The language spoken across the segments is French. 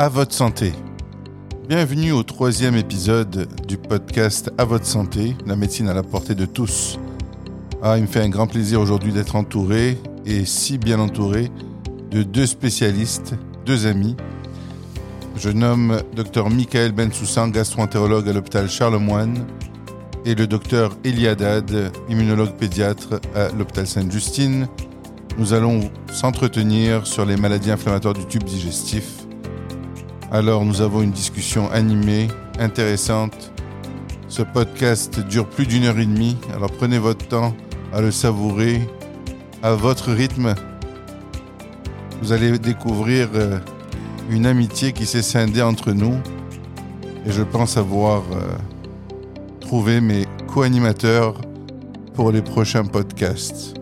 À votre santé. Bienvenue au troisième épisode du podcast À votre santé, la médecine à la portée de tous. Ah, il me fait un grand plaisir aujourd'hui d'être entouré, et si bien entouré, de deux spécialistes, deux amis. Je nomme Dr Michael Bensoussan, gastro-entérologue à l'hôpital Charlemagne, et le Dr Eliadad, immunologue pédiatre à l'hôpital Sainte-Justine. Nous allons s'entretenir sur les maladies inflammatoires du tube digestif. Alors nous avons une discussion animée, intéressante. Ce podcast dure plus d'une heure et demie, alors prenez votre temps à le savourer à votre rythme. Vous allez découvrir euh, une amitié qui s'est scindée entre nous et je pense avoir euh, trouvé mes co-animateurs pour les prochains podcasts.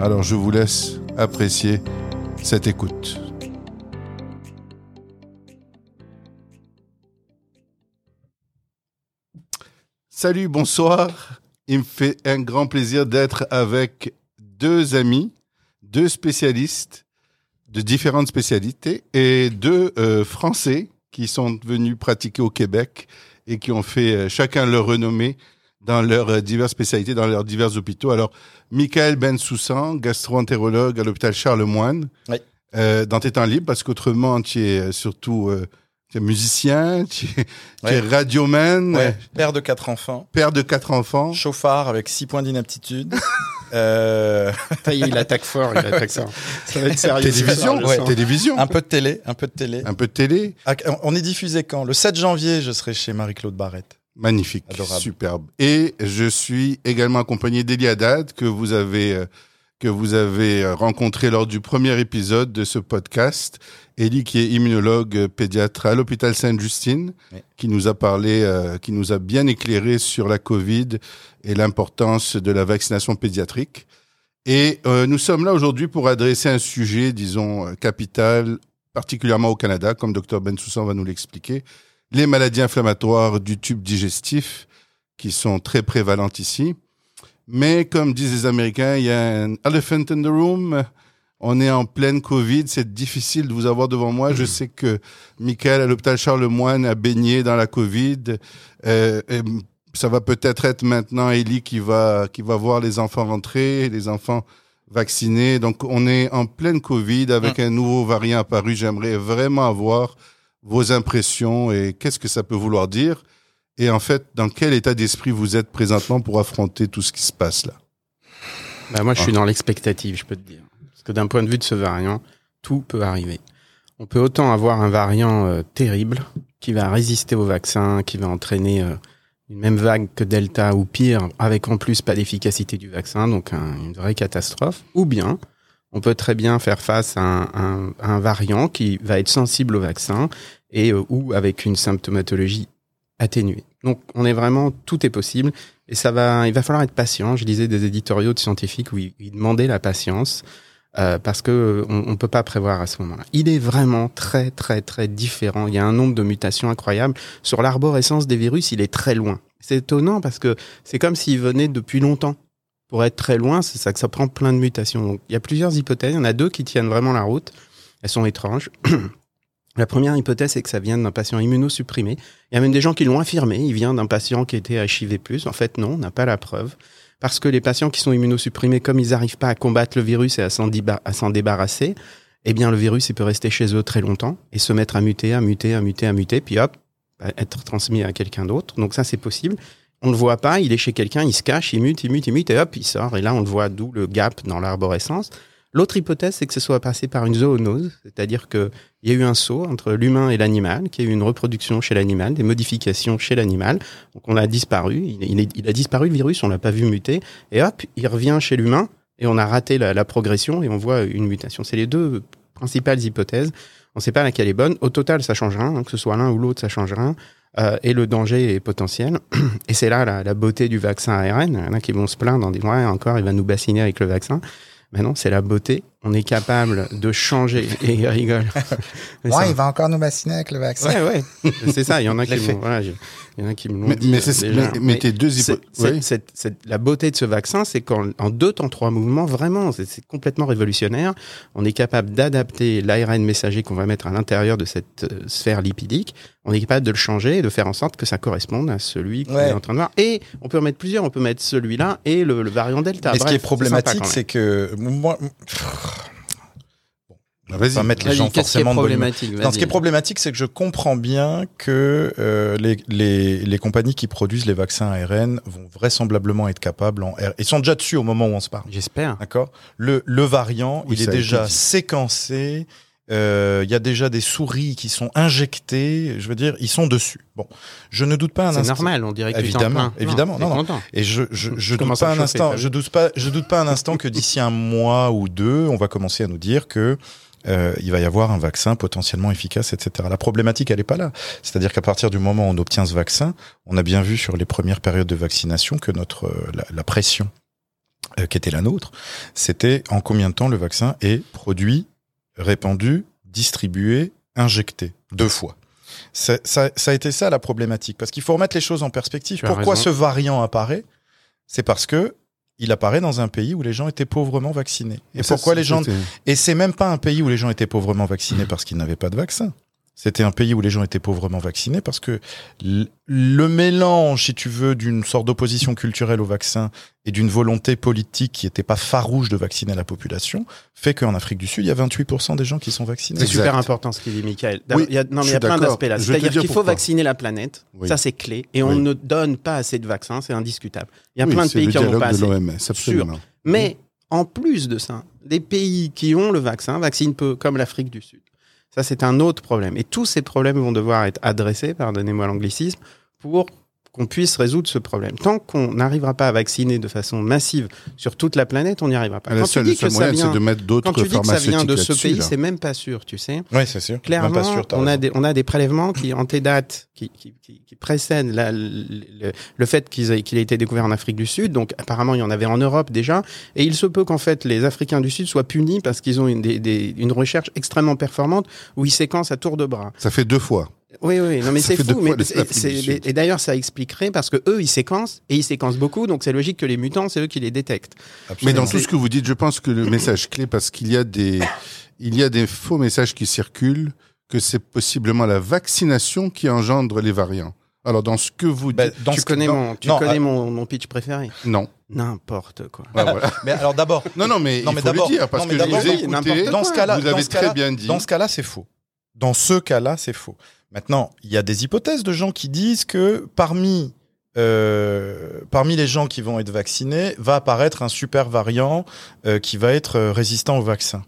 Alors je vous laisse apprécier cette écoute. Salut, bonsoir. Il me fait un grand plaisir d'être avec deux amis, deux spécialistes de différentes spécialités et deux euh, Français qui sont venus pratiquer au Québec et qui ont fait euh, chacun leur renommée dans leurs euh, diverses spécialités, dans leurs divers hôpitaux. Alors, Michael Bensoussan, gastro-entérologue à l'hôpital Charlemagne, Oui. dans tes temps libres, parce qu'autrement, tu es surtout tu es musicien, tu es, tu Ouais. es radioman, Ouais, père de quatre enfants, père de quatre enfants. chauffard avec six points d'inaptitude. euh, il attaque fort, il attaque ça. Ça va être sérieux. Télévision, ouais. télévision, un peu de télé, un peu de télé. un peu de télé. Ah, On est diffusé quand? Le 7 janvier, je serai chez Marie-Claude Barrette. Magnifique, Adorable. superbe. Et je suis également accompagné d'Eliadad que vous avez euh, que vous avez euh, rencontré lors du premier épisode de ce podcast. Elie qui est immunologue euh, pédiatre à l'hôpital Sainte-Justine, Oui. qui nous a parlé, euh, qui nous a bien éclairé sur la Covid et l'importance de la vaccination pédiatrique. Et euh, nous sommes là aujourd'hui pour adresser un sujet, disons, capital, particulièrement au Canada, comme Dr Bensoussan va nous l'expliquer, les maladies inflammatoires du tube digestif, qui sont très prévalentes ici. Mais comme disent les Américains, il y a un elephant in the room. On est en pleine Covid, c'est difficile de vous avoir devant moi. Je sais que Michael à l'hôpital Charlemagne a baigné dans la Covid. Euh, et ça va peut-être être maintenant Ellie qui va qui va voir les enfants rentrer, les enfants vaccinés. Donc on est en pleine Covid avec un nouveau variant apparu. J'aimerais vraiment avoir vos impressions et qu'est-ce que ça peut vouloir dire. Et en fait, dans quel état d'esprit vous êtes présentement pour affronter tout ce qui se passe là? Bah, moi, je suis dans l'expectative, je peux te dire. Parce que d'un point de vue de ce variant, tout peut arriver. On peut autant avoir un variant euh, terrible qui va résister au vaccin, qui va entraîner euh, une même vague que Delta ou pire, avec en plus pas d'efficacité du vaccin, donc un- une vraie catastrophe. Ou bien, on peut très bien faire face à un, un- un variant qui va être sensible au vaccin et euh, ou avec une symptomatologie Donc, on est vraiment, tout est possible. Et ça va, il va falloir être patient. Je lisais des éditoriaux de scientifiques où ils, demandaient la patience euh, parce que euh, on, peut pas prévoir à ce moment-là. Il est vraiment très très très différent. Il y a un nombre de mutations incroyables sur l'arborescence des virus. Il est très loin. C'est étonnant parce que c'est comme s'il venait depuis longtemps. Pour être très loin, c'est ça que ça prend plein de mutations. Il y a plusieurs hypothèses. Il y en a deux qui tiennent vraiment la route. Elles sont étranges. La première hypothèse, c'est que ça vient d'un patient immunosupprimé. Il y a même des gens qui l'ont affirmé. Il vient d'un patient qui était HIV+. En fait, non, on n'a pas la preuve. Parce que les patients qui sont immunosupprimés, comme ils n'arrivent pas à combattre le virus et à s'en débarrasser, eh bien, le virus, il peut rester chez eux très longtemps et se mettre à muter, à muter, à muter, à muter, puis hop, être transmis à quelqu'un d'autre. Donc ça, c'est possible. On ne le voit pas, il est chez quelqu'un, il se cache, il mute, il mute, il mute, et hop, il sort. Et là, on le voit, d'où le gap dans l'arborescence. L'autre hypothèse, c'est que ce soit passé par une zoonose, c'est-à-dire qu'il y a eu un saut entre l'humain et l'animal, qu'il y a eu une reproduction chez l'animal, des modifications chez l'animal. Donc on a disparu, il, a disparu le virus, on l'a pas vu muter, et hop, il revient chez l'humain, et on a raté la, la progression, et on voit une mutation. C'est les deux principales hypothèses. On ne sait pas laquelle est bonne. Au total, ça change rien, hein, que ce soit l'un ou l'autre, ça change rien. Euh, et le danger est potentiel. Et c'est là la, la beauté du vaccin ARN. Il y en a qui vont se plaindre en disant ouais, encore, il va nous bassiner avec le vaccin. Mais non, c'est la beauté on est capable de changer. Et il rigole. Mais Ouais, ça- il va encore nous vacciner avec le vaccin. Ouais, ouais. C'est ça. Il y en a qui m'ont- voilà, je- il y en a qui me l'ont Mais, dit. mais euh, c'est- déjà. mais- mais tes deux C'est- hypothèses. c'est- la beauté de ce vaccin, c'est qu'en en deux temps, trois mouvements, vraiment, c'est complètement révolutionnaire. On est capable d'adapter l'ARN messager qu'on va mettre à l'intérieur de cette euh, sphère lipidique. On est capable de le changer et de faire en sorte que ça corresponde à celui qu'on Ouais. est en train de voir. Et on peut en mettre plusieurs. On peut mettre celui-là et le, le variant Delta. Mais ce qui est problématique, c'est que moi, Ah, on Vas-y. va mettre les gens Vas-y, qu'est-ce qui est forcément de problématique Non, ce qui est problématique, c'est que je comprends bien que euh, les, les, les compagnies qui produisent les vaccins ARN vont vraisemblablement être capables, en R... ils sont déjà dessus au moment où on se parle. J'espère. D'accord? Le, le variant, Oui, il est déjà dit. séquencé. euh, Il y a déjà des souris qui sont injectées. Je veux dire, ils sont dessus. Bon, je ne doute pas un C'est instant. normal. On dirait que tu Évidemment, plains. évidemment, non, non. Et je, je, je Je doute pas un chauffer, instant. Je doute pas. Je doute pas un instant que d'ici un mois ou deux, on va commencer à nous dire que euh, il va y avoir un vaccin potentiellement efficace, etc. La problématique, elle est pas là. C'est-à-dire qu'à partir du moment où on obtient ce vaccin, on a bien vu sur les premières périodes de vaccination que notre euh, la, la pression euh, qui était la nôtre, c'était en combien de temps le vaccin est produit, répandu, distribué, injecté? Deux fois. Ça, ça, ça a été ça la problématique, parce qu'il faut remettre les choses en perspective. Tu Pourquoi ce variant apparaît? C'est parce que il apparaît dans un pays où les gens étaient pauvrement vaccinés. Et pourquoi les gens et c'est même pas un pays où les gens étaient pauvrement vaccinés parce qu'ils n'avaient pas de vaccin. C'était un pays où les gens étaient pauvrement vaccinés parce que le mélange, si tu veux, d'une sorte d'opposition culturelle au vaccin et d'une volonté politique qui n'était pas farouche de vacciner la population fait qu'en Afrique du Sud, il y a 28% des gens qui sont vaccinés. C'est super important ce qu'il dit, Michael. Oui, il y a, non, mais il y a plein d'aspects là. C'est-à-dire dire qu'il faut vacciner la planète. Oui. Ça, c'est clé. Et on ne donne pas assez de vaccins. C'est indiscutable. Il y a plein de pays qui en ont pas de assez. absolument. Mais en plus de ça, les pays qui ont le vaccin vaccinent peu, comme l'Afrique du Sud. Ça, c'est un autre problème. Et tous ces problèmes vont devoir être adressés, pardonnez-moi l'anglicisme, pour qu'on puisse résoudre ce problème. Tant qu'on n'arrivera pas à vacciner de façon massive sur toute la planète, on n'y arrivera pas. La Quand tu seule, dis que ça vient, c'est de mettre d'autres quand tu dis que ça vient de ce pays, c'est même pas sûr, tu sais. Oui, c'est sûr. Clairement, pas sûr, on, a des, on a des prélèvements qui antédatent, qui, qui, qui, qui précèdent la- le, le- fait qu'ils aient- qu'il ait été découvert en Afrique du Sud. Donc apparemment, il y en avait en Europe déjà. Et il se peut qu'en fait, les Africains du Sud soient punis parce qu'ils ont une, des- des- une recherche extrêmement performante où ils séquencent à tour de bras. Ça fait deux fois. Oui, oui, non mais c'est fou. Mais et d'ailleurs, ça expliquerait parce que eux, ils séquencent et ils séquencent beaucoup. Donc c'est logique que les mutants, c'est eux qui les détectent. Mais dans tout ce que vous dites, je pense que le message clé, parce qu'il y a des, il y a des faux messages qui circulent, que c'est possiblement la vaccination qui engendre les variants. Alors, dans ce que vous Ben, dites, dans tu ce- connais, mon, tu non, connais ah, mon, mon pitch préféré? Non. N'importe quoi. Voilà. Mais alors d'abord, Non, non, mais Non, il mais faut le d'abord- dire, parce non, que je vous ai écouté, n'importe dans ce cas-là, vous avez très bien dit. Dans ce cas-là, c'est faux. Dans ce cas-là, c'est faux. Maintenant, il y a des hypothèses de gens qui disent que parmi euh, parmi les gens qui vont être vaccinés, va apparaître un super variant euh, qui va être euh, résistant au vaccin.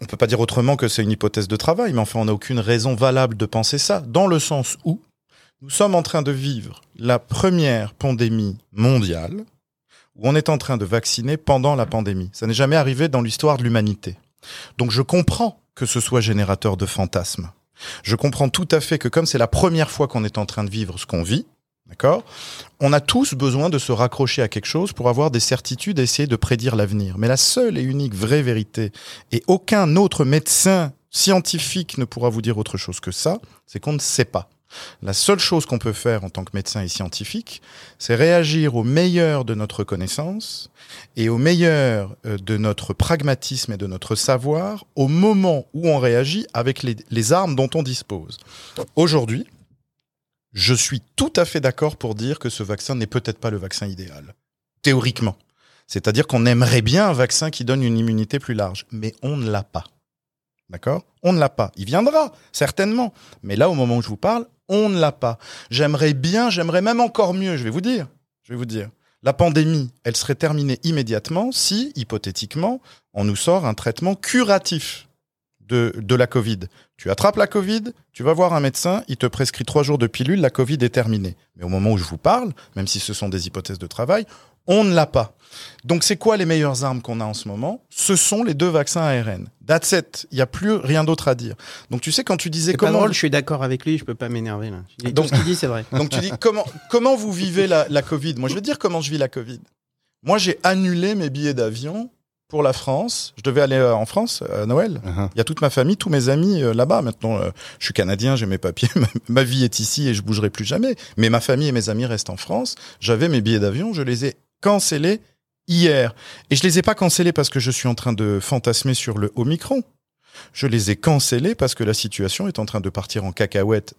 On peut pas dire autrement que c'est une hypothèse de travail, mais enfin, on n'a aucune raison valable de penser ça, dans le sens où nous sommes en train de vivre la première pandémie mondiale où on est en train de vacciner pendant la pandémie. Ça n'est jamais arrivé dans l'histoire de l'humanité. Donc je comprends que ce soit générateur de fantasmes. Je comprends tout à fait que comme c'est la première fois qu'on est en train de vivre ce qu'on vit, d'accord, on a tous besoin de se raccrocher à quelque chose pour avoir des certitudes et essayer de prédire l'avenir. Mais la seule et unique vraie vérité, et aucun autre médecin scientifique ne pourra vous dire autre chose que ça, c'est qu'on ne sait pas. La seule chose qu'on peut faire en tant que médecin et scientifique, c'est réagir au meilleur de notre connaissance et au meilleur euh, de notre pragmatisme et de notre savoir au moment où on réagit avec les, les armes dont on dispose. Aujourd'hui, je suis tout à fait d'accord pour dire que ce vaccin n'est peut-être pas le vaccin idéal, théoriquement. C'est-à-dire qu'on aimerait bien un vaccin qui donne une immunité plus large, mais on ne l'a pas. D'accord? On ne l'a pas. Il viendra, certainement. Mais là, au moment où je vous parle, on ne l'a pas. J'aimerais bien, j'aimerais même encore mieux, je vais vous dire. Je vais vous dire. La pandémie, elle serait terminée immédiatement si, hypothétiquement, on nous sort un traitement curatif de, de la Covid. Tu attrapes la Covid, tu vas voir un médecin, il te prescrit trois jours de pilule, la Covid est terminée. Mais au moment où je vous parle, même si ce sont des hypothèses de travail, on ne l'a pas. Donc c'est quoi les meilleures armes qu'on a en ce moment? Ce sont les deux vaccins ARN. That's it. Il n'y a plus rien d'autre à dire. Donc tu sais quand tu disais pas comment drôle, je suis d'accord avec lui, je peux pas m'énerver là. Je dis, Donc- tout ce qu'il dit, c'est vrai. donc tu dis comment comment vous vivez la, la Covid? Moi je vais te dire comment je vis la Covid. Moi j'ai annulé mes billets d'avion pour la France. Je devais aller euh, en France à Noël. Uh-huh. Il y a toute ma famille, tous mes amis euh, là-bas. Maintenant, euh, je suis canadien, j'ai mes papiers, ma, ma vie est ici et je bougerai plus jamais. Mais ma famille et mes amis restent en France. J'avais mes billets d'avion, je les ai cancellés hier. Et je les ai pas cancellés parce que je suis en train de fantasmer sur le Omicron. Je les ai cancellés parce que la situation est en train de partir en cacahuète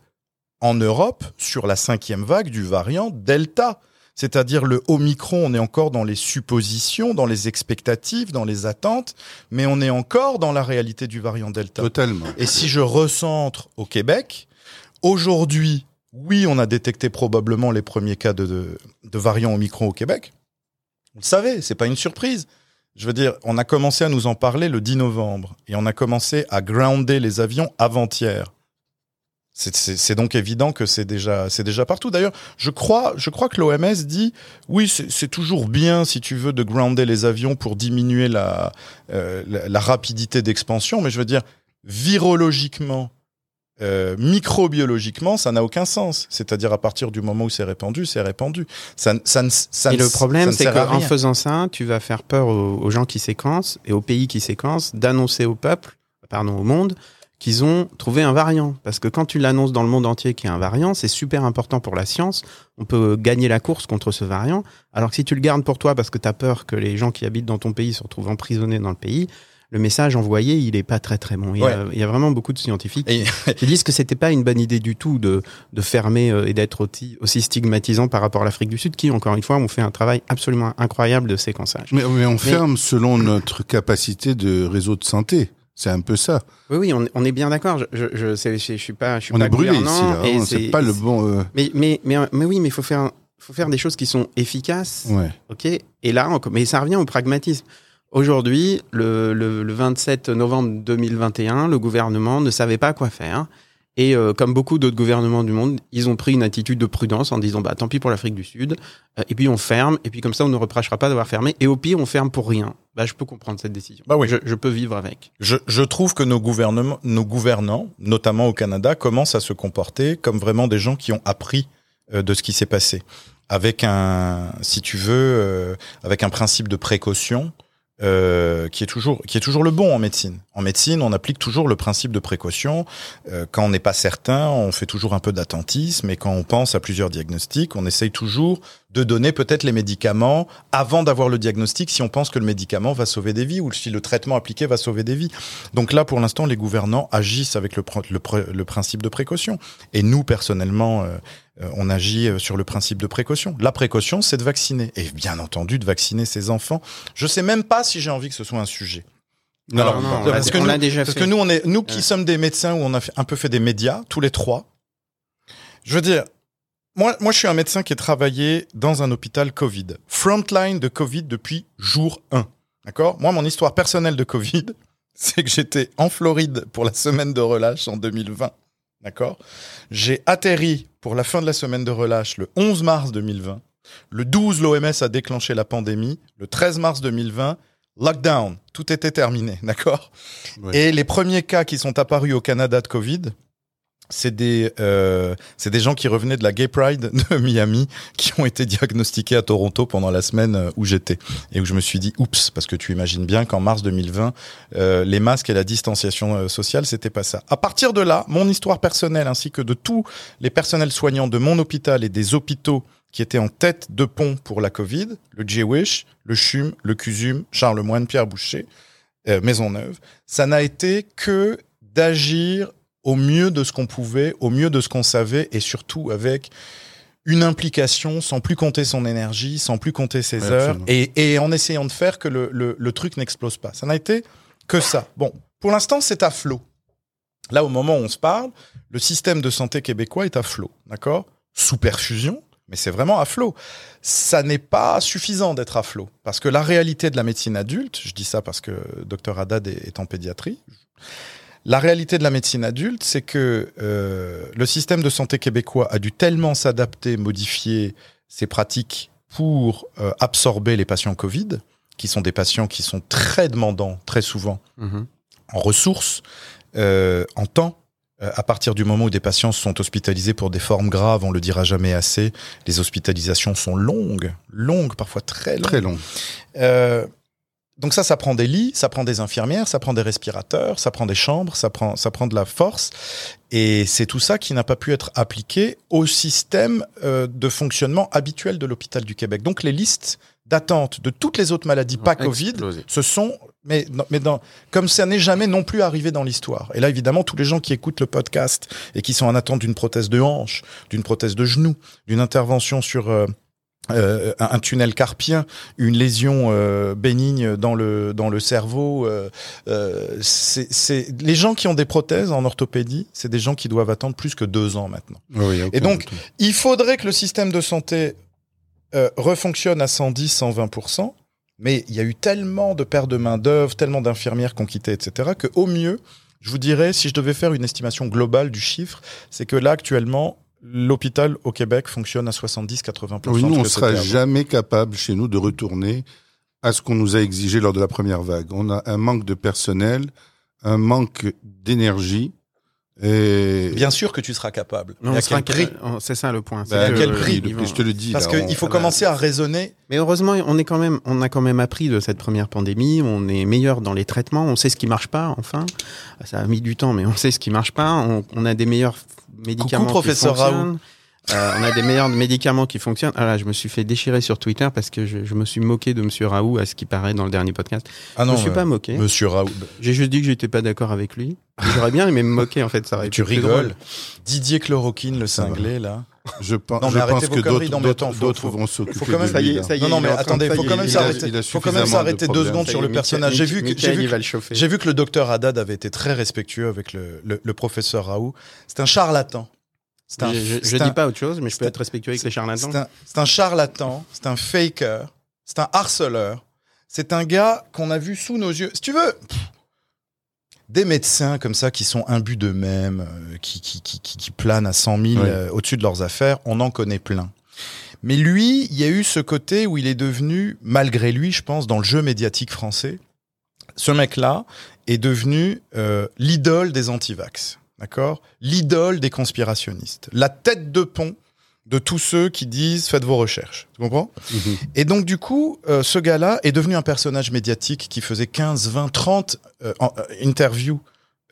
en Europe sur la cinquième vague du variant Delta. C'est-à-dire le Omicron, on est encore dans les suppositions, dans les expectatives, dans les attentes, mais on est encore dans la réalité du variant Delta. Totalement. Et si je recentre au Québec, aujourd'hui, oui, on a détecté probablement les premiers cas de, de, de variant Omicron au Québec. Vous le savez, c'est pas une surprise. Je veux dire, on a commencé à nous en parler le 10 novembre et on a commencé à grounder les avions avant-hier. C'est- donc évident que c'est déjà, déjà partout. D'ailleurs, je crois, je crois que l'OMS dit oui, c'est toujours bien si tu veux de grounder les avions pour diminuer la, euh, la, la rapidité d'expansion, mais je veux dire virologiquement, euh, microbiologiquement, ça n'a aucun sens. C'est-à-dire à partir du moment où c'est répandu, c'est répandu. Ça, ça, ne- ça et le problème, c'est qu'en faisant ça, tu vas faire peur aux, aux gens qui séquencent et aux pays qui séquencent d'annoncer au peuple, pardon, au monde, qu'ils ont trouvé un variant. Parce que quand tu l'annonces dans le monde entier qu'il y a un variant, c'est super important pour la science. On peut gagner la course contre ce variant. Alors que si tu le gardes pour toi parce que tu as peur que les gens qui habitent dans ton pays se retrouvent emprisonnés dans le pays, le message envoyé, il est pas très très bon. Il, y a, Ouais. il y a vraiment beaucoup de scientifiques Et- qui disent que c'était pas une bonne idée du tout de, de fermer euh, et d'être aussi, stigmatisant par rapport à l'Afrique du Sud, qui, encore une fois, ont fait un travail absolument incroyable de séquençage. Mais, mais on ferme selon notre capacité de réseau de santé. C'est un peu ça. Oui, oui, on, on est bien d'accord. Je, je, je, je, suis pas, je suis On pas est brûlé ici. hein. C'est pas le bon. euh, Mais, mais, mais, mais oui, mais il faut faire, faut faire des choses qui sont efficaces. Ouais. Ok. Et là, on- mais ça revient au pragmatisme. Aujourd'hui, le, le, le 27 novembre 2021, le gouvernement ne savait pas quoi faire. Et euh, comme beaucoup d'autres gouvernements du monde, ils ont pris une attitude de prudence en disant bah tant pis pour l'Afrique du Sud. Euh, et puis on ferme. Et puis comme ça, on ne reprochera pas d'avoir fermé. Et au pire, on ferme pour rien. Bah je peux comprendre cette décision. Bah oui. Je, je peux vivre avec. Je, je trouve que nos, gouvernements, nos gouvernants, notamment au Canada, commencent à se comporter comme vraiment des gens qui ont appris euh, de ce qui s'est passé. Avec un, si tu veux, avec un principe de précaution euh, qui est toujours qui est toujours le bon en médecine. En médecine, on applique toujours le principe de précaution. Euh, quand on n'est pas certain, on fait toujours un peu d'attentisme. Et quand on pense à plusieurs diagnostics, on essaye toujours de donner peut-être les médicaments avant d'avoir le diagnostic si on pense que le médicament va sauver des vies ou si le traitement appliqué va sauver des vies. Donc là, pour l'instant, les gouvernants agissent avec le, pr- le, pr- le principe de précaution. Et nous, personnellement, euh, on agit euh, sur le principe de précaution. La précaution, c'est de vacciner. Et bien entendu, de vacciner ses enfants. Je sais même pas si j'ai envie que ce soit un sujet. Non, Alors, non, on parce que nous- déjà Parce que nous, on est, nous qui Ouais. sommes des médecins où on a fait- un peu fait des médias, tous les trois. Je veux dire, moi, moi, je suis un médecin qui a travaillé dans un hôpital Covid. Frontline de Covid depuis jour 1. D'accord? Moi, mon histoire personnelle de Covid, c'est que j'étais en Floride pour la semaine de relâche en 2020. D'accord J'ai atterri pour la fin de la semaine de relâche le 11 mars 2020. Le 12, l'OMS a déclenché la pandémie. Le 13 mars 2020, lockdown. Tout était terminé. D'accord. Et les premiers cas qui sont apparus au Canada de Covid, c'est des, euh, des gens qui revenaient de la Gay Pride de Miami qui ont été diagnostiqués à Toronto pendant la semaine euh, où j'étais et où je me suis dit oups parce que tu imagines bien qu'en mars 2020 euh, les masques et la distanciation euh, sociale c'était pas ça. À partir de là, mon histoire personnelle ainsi que de tous les personnels soignants de mon hôpital et des hôpitaux qui étaient en tête de pont pour la Covid, le Jewish, le CHUM, le CUSUM, Charlemagne, Pierre Boucher, euh, Maisonneuve, ça n'a été que d'agir au mieux de ce qu'on pouvait, au mieux de ce qu'on savait, et surtout avec une implication sans plus compter son énergie, sans plus compter ses Ouais, heures, et, et en essayant de faire que le, le- le truc n'explose pas. Ça n'a été que ça. Bon, pour l'instant, c'est à flot. Là, au moment où on se parle, le système de santé québécois est à flot, d'accord? Sous perfusion, mais c'est vraiment à flot. Ça n'est pas suffisant d'être à flot, parce que la réalité de la médecine adulte, je dis ça parce que Dr Haddad est en pédiatrie, la réalité de la médecine adulte, c'est que euh, le système de santé québécois a dû tellement s'adapter, modifier ses pratiques pour euh, absorber les patients Covid, qui sont des patients qui sont très demandants, très souvent, Mhm. en ressources, euh, en temps. À partir du moment où des patients sont hospitalisés pour des formes graves, on le dira jamais assez, les hospitalisations sont longues, longues, parfois très longues. Très long. Donc ça, ça prend des lits, ça prend des infirmières, ça prend des respirateurs, ça prend des chambres, ça prend, ça prend de la force. Et c'est tout ça qui n'a pas pu être appliqué au système euh, de fonctionnement habituel de l'hôpital du Québec. Donc les listes d'attente de toutes les autres maladies pas Covid, ce sont, mais, non, mais dans, comme ça n'est jamais non plus arrivé dans l'histoire. Et là, évidemment, tous les gens qui écoutent le podcast et qui sont en attente d'une prothèse de hanche, d'une prothèse de genou, d'une intervention sur euh, euh, un un tunnel carpien, une lésion euh, bénigne dans le dans le cerveau. euh, c'est les gens qui ont des prothèses en orthopédie, c'est des gens qui doivent attendre plus que deux ans maintenant. Oui, Et donc. Il faudrait que le système de santé refonctionne à 110, 120% mais il y a eu tellement de pertes de main d'œuvre, tellement d'infirmières qui ont quitté, etc., que au mieux, je vous dirais, si je devais faire une estimation globale du chiffre, c'est que là actuellement, l'hôpital au Québec fonctionne à 70-80 Oui, de nous, on que sera jamais capable chez nous de retourner à ce qu'on nous a exigé lors de la première vague. On a un manque de personnel, un manque d'énergie. Et Bien sûr que tu seras capable. Non, Mais on à sera quel prix on- C'est ça le point. c'est Bah, à que, quel prix, le je te le dis. Parce qu'il faut ah bah, commencer à raisonner. Mais heureusement, on est quand même, on a quand même appris de cette première pandémie. On est meilleur dans les traitements. On sait ce qui marche pas. Enfin, ça a mis du temps, mais on sait ce qui marche pas. On, on a des meilleurs médicaments. qui professeur fonctionnent. Euh, on a des meilleurs médicaments qui fonctionnent. Ah là, je me suis fait déchirer sur Twitter parce que je, je me suis moqué de Monsieur Raoult à ce qui paraît dans le dernier podcast. Ah je non, me suis euh, pas moqué. Monsieur Raoult, J'ai juste dit que j'étais pas d'accord avec lui. J'aurais bien aimé me moquer en fait. Ça aurait tu rigoles. drôle. Didier Chloroquine, le cinglé, là. Je, pense, Non, je pense vos que d'autres vont s'occuper faut quand même- de Ça y lui, est, là. ça y est. Non, mais attendez, de faut quand même s'arrêter. Faut quand même deux secondes sur le Ça y est, personnage. J'ai vu que, j'ai vu le chauffer. j'ai vu que le docteur Haddad avait été très respectueux avec le, le, le professeur Raoult. C'est un charlatan. Un, Je, un- dis pas autre chose, mais je peux être respectueux avec les charlatans. c'est un, charlatan, c'est un faker, c'est un harceleur. C'est un gars qu'on a vu sous nos yeux. Si tu veux, pff, des médecins comme ça qui sont imbus d'eux-mêmes, euh, qui, qui, qui, qui, qui planent à 100 000 Ouais. euh, au-dessus de leurs affaires, on en connaît plein. Mais lui, il y a eu ce côté où il est devenu, malgré lui, je pense, dans le jeu médiatique français, ce mec-là est devenu euh, l'idole des antivax. D'accord? L'idole des conspirationnistes. La tête de pont de tous ceux qui disent faites vos recherches. Tu comprends? Mhm. Et donc, du coup, euh, ce gars-là est devenu un personnage médiatique qui faisait 15, 20, 30 euh, en- euh, interviews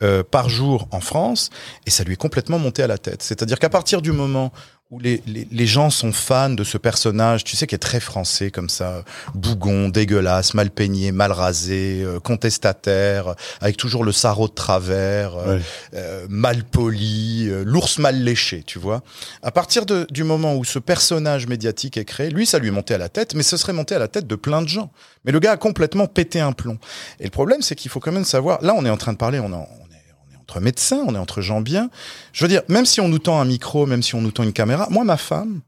euh, par jour en France, et ça lui est complètement monté à la tête. C'est-à-dire qu'à partir du moment où les, les, les gens sont fans de ce personnage, tu sais, qui est très français comme ça, bougon, dégueulasse, mal peigné, mal rasé, euh, contestataire, avec toujours le sarrau de travers, euh, Ouais. euh, mal poli, euh, l'ours mal léché, tu vois. À partir de- du moment où ce personnage médiatique est créé, lui, ça lui est monté à la tête, mais ce serait monté à la tête de plein de gens. Mais le gars a complètement pété un plomb. Et le problème, c'est qu'il faut quand même savoir. Là, on est en train de parler, on, est- on est, on est entre médecins, on est entre gens bien. Je veux dire, même si on nous tend un micro, même si on nous tend une caméra, moi, ma femme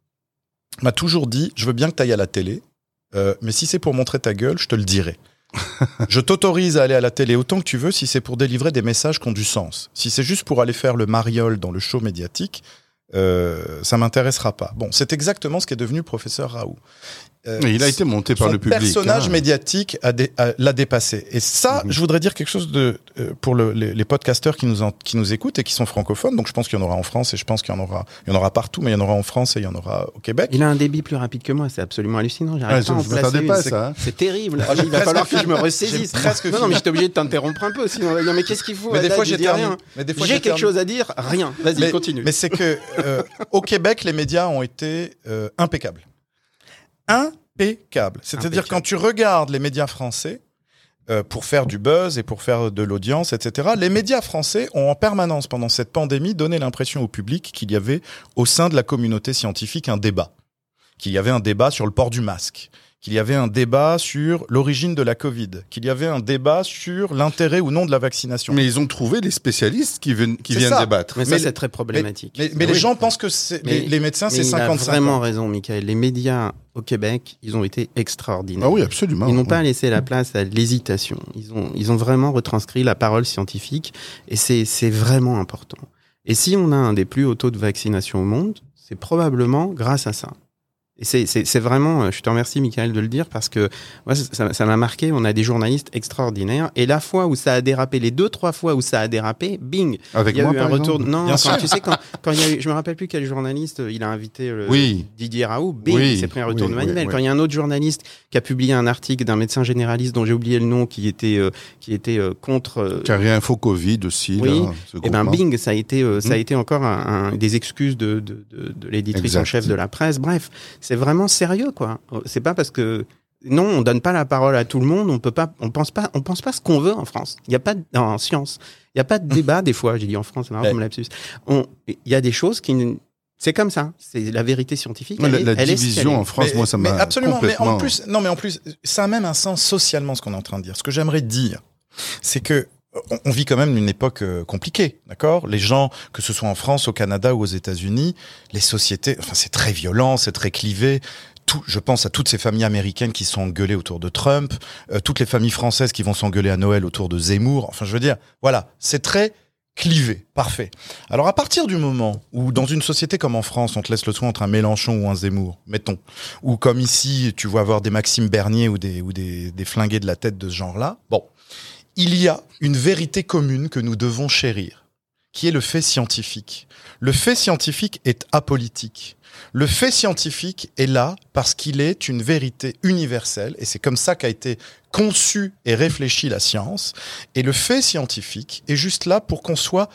m'a toujours dit je veux bien que tu ailles à la télé, euh, mais si c'est pour montrer ta gueule, je te le dirai. je t'autorise à aller à la télé autant que tu veux si c'est pour délivrer des messages qui ont du sens. Si c'est juste pour aller faire le mariole dans le show médiatique, euh, ça m'intéressera pas. Bon, c'est exactement ce qu'est devenu professeur Raoult. Euh, Mais il a été monté par le public. personnage hein. médiatique a dé- a- l'a dépassé. Et ça, Mhm. je voudrais dire quelque chose de euh, pour le- les, les podcasteurs qui nous en- qui nous écoutent et qui sont francophones. Donc je pense qu'il y en aura en France et je pense qu'il y en aura il y en aura partout, mais il y en aura en France et il y en aura au Québec. Il a un débit plus rapide que moi, c'est absolument hallucinant. Ouais, J'arrive je pas à en pas ça. hein. C'est terrible. Ah, il va falloir que je me ressaisisse. Presque non, non, mais j'étais obligé de t'interrompre un peu. Sinon, on va dire, mais qu'est-ce qu'il faut Mais des fois j'ai rien. Mais des fois J'ai j'ai quelque chose à dire Rien. Vas-y, Mais- continue. Mais c'est que euh, au Québec, les médias ont été euh, impeccables. Impeccables. C'est-à-dire Impeccable. quand tu regardes les médias français euh, pour faire du buzz et pour faire de l'audience, etc. Les médias français ont en permanence pendant cette pandémie donné l'impression au public qu'il y avait au sein de la communauté scientifique un débat, qu'il y avait un débat sur le port du masque, qu'il y avait un débat sur l'origine de la Covid, qu'il y avait un débat sur l'intérêt ou non de la vaccination. Mais ils ont trouvé les spécialistes qui, viennent- qui C'est viennent ça. débattre. Mais ça, mais- c'est très problématique. Mais, mais les Oui. gens pensent que c'est- Mais- les, les médecins, Mais c'est il a 55 vraiment ans. raison, Michael. Les médias au Québec, ils ont été extraordinaires. Ah oui, absolument. Ils n'ont pas laissé la place à l'hésitation. Ils ont, ils ont vraiment retranscrit la parole scientifique et c'est, c'est vraiment important. Et si on a un des plus hauts taux de vaccination au monde, c'est probablement grâce à ça. Et c'est- c'est c'est vraiment, euh, je te remercie Michael de le dire parce que moi ça m'a marqué. On a des journalistes extraordinaires et la fois où ça a dérapé, les deux trois fois où ça a dérapé, bing, Avec il y a moi, eu un retour. exemple Non, tu sais quand, quand il y a eu, je me rappelle plus quel journaliste, euh, il a invité le Oui. Didier Raoult, bing, Oui, il s'est pris un retour oui, de oui, Quand il y a un autre journaliste qui a publié un article d'un médecin généraliste dont j'ai oublié le nom, qui était euh, qui était euh, contre. euh, Carré Info Covid aussi. Oui. là, ce eh ben groupement. bing, ça a été, euh, ça a Mm. été encore un, un- des excuses de, de, de, de l'éditrice en chef de la presse. Bref, c'est vraiment sérieux, quoi. C'est pas parce que non, on donne pas la parole à tout le monde. On peut pas, on pense pas, on pense pas ce qu'on veut en France. Il y a pas de- en science, il y a pas de débat des fois. J'ai dit en France, c'est marrant Ouais. comme lapsus. On, il y a des choses qui, c'est comme ça. C'est la vérité scientifique. Elle la, est- la elle division est. en France, Mais- moi, ça mais m'a absolument. Mais complètement... en plus, non, mais en plus, ça a même un sens socialement ce qu'on est en train de dire. Ce que j'aimerais dire, c'est que on, vit quand même une époque euh, compliquée, d'accord? Les gens, que ce soit en France, au Canada ou aux États-Unis, les sociétés, enfin, c'est très violent, c'est très clivé. Tout, je pense à toutes ces familles américaines qui sont engueulées autour de Trump, euh, toutes les familles françaises qui vont s'engueuler à Noël autour de Zemmour. Enfin, je veux dire, voilà, c'est très clivé, parfait. Alors à partir du moment où dans une société comme en France, on te laisse le choix entre un Mélenchon ou un Zemmour, mettons, ou comme ici, tu vois avoir des Maxime Bernier ou des, ou des, des flingués de la tête de ce genre-là, bon, il y a une vérité commune que nous devons chérir, qui est le fait scientifique. Le fait scientifique est apolitique. Le fait scientifique est là parce qu'il est une vérité universelle, et c'est comme ça qu'a été conçue et réfléchie la science. Et le fait scientifique est juste là pour qu'on soit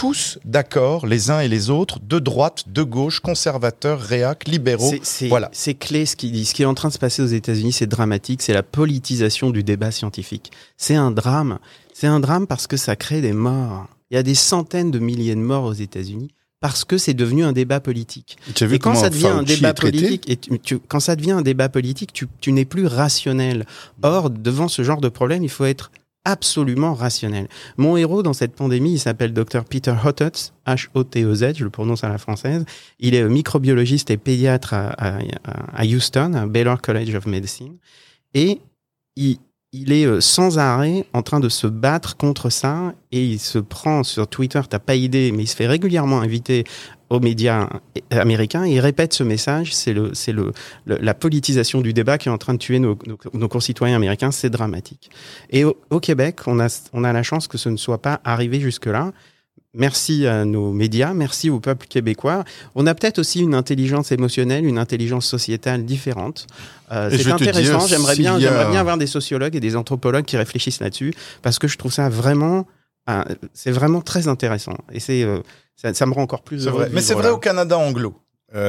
tous d'accord, les uns et les autres, de droite, de gauche, conservateurs, réac, libéraux. C'est- C'est Voilà. c'est clé ce qu'il dit. Ce qui est en train de se passer aux États-Unis, c'est dramatique. C'est la politisation du débat scientifique. C'est un drame. C'est un drame parce que ça crée des morts. Il y a des centaines de milliers de morts aux États-Unis parce que c'est devenu un débat politique. Tu as vu Et quand comment ça devient un débat politique, et tu- tu- quand ça devient un débat politique, tu, tu n'es plus rationnel. Or, devant ce genre de problème, il faut être absolument rationnel. Mon héros dans cette pandémie, il s'appelle Dr Peter Hotez, H-O-T-E-Z, je le prononce à la française. Il est microbiologiste et pédiatre à Houston, à Baylor College of Medicine. Et il, il est euh, sans arrêt en train de se battre contre ça et il se prend sur Twitter, t'as pas idée, mais il se fait régulièrement inviter aux médias américains et il répète ce message, c'est le, c'est le, le- la politisation du débat qui est en train de tuer nos, nos, nos concitoyens américains, c'est dramatique. Et au, au Québec, on a, on a la chance que ce ne soit pas arrivé jusque-là. Merci à nos médias, merci au peuple québécois. On a peut-être aussi une intelligence émotionnelle, une intelligence sociétale différente. Euh, c'est intéressant. J'aimerais bien, a- j'aimerais bien avoir des sociologues et des anthropologues qui réfléchissent là-dessus parce que je trouve ça vraiment, euh, c'est vraiment très intéressant. Et c'est, euh, ça, ça me rend encore plus heureux. Mais c'est vrai là. au Canada anglo.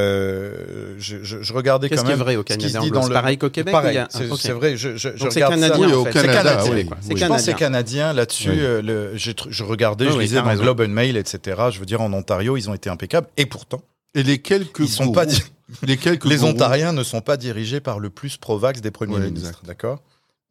Euh, je, je, je regardais Qu'est-ce quand qui est même. vrai au ce Canada dit anglo dans C'est le- pareil qu'au Québec. A- c'est ok. c'est vrai. Je, je, je regarde ça. canadien Oui, en au. Canada, c'est canadien. oui. Oui. C'est Je pense que c'est canadien. canadien là-dessus. Oui. euh, le- je regardais, Ah je oui, lisais dans raison. Globe and Mail, etc. Je veux dire, en Ontario, ils ont été impeccables. Et pourtant, Et les quelques ils sont gourous- pas di- les quelques les Ontariens ne sont pas dirigés par le plus pro-vax des premiers ministres, d'accord?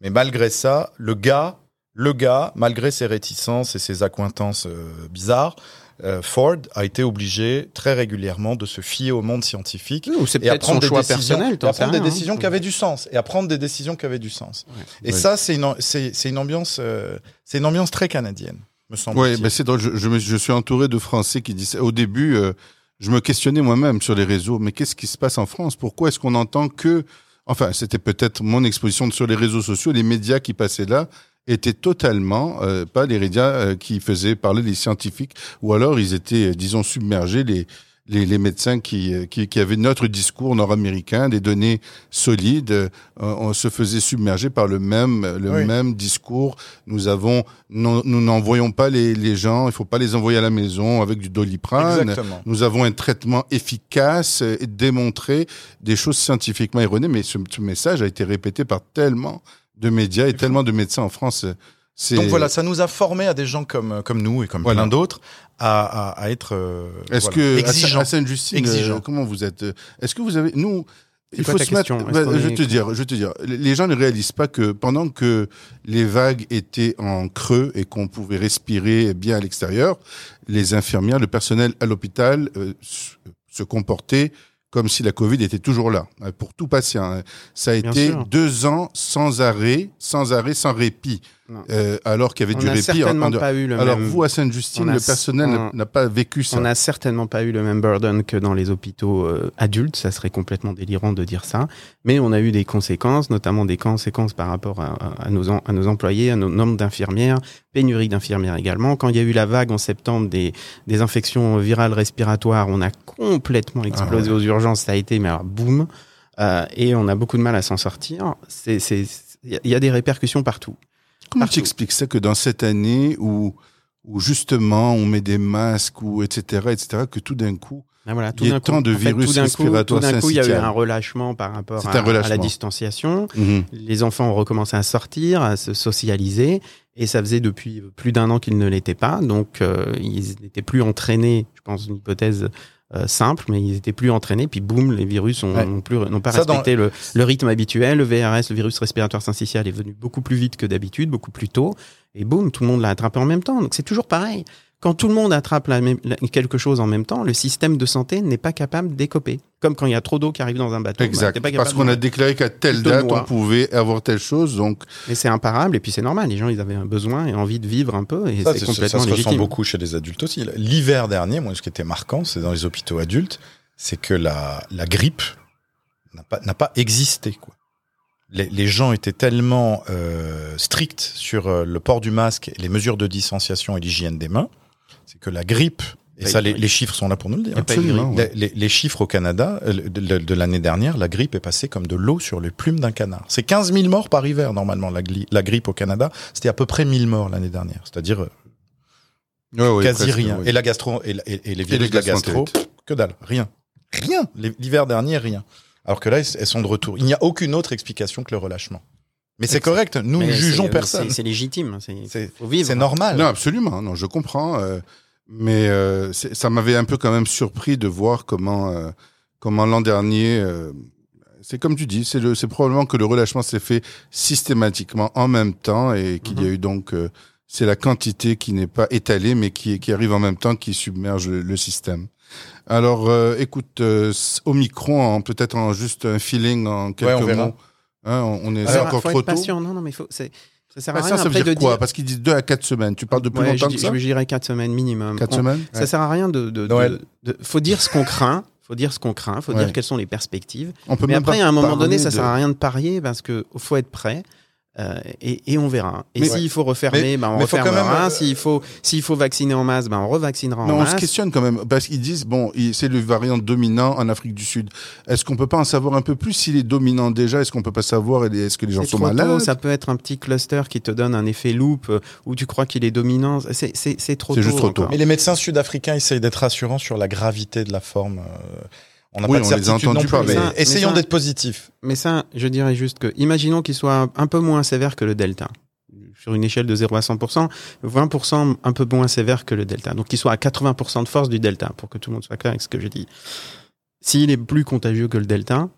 Mais malgré ça, le gars, le gars, malgré ses réticences et ses accointances euh, bizarres, euh, Ford a été obligé très régulièrement de se fier au monde scientifique Ou c'est et à prendre des choix décisions, personnel. à prendre des rien, hein. décisions qui avaient du sens et à prendre des décisions qui avaient du sens. Ouais. Et Ouais. ça, c'est une, c'est, c'est une ambiance, euh, c'est une ambiance très canadienne, me Oui, semble-t-il. ben c'est drôle. Je, je suis entouré de Français qui disent. Au début, euh, je me questionnais moi-même sur les réseaux. Mais qu'est-ce qui se passe en France? Pourquoi est-ce qu'on entend que Enfin, c'était peut-être mon exposition sur les réseaux sociaux. Les médias qui passaient là étaient totalement euh, pas les médias euh, qui faisaient parler les scientifiques, ou alors ils étaient, euh, disons, submergés les les, les médecins qui, euh, qui qui avaient notre discours nord-américain, des données solides. euh, on se faisait submerger par le même le Oui. même discours. Nous avons non- nous n'envoyons pas les, les gens, il faut pas les envoyer à la maison avec du doliprane. Exactement. Nous avons un traitement efficace et démontré des choses scientifiquement erronées, mais ce, ce message a été répété par tellement de médias et tellement de médecins en France. C'est Donc voilà, ça nous a formé à des gens comme, comme nous et comme Voilà. plein d'autres à, à, à être euh, Est-ce voilà, que exigeants. à Sainte-Justine, Exigeant. euh, comment vous êtes euh, Est-ce que vous avez nous quoi ta question Est-ce bah, je te dire, je vais te dire, les gens ne réalisent pas que pendant que les vagues étaient en creux et qu'on pouvait respirer bien à l'extérieur, les infirmières, le personnel à l'hôpital euh, se- se comportait comme si la Covid était toujours là euh, pour tout patient. hein. Ça a Bien été sûr. deux ans sans arrêt, sans arrêt, sans répit. Euh, alors qu'il y avait On du n'a répit. en- certainement en- pas eu le alors même. vous, à Sainte-Justine, on le personnel on- n'a- n'a pas vécu ça. On n'a certainement pas eu le même burden que dans les hôpitaux euh, adultes, ça serait complètement délirant de dire ça, mais on a eu des conséquences, notamment des conséquences par rapport à, à- à nos, em- à nos employés, à nos nombres d'infirmières, pénurie d'infirmières également. Quand il y a eu la vague en septembre des, des infections virales respiratoires, on a complètement explosé Ah ouais. aux urgences, ça a été, mais alors boum, Euh, et on a beaucoup de mal à s'en sortir. C'est, y il y a des répercussions partout. Comment tu expliques ça que dans cette année où, où justement on met des masques ou etc etc que tout d'un coup Ah, voilà, Il y a tant de fait, virus tout d'un coup- respiratoires Tout d'un coup, il y a eu un relâchement par rapport à, la distanciation. Mhm. Les enfants ont recommencé à sortir, à se socialiser, et ça faisait depuis plus d'un an qu'ils ne l'étaient pas. Donc, euh, ils n'étaient plus entraînés. Je pense une hypothèse euh, simple, mais ils étaient plus entraînés. Puis boum, les virus Ouais. n'ont plus n'ont pas Ça, dans- respecté le, le rythme habituel. Le VRS, le virus respiratoire syncytial, est venu beaucoup plus vite que d'habitude, beaucoup plus tôt. Et boum, tout le monde l'a attrapé en même temps. Donc, c'est toujours pareil. Quand tout le monde attrape la même, la- quelque chose en même temps, le système de santé n'est pas capable d'écoper. Comme quand il y a trop d'eau qui arrive dans un bateau. bah, exact pas capable parce qu'on a déclaré qu'à telle date noir. on pouvait avoir telle chose donc Mais c'est imparable et puis c'est normal. Les gens, ils avaient un besoin et envie de vivre un peu et Ça, c'est c'est- complètement ça se ressent beaucoup chez les adultes aussi. L'hiver dernier, moi, ce qui était marquant, c'est dans les hôpitaux adultes, c'est que la, la grippe n'a pas, existé. Quoi. Les, les gens étaient tellement euh, stricts sur euh, le port du masque, et les mesures de distanciation et l'hygiène des mains, c'est que la grippe, et ça, les, les chiffres sont là pour nous le dire. Absolument. Les, les- les chiffres au Canada euh, de, de- de l'année dernière, la grippe est passée comme de l'eau sur les plumes d'un canard. C'est 15 000 morts par hiver, normalement, la, grippe au Canada. C'était à peu près 1000 morts l'année dernière. C'est-à-dire euh, Ouais, ouais, quasi presque, rien. ouais. Et la gastro et, la- et- et les virus les de la gastro, que dalle, rien, rien. L'hiver dernier, rien. Alors que là, elles sont de retour. Il n'y a aucune autre explication que le relâchement. Mais c'est correct. Nous ne jugeons euh, personne. c'est- C'est légitime. C'est normal. Non, absolument. Non, je comprends. euh, mais euh, c'est- ça m'avait un peu quand même surpris de voir comment, euh, comment l'an dernier. euh, c'est comme tu dis, c'est le- c'est probablement que le relâchement s'est fait systématiquement en même temps et qu'il y a Mhm. eu donc. euh, c'est la quantité qui n'est pas étalée, mais qui, qui arrive en même temps, qui submerge le, le système. Alors, euh, écoute, euh, au micro, en- peut-être en juste un feeling en quelques on verra. mots. Hein, on, on est Alors, encore faut trop être tôt. patient. Non, non, mais faut, c'est- ça sert à Patient, rien ça veut après dire de quoi dire. Parce qu'ils disent deux à quatre semaines. Tu parles de plus Ouais, longtemps je, que ça je dirais quatre semaines minimum. Quatre On- semaines Ça sert à rien de. de, de- de- faut dire ce qu'on craint. Faut dire ce qu'on craint. Faut Ouais. dire quelles sont les perspectives. On peut Mais après, à un moment donné, ça de- sert à rien de parier parce que faut être prêt. Euh, et, et on verra. Et Mais- s'il faut refermer, Mais- ben on mais faut quand refermera. même, euh, S'il faut, s'il faut vacciner en masse, ben on revaccinera Mais en on se questionne quand même, parce qu'ils disent, bon, c'est le variant dominant en Afrique du Sud. Est-ce qu'on peut pas en savoir un peu plus s'il est dominant déjà? Est-ce qu'on peut pas savoir Est-ce que les gens C'est sont trop tôt, malades? ça peut être un petit cluster qui te donne un effet loop euh, où tu crois qu'il est dominant. C'est- C'est c'est trop C'est tôt. juste trop tôt. encore. Mais les médecins sud-africains essayent d'être rassurants sur la gravité de la forme. euh, On n'a Oui, pas de on les a certitude non entendus plus, parler. mais ça- essayons d'être positifs. Mais ça, je dirais juste que, imaginons qu'il soit un peu moins sévère que le delta. Sur une échelle de 0 à 100%, 20% un peu moins sévère que le delta. Donc qu'il soit à 80% de force du delta, pour que tout le monde soit clair avec ce que j'ai dit. S'il est plus contagieux que le delta,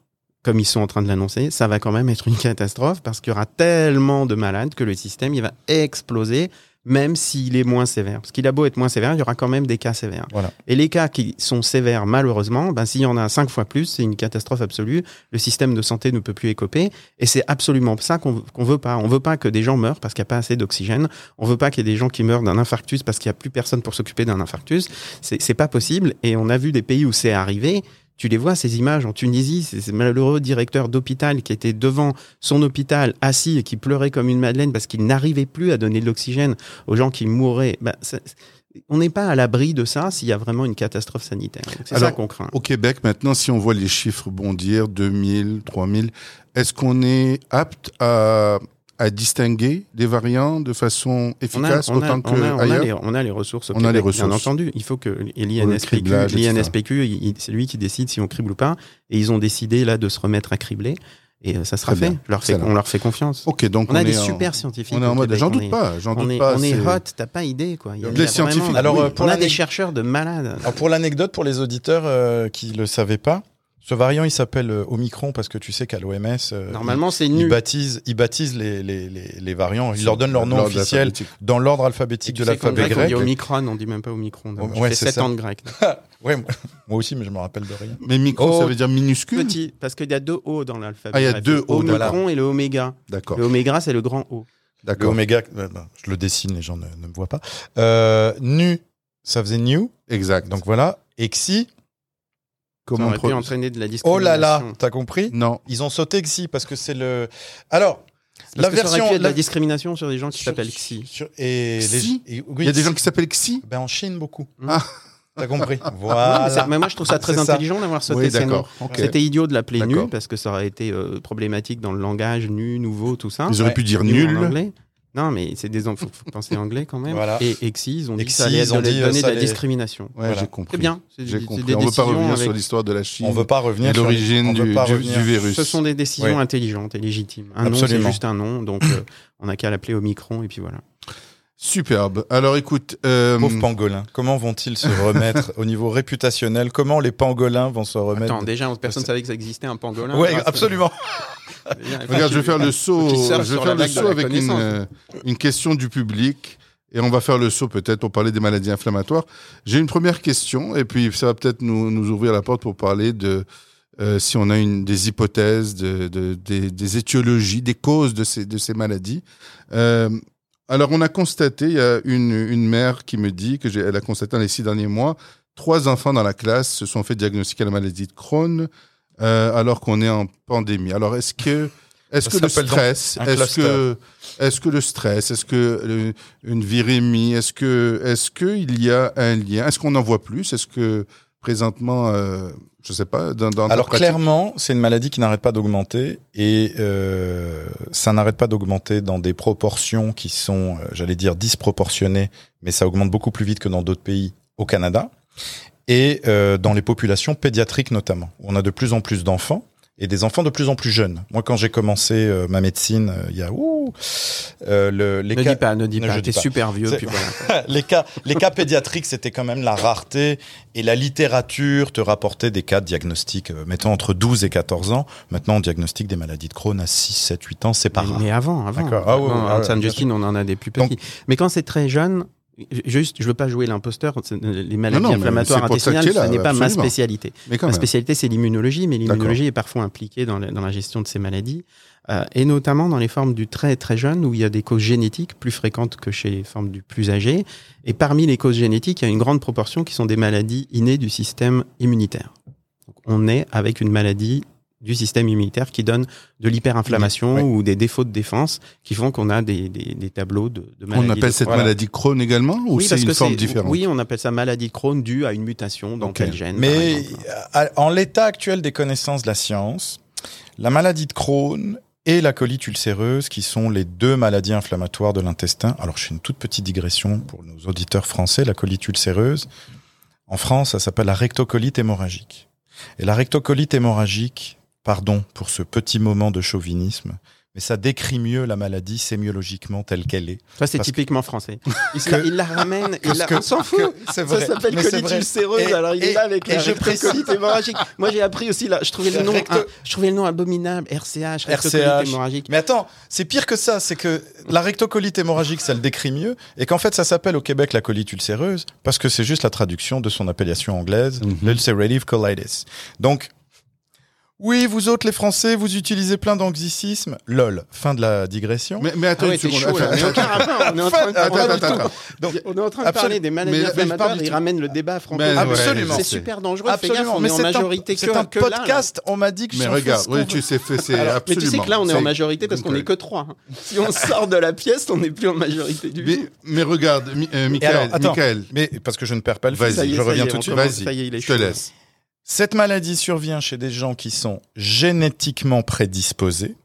comme ils sont en train de l'annoncer, ça va quand même être une catastrophe parce qu'il y aura tellement de malades que le système, il va exploser, même s'il est moins sévère. Parce qu'il a beau être moins sévère, il y aura quand même des cas sévères. Voilà. Et les cas qui sont sévères, malheureusement, ben, s'il y en a cinq fois plus, c'est une catastrophe absolue. Le système de santé ne peut plus écoper. Et c'est absolument ça qu'on qu'on veut pas. On veut pas que des gens meurent parce qu'il n'y a pas assez d'oxygène. On veut pas qu'il y ait des gens qui meurent d'un infarctus parce qu'il n'y a plus personne pour s'occuper d'un infarctus. C'est pas possible. Et on a vu des pays où c'est arrivé. Tu les vois, ces images en Tunisie, c'est ce malheureux directeur d'hôpital qui était devant son hôpital, assis et qui pleurait comme une madeleine parce qu'il n'arrivait plus à donner de l'oxygène aux gens qui mouraient. Ça- on n'est pas à l'abri de ça s'il y a vraiment une catastrophe sanitaire. C'est ça qu'on craint. Au Québec, maintenant, si on voit les chiffres bondir, 2000, 3000, est-ce qu'on est apte à, à distinguer des variants de façon On a, efficace on a- autant on a- on a les, on a les ressources au On a les Québec, bien ressources. entendu. Il faut que l'INSPQ, l'INSPQ, c'est lui qui décide si on crible ou pas. Et ils ont décidé là de se remettre à cribler. Et euh, ça sera Très fait. bien. Je leur fais, Excellent. on leur fait confiance. Ok, donc on, a est des en- super scientifiques. On est en mode, j'en On doute est- pas, j'en On doute est, pas. on est hot, t'as pas idée quoi. Il y a- Les il y a scientifiques, vraiment- Alors, oui, euh, pour on a des chercheurs de malades. Alors pour l'anecdote, pour les auditeurs euh, qui le savaient pas, ce variant il s'appelle euh, Omicron parce que tu sais qu'à l'OMS, euh, Normalement, c'est ils, baptisent, ils baptisent les, les, les, les variants, ils leur donnent leur nom officiel dans l'ordre Et alphabétique tu de l'alphabet grec, On dit Omicron, on dit même pas Omicron. Oh, ouais, fait c'est 7 ça. ans de grec. Ouais, moi, moi aussi, mais je me rappelle de rien. Mais micro, Oh, ça veut dire minuscule? Petit, parce qu'il y a deux O dans l'alphabet. Ah, il y a deux O, Omicron voilà. et le oméga. D'accord. Le oméga, c'est le grand O. Le D'accord. oméga, euh, je le dessine, les gens ne, ne me voient pas. Euh, nu, ça faisait new. Exact. Donc voilà. Et xi, Ça comment aurait pu entraîner de la oh discrimination. là là, t'as compris Non. Ils ont sauté xi parce que c'est le. Alors, Parce la que ça aurait version. pu être de la- la discrimination sur des gens qui s'appellent Xi. sur- et les- Xi et- oui, Il y a des Xi. gens qui s'appellent Xi Ben, en Chine, beaucoup. Ah. T'as compris Non, mais, Voilà. mais moi, je trouve ça très intelligent d'avoir sauté Oui, ces noms. C'était idiot de l'appeler nu parce que ça aurait été euh, problématique dans le langage nu, nouveau, tout ça. Ils auraient Ouais. pu dire nul. Non, mais c'est des enfants. Faut penser anglais quand même. Voilà. Et, et Xi, ils ont dit que ça allait donner de la discrimination. Ouais, Voilà. j'ai compris. C'est bien. J'ai compris. des On ne veut pas revenir avec- sur l'histoire de la Chine. On veut pas revenir et sur l'origine du, revenir. virus. Ce sont des décisions intelligentes et légitimes. Un nom, c'est juste un nom, donc euh, on n'a qu'à l'appeler Omicron et puis voilà. Superbe. Alors écoute, euh, Pauvres pangolins. Comment vont-ils se remettre au niveau réputationnel? Comment les pangolins vont se remettre? Attends, déjà, personne ne savait que ça existait un pangolin. Ouais, Grâce- absolument. Regarde, je vais faire le saut, je vais faire le saut avec une, euh, une question du public. Et on va faire le saut peut-être pour parler des maladies inflammatoires. J'ai une première question et puis ça va peut-être nous, nous ouvrir la porte pour parler de euh, si on a une, des hypothèses, de, de- des, des étiologies, des causes de ces, de ces maladies. Alors on a constaté, il y a une, une mère qui me dit que elle a constaté dans les six derniers mois, trois enfants dans la classe se sont fait diagnostiquer la maladie de Crohn euh, alors qu'on est en pandémie. Alors est-ce que est-ce Ça que le stress, est-ce que est-ce que le stress, est-ce que une virémie, est-ce que est-ce que il y a un lien? Est-ce qu'on en voit plus? Est-ce que présentement, euh, je sais pas, dans, Alors clairement, c'est une maladie qui n'arrête pas d'augmenter et euh, ça n'arrête pas d'augmenter dans des proportions qui sont, euh, j'allais dire, disproportionnées, mais ça augmente beaucoup plus vite que dans d'autres pays au Canada et euh, dans les populations pédiatriques notamment. On a de plus en plus d'enfants et des enfants de plus en plus jeunes. Moi, quand j'ai commencé euh, ma médecine, euh, il y a ouh, euh, le, les Ne cas- dis pas, ne dis pas. T'es super vieux. Puis voilà. les cas, les cas pédiatriques, c'était quand même la rareté et la littérature te rapportait des cas de diagnostic, euh, mettons entre 12 et 14 ans. Maintenant, on diagnostique des maladies de Crohn à 6, 7, 8 ans, c'est pas Mais, rare. mais avant, avant. D'accord. Ah ouais, ouais, ouais, on en a des plus Donc- petits. mais quand c'est très jeune, juste, je veux pas jouer l'imposteur. c'est- Les maladies non, inflammatoires intestinales, ce n'est pas ma spécialité. Ma spécialité, c'est l'immunologie, mais l'immunologie est parfois impliquée dans la, dans la gestion de ces maladies, euh, et notamment dans les formes du très très jeune, où il y a des causes génétiques plus fréquentes que chez les formes du plus âgé. Et parmi les causes génétiques, il y a une grande proportion qui sont des maladies innées du système immunitaire. Donc, on est avec une maladie du système immunitaire qui donne de l'hyperinflammation Oui. ou des défauts de défense qui font qu'on a des, des, des tableaux de, de maladies. On appelle de cette Voilà. maladie Crohn également ou oui, c'est une forme différente? Oui, on appelle ça maladie Crohn due à une mutation dans tel gène. Mais en l'état actuel des connaissances de la science, la maladie de Crohn et la colite ulcéreuse, qui sont les deux maladies inflammatoires de l'intestin. Alors, je fais une toute petite digression pour nos auditeurs français. La colite ulcéreuse, en France, ça s'appelle la rectocolite hémorragique. Et la rectocolite hémorragique, pardon pour ce petit moment de chauvinisme, mais ça décrit mieux la maladie sémiologiquement telle qu'elle est. Ça, c'est typiquement français. Il, Que- la, il la ramène, il la, que- on s'en fout. Ça s'appelle colite ulcéreuse, Et- alors il est là avec et la je rectocolite hémorragique. Moi, j'ai appris aussi, là, je trouvais le nom, recto- je trouvais le nom abominable, RCH, rectocolite RCH. hémorragique. Mais attends, c'est pire que ça, c'est que la rectocolite hémorragique, ça le décrit mieux, et qu'en fait, ça s'appelle au Québec la colite ulcéreuse, parce que c'est juste la traduction de son appellation anglaise, l'ulcerative colitis. Donc, oui, vous autres les Français, vous utilisez plein d'anglicismes. Lol, fin de la digression. Mais, mais attends Ah ouais, une seconde. chaud, là. attends, Mais aucun rapport, on est en train de attends, attends, tout. attends. Donc, On est en train de Absolument. parler des maladies Mais- mais je parle inflammatoires, du il tout. ramène le débat franco ouais, Absolument. C'est super dangereux, gaffe, Absolument, on mais est en c'est un, majorité c'est un podcast, on m'a dit que Mais regarde, oui, tu sais, fait- c'est Alors, mais absolument. tu sais que là, on est en majorité parce qu'on n'est que trois. hein. Si on sort de la pièce, on n'est plus en majorité du tout. mais regarde, euh, Michael, mais parce que je ne perds pas le Vas-y, fil, je reviens tout de suite. vas-y, je te laisse. Cette maladie survient chez des gens qui sont génétiquement prédisposés.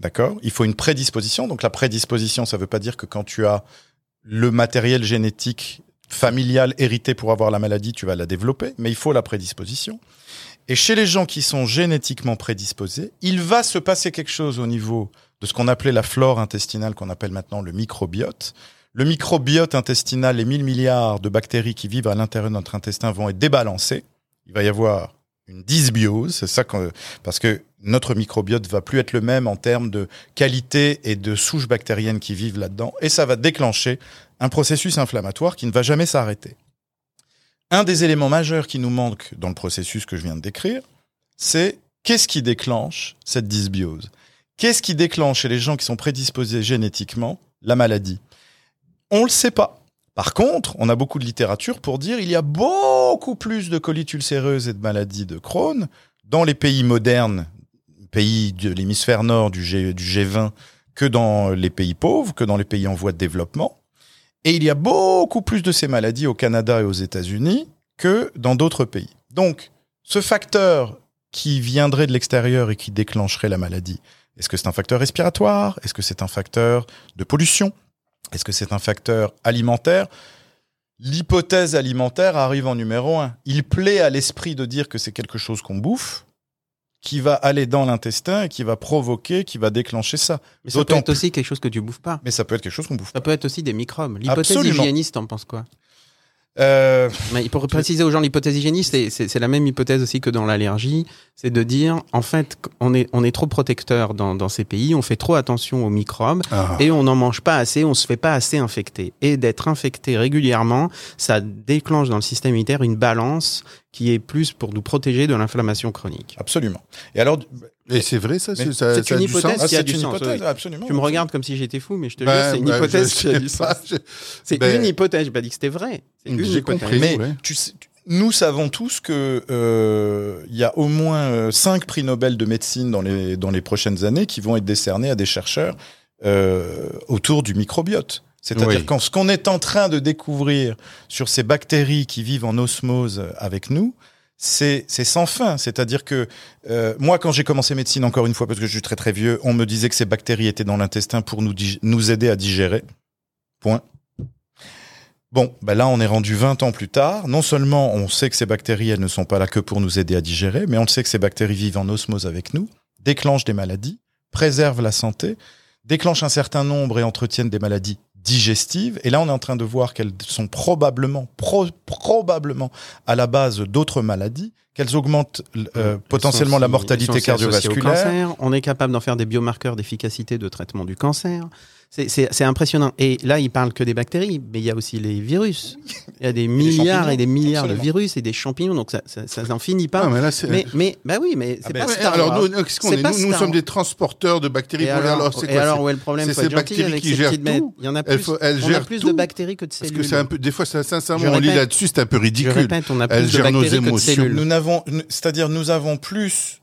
D'accord? Il faut une prédisposition. Donc la prédisposition, ça ne veut pas dire que quand tu as le matériel génétique familial hérité pour avoir la maladie, tu vas la développer, mais il faut la prédisposition. Et chez les gens qui sont génétiquement prédisposés, il va se passer quelque chose au niveau de ce qu'on appelait la flore intestinale, qu'on appelle maintenant le microbiote. Le microbiote intestinal, les 1000 milliards de bactéries qui vivent à l'intérieur de notre intestin vont être débalancés. Il va y avoir une dysbiose, c'est ça parce que notre microbiote va plus être le même en termes de qualité et de souches bactériennes qui vivent là-dedans, et ça va déclencher un processus inflammatoire qui ne va jamais s'arrêter. Un des éléments majeurs qui nous manque dans le processus que je viens de décrire, c'est qu'est-ce qui déclenche cette dysbiose? Qu'est-ce qui déclenche chez les gens qui sont prédisposés génétiquement? La maladie On le sait pas. Par contre, on a beaucoup de littérature pour dire il y a beaucoup plus de colites ulcéreuses et de maladies de Crohn dans les pays modernes, pays de l'hémisphère nord du, G, du G20, que dans les pays pauvres, que dans les pays en voie de développement. Et il y a beaucoup plus de ces maladies au Canada et aux États-Unis que dans d'autres pays. Donc, ce facteur qui viendrait de l'extérieur et qui déclencherait la maladie, est-ce que c'est un facteur respiratoire? Est-ce que c'est un facteur de pollution? Est-ce que c'est un facteur alimentaire? L'hypothèse alimentaire arrive en numéro un. Il plaît à l'esprit de dire que c'est quelque chose qu'on bouffe, qui va aller dans l'intestin et qui va provoquer, qui va déclencher ça. Mais ça peut être aussi quelque chose que tu bouffes pas. Mais ça peut être quelque chose qu'on bouffe. Ça peut être aussi des microbes. L'hypothèse hygiéniste, t'en penses quoi? Euh... Mais pour préciser aux gens, l'hypothèse hygiéniste, c'est la même hypothèse aussi que dans l'allergie. C'est de dire, en fait, on est, on est trop protecteur dans, dans ces pays, on fait trop attention aux microbes ah. et on n'en mange pas assez, on se fait pas assez infecter. Et d'être infecté régulièrement, ça déclenche dans le système immunitaire une balance qui est plus pour nous protéger de l'inflammation chronique. Absolument. Et alors, et c'est vrai ça C'est ça, une hypothèse qui a du une sens. hypothèse, absolument. Tu me regardes comme si j'étais fou, mais je te Ben, jure, c'est une ben, hypothèse je qui a sais du pas, sens. je- C'est Ben, une hypothèse, j'ai pas dit que c'était vrai. C'est une J'ai hypothèse. compris. Mais ouais. tu sais- tu- nous savons tous que euh, il y a au moins euh, cinq prix Nobel de médecine dans les dans les prochaines années qui vont être décernés à des chercheurs euh, autour du microbiote. C'est-à-dire Oui. quand ce qu'on est en train de découvrir sur ces bactéries qui vivent en osmose avec nous, c'est sans fin. C'est-à-dire que euh, moi, quand j'ai commencé médecine, encore une fois, parce que je suis très très vieux, on me disait que ces bactéries étaient dans l'intestin pour nous nous aider à digérer. Point. Bon, ben là, on est rendu 20 ans plus tard. Non seulement on sait que ces bactéries, elles ne sont pas là que pour nous aider à digérer, mais on sait que ces bactéries vivent en osmose avec nous, déclenchent des maladies, préservent la santé, déclenchent un certain nombre et entretiennent des maladies digestives. Et là, on est en train de voir qu'elles sont probablement, pro- probablement à la base d'autres maladies, qu'elles augmentent euh, Elles potentiellement sont la mortalité cardiovasculaire. cancer. On est capable d'en faire des biomarqueurs d'efficacité de traitement du cancer. C'est- impressionnant. Et là, il parle que des bactéries, mais il y a aussi les virus. Il y a des milliards champignons, et des milliards de virus et des champignons, donc ça, ça, ça n'en finit pas. Ah, mais là, c'est- mais, mais, bah oui, mais c'est Ah pas ouais, Star alors nous, qu'on C'est est pas Nous, sommes des transporteurs de bactéries. Et alors, alors, c'est et quoi, alors c'est- où est le problème c'est ces bactéries avec qui ces gèrent tout. Il y en a plus, faut- elles on a plus tout. de bactéries que de Parce cellules. que c'est un peu, des fois, ça, sincèrement, Je on lit répète. là-dessus, c'est un peu Je ridicule. répète, on a Elles plus de gèrent nos bactéries que de émotions. cellules. Nous n'avons, c'est-à-dire nous avons plus,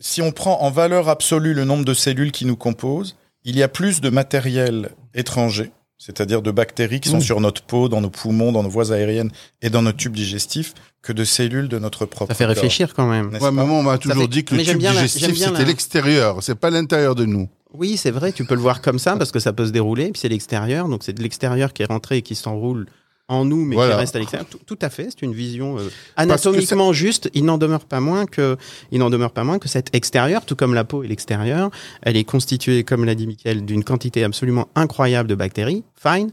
si on prend en valeur absolue le nombre de cellules qui nous composent, il y a plus de matériel étranger, c'est-à-dire de bactéries qui sont Mmh. sur notre peau, dans nos poumons, dans nos voies aériennes et dans notre tube digestif, que de cellules de notre propre Ça fait corps. réfléchir quand même. Ouais, on m'a toujours fait- dit que le mais j'aime tube digestif, c'était la- l'extérieur, c'est pas l'intérieur de nous. Oui, c'est vrai, tu peux le voir comme ça parce que ça peut se dérouler, puis c'est l'extérieur, donc c'est de l'extérieur qui est rentré et qui s'enroule en nous, mais Voilà. qui reste à l'extérieur. Tout, tout à fait, c'est une vision euh, anatomiquement juste. Il n'en demeure pas moins que, il n'en demeure pas moins que cet extérieur, tout comme la peau et l'extérieur, elle est constituée, comme l'a dit Michael, d'une quantité absolument incroyable de bactéries. Fine.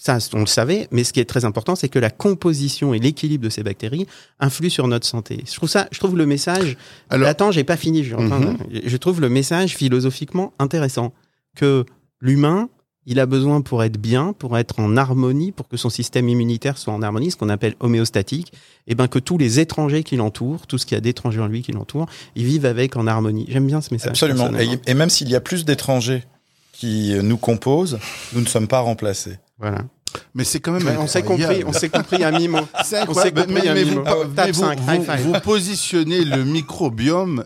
Ça, on le savait, mais ce qui est très important, c'est que la composition et l'équilibre de ces bactéries influent sur notre santé. Je trouve ça, je trouve le message. Alors- Attends, j'ai pas fini. Je, de- je trouve le message philosophiquement intéressant que l'humain, il a besoin pour être bien, pour être en harmonie, pour que son système immunitaire soit en harmonie, ce qu'on appelle homéostatique, et ben que tous les étrangers qui l'entourent, tout ce qu'il y a d'étrangers en lui qui l'entoure, ils vivent avec en harmonie. J'aime bien ce message. Absolument. Et, et même s'il y a plus d'étrangers qui euh, nous composent, nous ne sommes pas remplacés. Voilà. Mais c'est quand même. On s'est compris, on s'est compris à mi-mot. C'est On s'est compris mais, à mi-mot. Ah ouais, vous positionnez le microbiome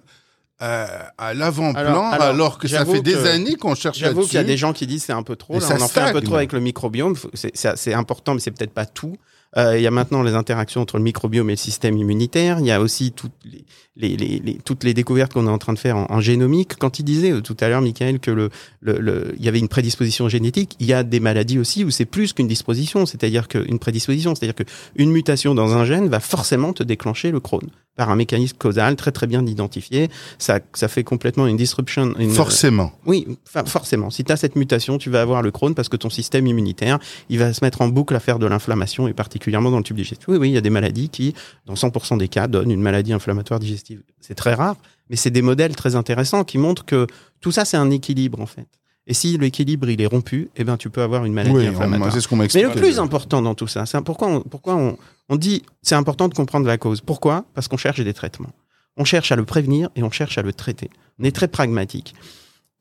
euh, à l'avant-plan Alors- alors, alors, que ça fait des que- années qu'on cherche J'avoue qu'il y a là-dessus. des gens qui disent c'est un peu trop. Là, ça on en fait un peu trop avec le microbiome. C'est c'est- c'est important, mais c'est peut-être pas tout. Euh, il y a maintenant les interactions entre le microbiome et le système immunitaire. Il y a aussi toutes les, les- les- les- toutes les découvertes qu'on est en train de faire en, en génomique. Quand il disait euh, tout à l'heure, Michael, que le, le, le- il y avait une prédisposition génétique, il y a des maladies aussi où c'est plus qu'une disposition, c'est-à-dire qu'une prédisposition, c'est-à-dire qu'une mutation dans un gène va forcément te déclencher le Crohn par un mécanisme causal très très bien identifié. Ça, ça fait complètement une disruption. Une, Forcément. oui, forcément. Si tu as cette mutation, tu vas avoir le Crohn parce que ton système immunitaire, il va se mettre en boucle à faire de l'inflammation et particulièrement dans le tube digestif. Oui, oui, il y a des maladies qui, dans 100% des cas, donnent une maladie inflammatoire digestive. C'est très rare, mais c'est des modèles très intéressants qui montrent que tout ça, c'est un équilibre en fait. Et si l'équilibre il est rompu, eh ben tu peux avoir une maladie Oui, inflammatoire. ce qu'on Mais le plus important dans tout ça, c'est pourquoi on, pourquoi on, on dit c'est important de comprendre la cause. Pourquoi? Parce qu'on cherche des traitements. On cherche à le prévenir et on cherche à le traiter. On est très pragmatique.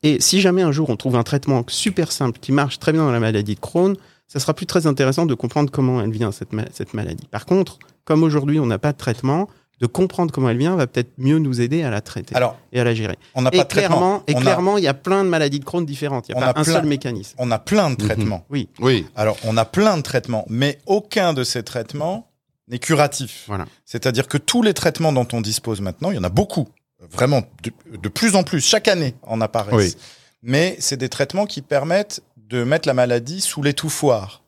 Et si jamais un jour on trouve un traitement super simple qui marche très bien dans la maladie de Crohn, ça sera plus très intéressant de comprendre comment elle vient cette, ma- cette maladie. Par contre, comme aujourd'hui on n'a pas de traitement, de comprendre comment elle vient va peut-être mieux nous aider à la traiter Alors, et à la gérer. on n'a Et pas de traitement. clairement, et on, a, clairement, il y a plein de maladies de Crohn différentes. Il n'y On a a pas un plein- seul mécanisme. on a plein Mhm. de traitements. Oui, Oui. Alors, on a plein de traitements, mais aucun de ces traitements n'est curatif. voilà. C'est-à-dire que tous les traitements dont on dispose maintenant, il y en a beaucoup, vraiment de, de plus en plus, chaque année en apparaissent. Oui. Mais c'est des traitements qui permettent de mettre la maladie sous l'étouffoir.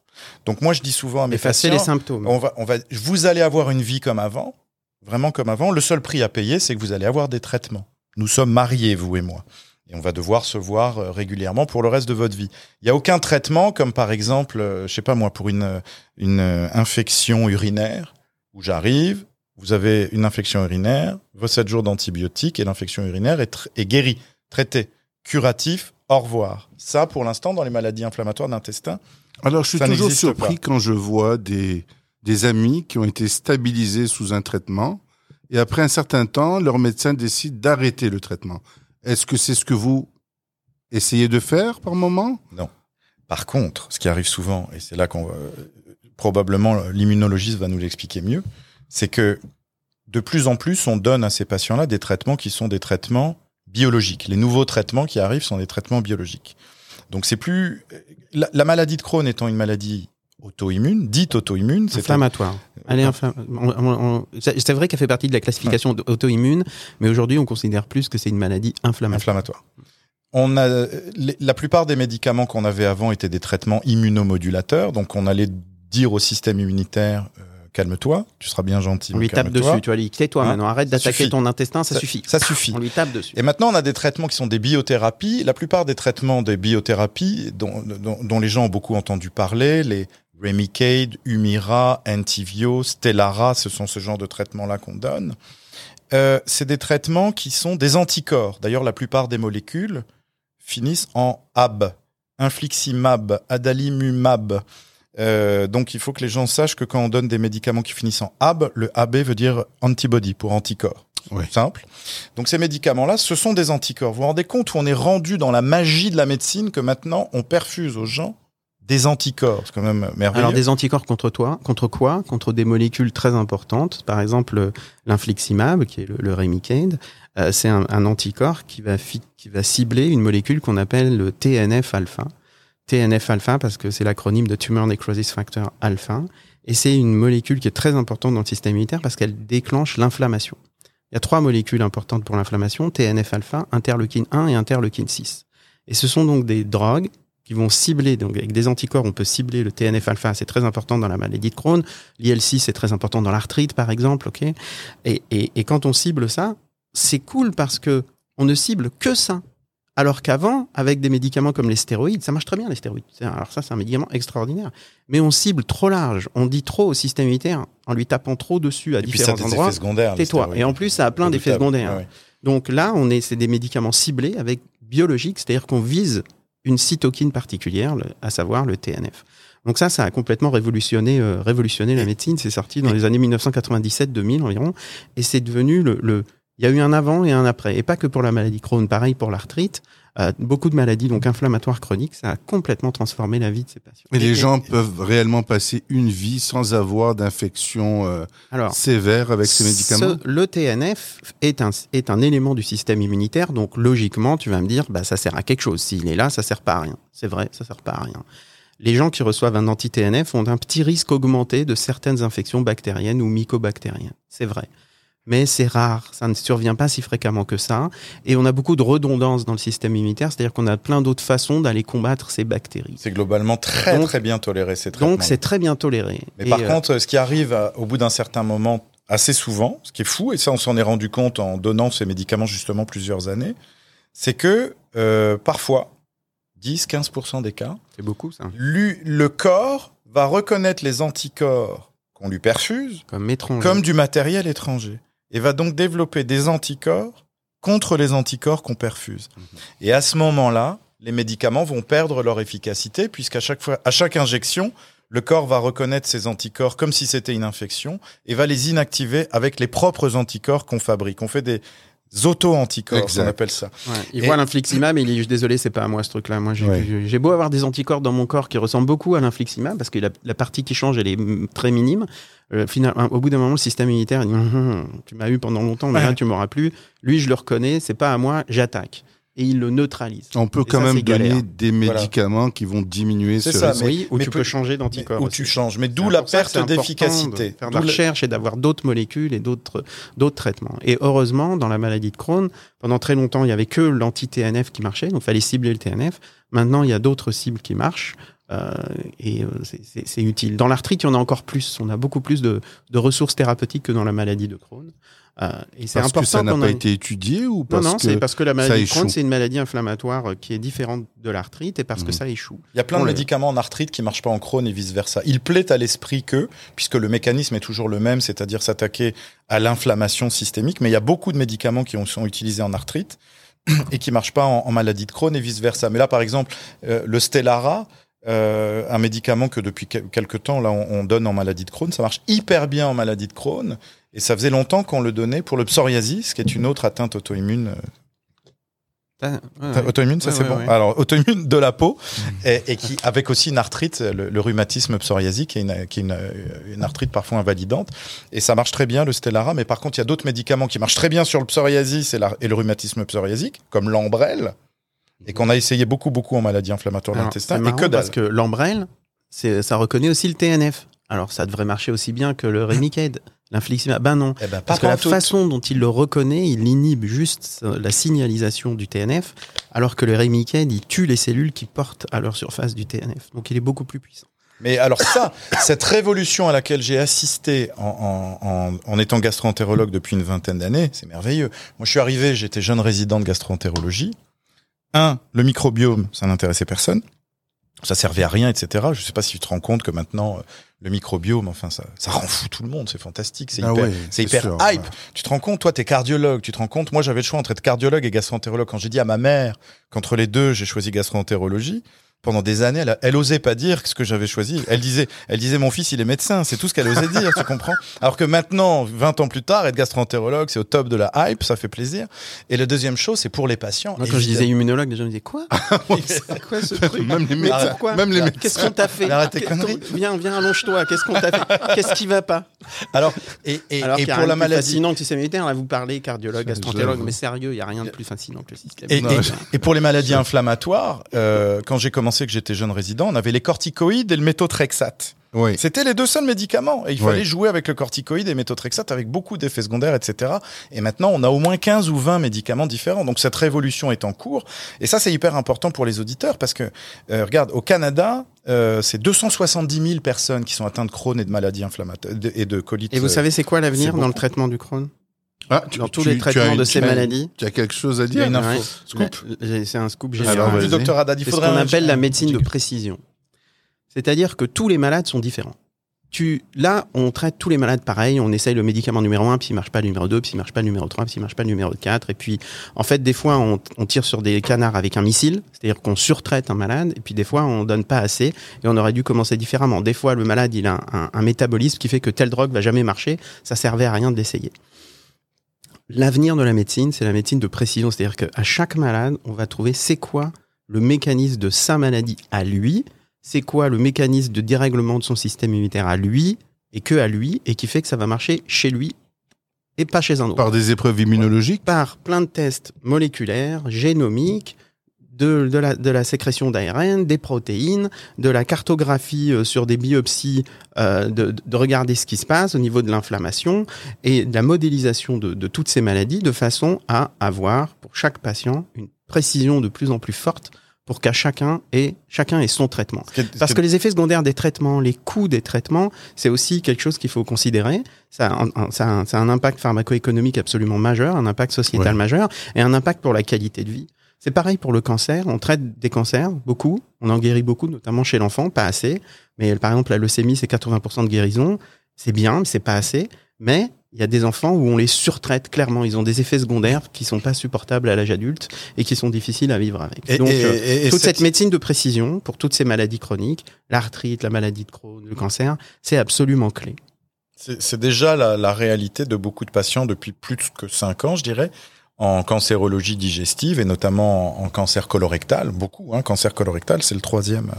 Donc moi, je dis souvent à mes Effacer patients, les symptômes. on va, on va, vous allez avoir une vie comme avant, vraiment comme avant. Le seul prix à payer, c'est que vous allez avoir des traitements. Nous sommes mariés, vous et moi. Et on va devoir se voir euh, régulièrement pour le reste de votre vie. Il n'y a aucun traitement, comme par exemple, euh, je sais pas moi, pour une, euh, une infection urinaire, où j'arrive, vous avez une infection urinaire, vos 7 jours d'antibiotiques et l'infection urinaire est, guérie, traitée, curatif, au revoir. Ça, pour l'instant, dans les maladies inflammatoires d'intestin, Alors, je suis toujours surpris pas. quand je vois des, des amis qui ont été stabilisés sous un traitement et après un certain temps, leur médecin décide d'arrêter le traitement. Est-ce que c'est ce que vous essayez de faire par moment? Par contre, ce qui arrive souvent, et c'est là qu'on probablement l'immunologiste va nous l'expliquer mieux, c'est que de plus en plus, on donne à ces patients-là des traitements qui sont des traitements biologiques. Les nouveaux traitements qui arrivent sont des traitements biologiques. Donc c'est plus la maladie de Crohn étant une maladie auto-immune, dite auto-immune, c'est Inflammatoire. Elle est infla- C'est vrai qu'elle fait partie de la classification auto-immune, mais aujourd'hui, on considère plus que c'est une maladie inflammatoire. inflammatoire. On a la plupart des médicaments qu'on avait avant étaient des traitements immunomodulateurs, donc on allait dire au système immunitaire euh, calme-toi, tu seras bien gentil. On lui tape dessus. Tu vas lui tais-toi Hein? maintenant. Arrête d'attaquer ton intestin, ça, suffit. Ça suffit. On lui tape dessus. Et maintenant, on a des traitements qui sont des biothérapies. La plupart des traitements des biothérapies dont, dont, dont les gens ont beaucoup entendu parler, les Remicade, Humira, Entyvio, Stellara, ce sont ce genre de traitements-là qu'on donne. Euh, c'est des traitements qui sont des anticorps. D'ailleurs, la plupart des molécules finissent en AB, infliximab, adalimumab. Euh, donc, il faut que les gens sachent que quand on donne des médicaments qui finissent en AB, le AB veut dire antibody pour anticorps. Oui. Simple. Donc ces médicaments-là, ce sont des anticorps. Vous vous rendez compte où on est rendu dans la magie de la médecine que maintenant on perfuse aux gens des anticorps. C'est quand même merveilleux. Alors des anticorps contre toi, contre quoi? Contre des molécules très importantes. Par exemple, l'infliximab, qui est le, le Remicade, euh, c'est un, anticorps qui va, qui va cibler une molécule qu'on appelle le TNF-alpha. TNF-alpha parce que c'est l'acronyme de Tumor Necrosis Factor alpha. Et c'est une molécule qui est très importante dans le système immunitaire parce qu'elle déclenche l'inflammation. Il y a trois molécules importantes pour l'inflammation, TNF-alpha, interleukine 1 et interleukine 6. Et ce sont donc des drogues qui vont cibler, donc avec des anticorps, on peut cibler le TNF-alpha, c'est très important dans la maladie de Crohn. L'IL6, c'est très important dans l'arthrite, par exemple, ok. Et, et, et quand on cible ça, c'est cool parce que on ne cible que ça. Alors qu'avant, avec des médicaments comme les stéroïdes, ça marche très bien les stéroïdes. Alors ça, c'est un médicament extraordinaire. Mais on cible trop large. On dit trop au système immunitaire en lui tapant trop dessus à Et puis ça différents endroits. secondaires. Tais-toi. Et en plus, ça a plein d'effets secondaires. Ouais. Donc là, on est, c'est des médicaments ciblés avec biologiques, c'est-à-dire qu'on vise une cytokine particulière, le- à savoir le TNF. Donc ça, ça a complètement révolutionné, euh, révolutionné la médecine. C'est sorti dans les années 1997-2000 environ, et c'est devenu le, le. Il y a eu un avant et un après, et pas que pour la maladie Crohn, pareil pour l'arthrite. Euh, beaucoup de maladies donc inflammatoires chroniques, ça a complètement transformé la vie de ces patients. Et les Et- gens peuvent réellement passer une vie sans avoir d'infection euh, sévère avec ces médicaments? Ce- le TNF est un, est un élément du système immunitaire, donc logiquement, tu vas me dire, bah, ça sert à quelque chose. S'il est là, ça sert pas à rien. C'est vrai, ça sert pas à rien. Les gens qui reçoivent un anti-TNF ont un petit risque augmenté de certaines infections bactériennes ou mycobactériennes. C'est vrai. Mais c'est rare, ça ne survient pas si fréquemment que ça. Et on a beaucoup de redondance dans le système immunitaire, c'est-à-dire qu'on a plein d'autres façons d'aller combattre ces bactéries. C'est globalement très Donc- très bien toléré ces traitements. Donc c'est très bien toléré. Mais Et, par euh, contre, ce qui arrive à- au bout d'un certain moment, assez souvent, ce qui est fou, et ça on s'en est rendu compte en donnant ces médicaments justement plusieurs années, c'est que euh, parfois, 10-15% des cas, c'est beaucoup ça. lui- le corps va reconnaître les anticorps qu'on lui perfuse comme du matériel étranger et va donc développer des anticorps contre les anticorps qu'on perfuse. Et à ce moment-là, les médicaments vont perdre leur efficacité puisqu'à chaque fois, à chaque injection, le corps va reconnaître ces anticorps comme si c'était une infection et va les inactiver avec les propres anticorps qu'on fabrique. On fait des, auto-anticorps, on appelle ça. Ouais, il Et- voit l'infliximab et il dit désolé, c'est pas à moi ce truc-là. Moi, j'ai Ouais. beau avoir des anticorps dans mon corps qui ressemblent beaucoup à l'infliximab parce que la, la partie qui change elle est très minime. Euh, finalement, au bout d'un moment, le système immunitaire il dit Hum, hum, tu m'as eu pendant longtemps, mais Ouais. là tu m'auras plus. Lui, je le reconnais, c'est pas à moi, j'attaque et il le neutralise. On peut Et quand ça, même galère. donner des médicaments qui vont diminuer ce ça, risque. oui, ou mais tu peu- peux changer d'anticorps. Où aussi. tu changes. Mais d'où la perte d'efficacité. de Faire de la recherche et d'avoir d'autres molécules et d'autres d'autres traitements. Et heureusement, dans la maladie de Crohn, pendant très longtemps, il y avait que l'anti-TNF qui marchait, donc il fallait cibler le TNF. Maintenant, il y a d'autres cibles qui marchent. euh, et euh, c'est- c'est c'est utile. Dans l'arthrite, il y en a encore plus. On a beaucoup plus de, de ressources thérapeutiques que dans la maladie de Crohn. Euh, et c'est Parce important que ça n'a pas été étudié ou Non, parce non, que c'est parce que la maladie de Crohn, c'est une maladie inflammatoire euh, qui est différente de l'arthrite et parce que Mhm. ça échoue. Il y a plein de médicaments en arthrite qui marchent pas en Crohn et vice versa. Il plaît à l'esprit que, puisque le mécanisme est toujours le même, c'est-à-dire s'attaquer à l'inflammation systémique, mais il y a beaucoup de médicaments qui ont- sont utilisés en arthrite et qui marchent pas en, en maladie de Crohn et vice versa. Mais là, par exemple, euh, le Stellara, euh, un médicament que depuis quel- quelque temps là on, on donne en maladie de Crohn, ça marche hyper bien en maladie de Crohn et ça faisait longtemps qu'on le donnait pour le psoriasis, qui est une autre atteinte auto-immune euh, Ah, ouais. Auto-immune, ça Ouais, c'est ouais, bon. Alors auto-immune de la peau et, et qui avec aussi une arthrite, le, le rhumatisme psoriasique, qui est, une, qui est une, une arthrite parfois invalidante. Et ça marche très bien le Stellara, mais par contre il y a d'autres médicaments qui marchent très bien sur le psoriasis et, la- et le rhumatisme psoriasique, comme l'Ambrel, et qu'on a essayé beaucoup beaucoup en maladie inflammatoire de l'intestin, et que dalle. parce que l'Ambrel, c'est- ça reconnaît aussi le TNF. Alors ça devrait marcher aussi bien que le Remicade, l'infliximab. Ben non. Eh ben, Parce que la façon dont il le reconnaît, il inhibe juste la signalisation du TNF, alors que le Remicade, il tue les cellules qui portent à leur surface du TNF. Donc il est beaucoup plus puissant. Mais alors ça, cette révolution à laquelle j'ai assisté en, en, en, en étant gastro-entérologue depuis une vingtaine d'années, c'est merveilleux. Moi, je suis arrivé, j'étais jeune résident de gastro-entérologie. Un, le microbiome, ça n'intéressait personne. Ça servait à rien, etc. Je sais pas si tu te rends compte que maintenant, euh, le microbiome, enfin, ça, ça rend fou tout le monde. C'est fantastique. C'est Ah hyper, ouais, c'est c'est hyper sûr, hype. ouais. Tu te rends compte, toi, t'es cardiologue. Tu te rends compte, moi, j'avais le choix entre être cardiologue et gastro-entérologue. Quand j'ai dit à ma mère qu'entre les deux, j'ai choisi gastro-entérologie, pendant des années, elle, a- elle osait pas dire ce que j'avais choisi. Elle disait, elle disait, mon fils, il est médecin. C'est tout ce qu'elle osait dire, tu comprends? Alors que maintenant, 20 ans plus tard, être gastro-entérologue, c'est au top de la hype, ça fait plaisir. Et la deuxième chose, c'est pour les patients. Moi, quand je disais immunologue, les gens me disaient quoi? C'est quoi ce truc? Même les médecins. pourquoi? Même les médecins. Qu'est-ce qu'on t'a fait? Arrête tes conneries. Viens, viens, allonge-toi. Qu'est-ce qu'on t'a fait? Qu'est-ce qui va pas? Alors, et, Alors pour la maladie. fascinant que le système immunitaire, là, vous parlez cardiologue, gastroentérologue, mais sérieux, il y a rien de plus fascinant que le système Et, et pour les maladies inflammatoires, euh, quand j'ai commencé, que j'étais jeune résident, on avait les corticoïdes et le méthotrexate. Oui. C'était les deux seuls médicaments. Et il fallait jouer avec le corticoïde et le méthotrexate avec beaucoup d'effets secondaires, etc. Et maintenant, on a au moins 15 ou 20 médicaments différents. Donc cette révolution est en cours. Et ça, c'est hyper important pour les auditeurs parce que, euh, regarde, au Canada, euh, c'est 270 000 personnes qui sont atteintes de Crohn et de maladies inflammatoires et de colites. Et vous euh, savez, c'est quoi l'avenir dans le traitement du Crohn? Ah, tu- Dans tous tu- les traitements de ces tu as- maladies Tu as quelque chose à dire. Ouais. C'est un scoop il C'est ce faudrait qu'on appelle la médecine de précision. C'est-à-dire que tous les malades sont différents. Tu, là, on traite tous les malades pareil, on essaye le médicament numéro 1, puis il marche pas le numéro 2, puis il marche pas le numéro 3, puis il marche pas le numéro 4. Et puis, en fait, des fois, on, on tire sur des canards avec un missile, c'est-à-dire qu'on surtraite un malade, et puis des fois, on donne pas assez, et on aurait dû commencer différemment. Des fois, le malade, il a un, un- un métabolisme qui fait que telle drogue va jamais marcher, ça servait à rien de l'essayer. L'avenir de la médecine, c'est la médecine de précision, c'est-à-dire qu'à chaque malade, on va trouver c'est quoi le mécanisme de sa maladie à lui, c'est quoi le mécanisme de dérèglement de son système immunitaire à lui, et que à lui, et qui fait que ça va marcher chez lui et pas chez un autre. Par des épreuves immunologiques? Par plein de tests moléculaires, génomiques, de, de la, de la sécrétion d'ARN, des protéines, de la cartographie euh, sur des biopsies, euh, de, de regarder ce qui se passe au niveau de l'inflammation et de la modélisation de, de toutes ces maladies de façon à avoir pour chaque patient une précision de plus en plus forte pour qu'à chacun ait, chacun ait son traitement. Parce que les effets secondaires des traitements, les coûts des traitements, c'est aussi quelque chose qu'il faut considérer. Ça a, un, ça a un- ça a un impact pharmacoéconomique absolument majeur, un impact sociétal Ouais. majeur et un impact pour la qualité de vie. C'est pareil pour le cancer. On traite des cancers, beaucoup. On en guérit beaucoup, notamment chez l'enfant, pas assez. Mais par exemple, la leucémie, c'est 80% de guérison. C'est bien, mais c'est pas assez. Mais il y a des enfants où on les surtraite clairement. Ils ont des effets secondaires qui sont pas supportables à l'âge adulte et qui sont difficiles à vivre avec. Et- Donc, et- euh, et- toute cette- cette médecine de précision pour toutes ces maladies chroniques, l'arthrite, la maladie de Crohn, le cancer, c'est absolument clé. C'est c'est déjà la, la réalité de beaucoup de patients depuis plus que 5 ans, je dirais. En cancérologie digestive et notamment en cancer colorectal, beaucoup. Hein, cancer colorectal, c'est le troisième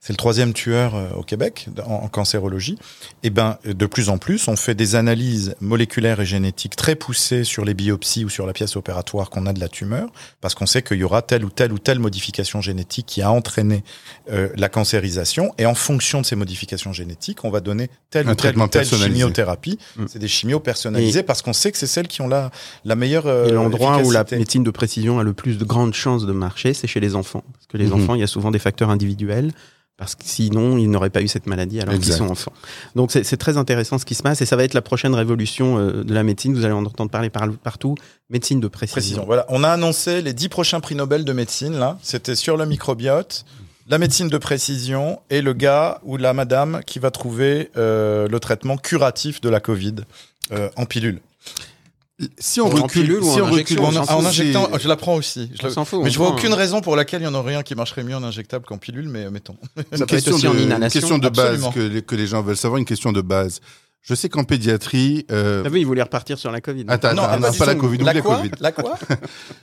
c'est le troisième tueur euh, au Québec en, cancérologie. Et eh ben, de plus en plus, on fait des analyses moléculaires et génétiques très poussées sur les biopsies ou sur la pièce opératoire qu'on a de la tumeur, parce qu'on sait qu'il y aura telle ou telle ou telle modification génétique qui a entraîné euh, la cancérisation. Et en fonction de ces modifications génétiques, on va donner telle ou telle, ou telle chimiothérapie. Mm. C'est des chimios personnalisés parce qu'on sait que c'est celles qui ont la, la meilleure. Euh, et l'endroit où la médecine de précision a le plus de grandes chances de marcher, c'est chez les enfants. Parce que les mm-hmm. enfants, il y a souvent des facteurs individuels parce que sinon, ils n'auraient pas eu cette maladie alors qu'ils sont enfants. Donc c'est très intéressant ce qui se passe et ça va être la prochaine révolution euh, de la médecine. Vous allez en entendre parler partout. Médecine de précision. précision. Voilà, on a annoncé les dix prochains prix Nobel de médecine là. C'était sur le microbiote, la médecine de précision et le gars ou la madame qui va trouver euh, le traitement curatif de la Covid euh, en pilule. Si on recule, si on recule, en, injectant, je la prends aussi. Je s'en fout. Mais je vois aucune raison pour laquelle il y en aurait rien qui marcherait mieux en injectable qu'en pilule, mais mettons. Une question, de, une question de base que les, que les gens veulent savoir, une question de base. Je sais qu'en pédiatrie. Euh... Ah oui, il voulait repartir sur la Covid. Attends, non, attends, pas, la Covid. La quoi, la quoi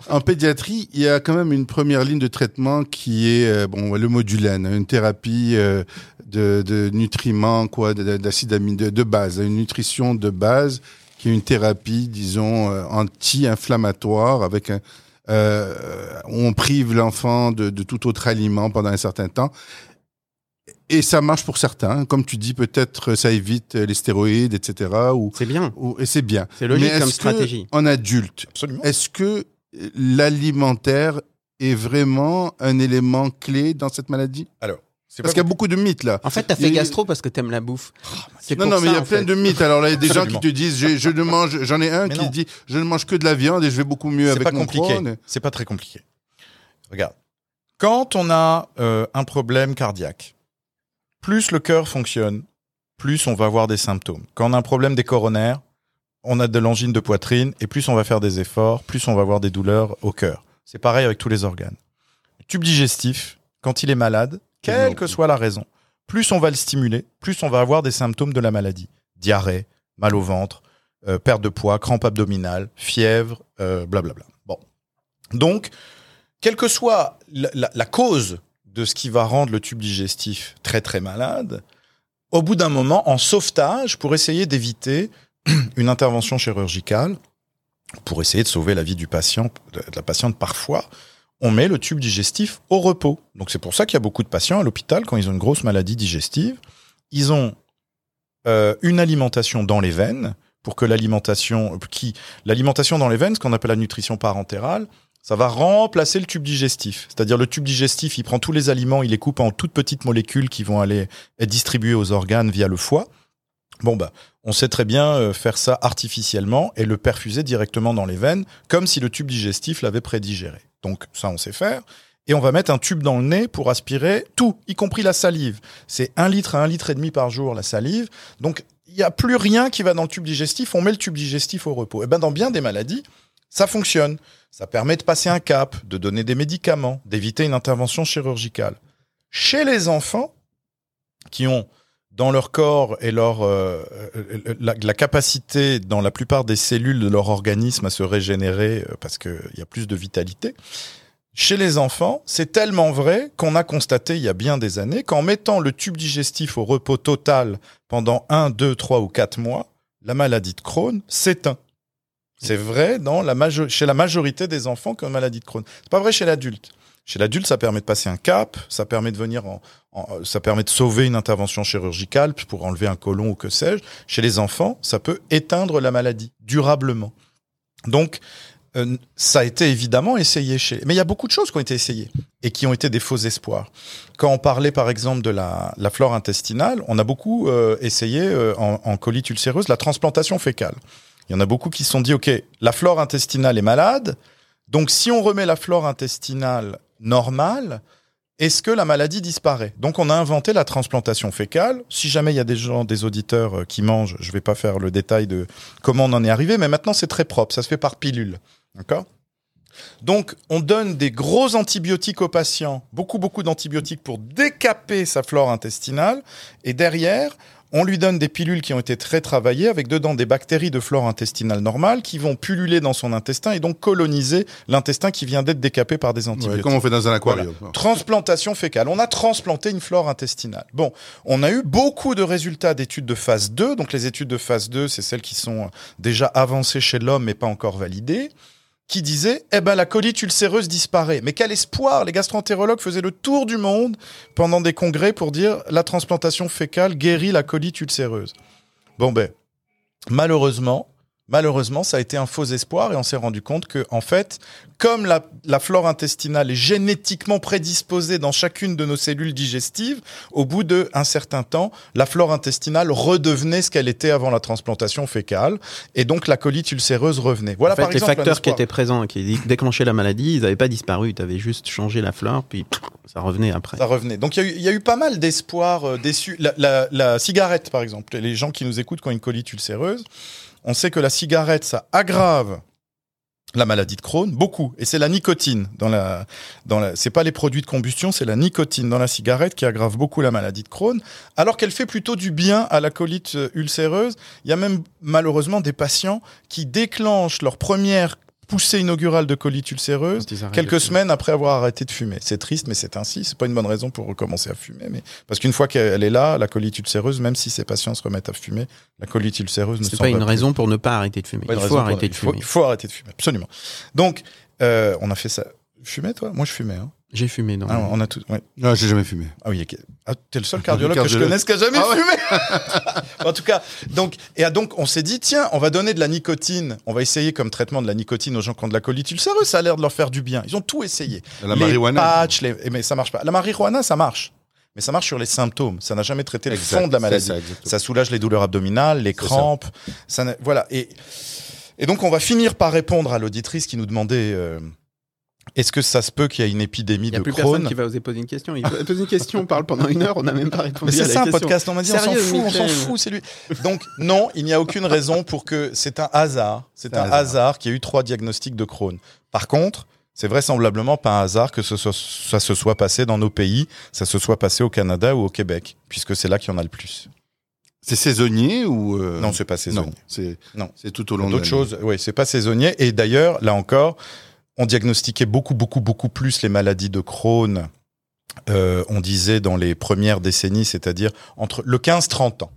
En pédiatrie, il y a quand même une première ligne de traitement qui est euh, bon le modulène, une thérapie euh, de, de, nutriments, quoi, d'acide de, de base, une nutrition de base qui est une thérapie, disons, euh, anti-inflammatoire, avec un, euh, on prive l'enfant de, de, tout autre aliment pendant un certain temps. Et ça marche pour certains. Comme tu dis, peut-être ça évite les stéroïdes, etc. C'est bien. Ou, et c'est bien. C'est logique comme stratégie. En adulte, est-ce que l'alimentaire est vraiment un élément clé dans cette maladie? Alors, parce qu'il y a beaucoup de mythes là. En fait, t'as fait gastro parce que t'aimes la bouffe. Oh, non, non, mais il y a plein de mythes. Alors là, il y a des gens qui te disent, je, ne mange, j'en ai un qui dit, je ne mange que de la viande et je vais beaucoup mieux avec pas mon compliqué. C'est pas très compliqué. Regarde, quand on a euh, un problème cardiaque, plus le cœur fonctionne, plus on va avoir des symptômes. Quand on a un problème des coronaires, on a de l'angine de poitrine et plus on va faire des efforts, plus on va avoir des douleurs au cœur. C'est pareil avec tous les organes. Le tube digestif, quand il est malade, quelle que soit la raison. Plus on va le stimuler, plus on va avoir des symptômes de la maladie. Diarrhée, mal au ventre, euh, perte de poids, crampe abdominale, fièvre, euh, blablabla. Bon. Donc, quelle que soit la, cause de ce qui va rendre le tube digestif très très malade, au bout d'un moment, en sauvetage, pour essayer d'éviter une intervention chirurgicale, pour essayer de sauver la vie du patient, de la patiente parfois, on met le tube digestif au repos. Donc c'est pour ça qu'il y a beaucoup de patients à l'hôpital, quand ils ont une grosse maladie digestive, ils ont euh, une alimentation dans les veines, pour que l'alimentation, qui, l'alimentation dans les veines, ce qu'on appelle la nutrition parentérale, ça va remplacer le tube digestif. C'est-à-dire le tube digestif, il prend tous les aliments, il les coupe en toutes petites molécules qui vont aller être distribuées aux organes via le foie. Bon bah, on sait très bien euh, faire ça artificiellement et le perfuser directement dans les veines, comme si le tube digestif l'avait prédigéré. Donc ça, on sait faire. Et on va mettre un tube dans le nez pour aspirer tout, y compris la salive. C'est un litre à un litre et demi par jour la salive. Donc il n'y a plus rien qui va dans le tube digestif. On met le tube digestif au repos. Et ben dans bien des maladies, ça fonctionne. Ça permet de passer un cap, de donner des médicaments, d'éviter une intervention chirurgicale. Chez les enfants qui ont dans leur corps et leur euh, euh, la, capacité dans la plupart des cellules de leur organisme à se régénérer euh, parce qu'il y a plus de vitalité. Chez les enfants, c'est tellement vrai qu'on a constaté il y a bien des années qu'en mettant le tube digestif au repos total pendant 1, 2, 3 ou 4 mois, la maladie de Crohn s'éteint. C'est vrai dans la chez la majorité des enfants comme maladie de Crohn. C'est pas vrai chez l'adulte. Chez l'adulte, ça permet de passer un cap, ça permet de venir en, ça permet de sauver une intervention chirurgicale pour enlever un côlon ou que sais-je. Chez les enfants, ça peut éteindre la maladie durablement. Donc, euh, ça a été évidemment essayé chez. Mais il y a beaucoup de choses qui ont été essayées et qui ont été des faux espoirs. Quand on parlait par exemple de la, flore intestinale, on a beaucoup euh, essayé euh, en, en colite ulcéreuse la transplantation fécale. Il y en a beaucoup qui se sont dit, OK, la flore intestinale est malade, donc si on remet la flore intestinale normale, est-ce que la maladie disparaît? Donc on a inventé la transplantation fécale. Si jamais il y a des gens, des auditeurs euh, qui mangent, je ne vais pas faire le détail de comment on en est arrivé, mais maintenant c'est très propre, ça se fait par pilule. D'accord? Donc, on donne des gros antibiotiques aux patients, beaucoup, beaucoup d'antibiotiques pour décaper sa flore intestinale. Et derrière, on lui donne des pilules qui ont été très travaillées avec dedans des bactéries de flore intestinale normale qui vont pulluler dans son intestin et donc coloniser l'intestin qui vient d'être décapé par des antibiotiques. Ouais, comme on fait dans un aquarium. Transplantation fécale. On a transplanté une flore intestinale. Bon, on a eu beaucoup de résultats d'études de phase 2. Donc les études de phase 2, c'est celles qui sont déjà avancées chez l'homme mais pas encore validées qui disait eh ben la colite ulcéreuse disparaît. Mais quel espoir Les gastroentérologues faisaient le tour du monde pendant des congrès pour dire la transplantation fécale guérit la colite ulcéreuse. Bon ben malheureusement, Malheureusement, ça a été un faux espoir et on s'est rendu compte que, en fait, comme la, la, flore intestinale est génétiquement prédisposée dans chacune de nos cellules digestives, au bout d'un certain temps, la flore intestinale redevenait ce qu'elle était avant la transplantation fécale et donc la colite ulcéreuse revenait. Voilà en fait, par les exemple, facteurs qui étaient présents, qui déclenchaient la maladie, ils n'avaient pas disparu. Tu avais juste changé la flore, puis ça revenait après. Ça revenait. Donc il y, y, a eu pas mal d'espoirs euh, déçus. La, la, la cigarette, par exemple, les gens qui nous écoutent qui ont une colite ulcéreuse, on sait que la cigarette, ça aggrave la maladie de Crohn, beaucoup. Et c'est la nicotine dans la, dans la, c'est pas les produits de combustion, c'est la nicotine dans la cigarette qui aggrave beaucoup la maladie de Crohn, alors qu'elle fait plutôt du bien à la colite ulcéreuse. Il y a même malheureusement des patients qui déclenchent leur première poussée inaugurale de colite ulcéreuse quelques semaines après avoir arrêté de fumer. C'est triste, mais c'est ainsi. C'est pas une bonne raison pour recommencer à fumer, mais parce qu'une fois qu'elle est là, la colite ulcéreuse, même si ces patients se remettent à fumer, la colite ulcéreuse ne C'est pas une plus. raison pour ne pas arrêter de fumer. Il faut arrêter pour- de il faut- fumer. Il faut arrêter de fumer, absolument. Donc, euh, on a fait ça. Fumais, toi? Moi, je fumais. Hein. J'ai fumé, non. Ah, on a tout. ouais. Non, j'ai jamais fumé. Ah oui, ok. Ah, t'es le seul cardiologue que je connaisse qui a jamais Ah ouais. fumé. en tout cas, donc et ah, donc on s'est dit tiens, on va donner de la nicotine, on va essayer comme traitement de la nicotine aux gens qui ont de la colite ulcéreuse, ça a l'air de leur faire du bien. Ils ont tout essayé. La les marijuana. patchs, les... mais ça marche pas. La marijuana, ça marche. Mais ça marche sur les symptômes. Ça n'a jamais traité le fond de la maladie. ça, soulage les douleurs abdominales, les ça. crampes. Ça. voilà. Et, et donc, on va finir par répondre à l'auditrice qui nous demandait euh, est-ce que ça se peut qu'il y ait une épidémie Il n'y a de plus Crohn personne qui va oser poser une question. Il pose une question, on parle pendant une heure, on n'a même pas répondu Mais à c'est la ça un podcast, on m'a dit on s'en fout, on s'en fout, c'est lui. Donc non, il n'y a aucune raison pour que c'est un hasard. C'est un un hasard, hasard. qu'il y ait eu trois diagnostics de Crohn. Par contre, c'est vraisemblablement pas un hasard que ce soit- ça se soit passé dans nos pays, ça se soit passé au Canada ou au Québec, puisque c'est là qu'il y en a le plus. C'est saisonnier ou euh, Non, c'est pas saisonnier. Non, c'est Non. c'est tout au long de D'autres l'année. choses, oui, c'est pas saisonnier. Et d'ailleurs, là encore, on diagnostiquait beaucoup, beaucoup, beaucoup plus les maladies de Crohn. euh, on disait dans les premières décennies, c'est-à-dire entre le 15-30 ans.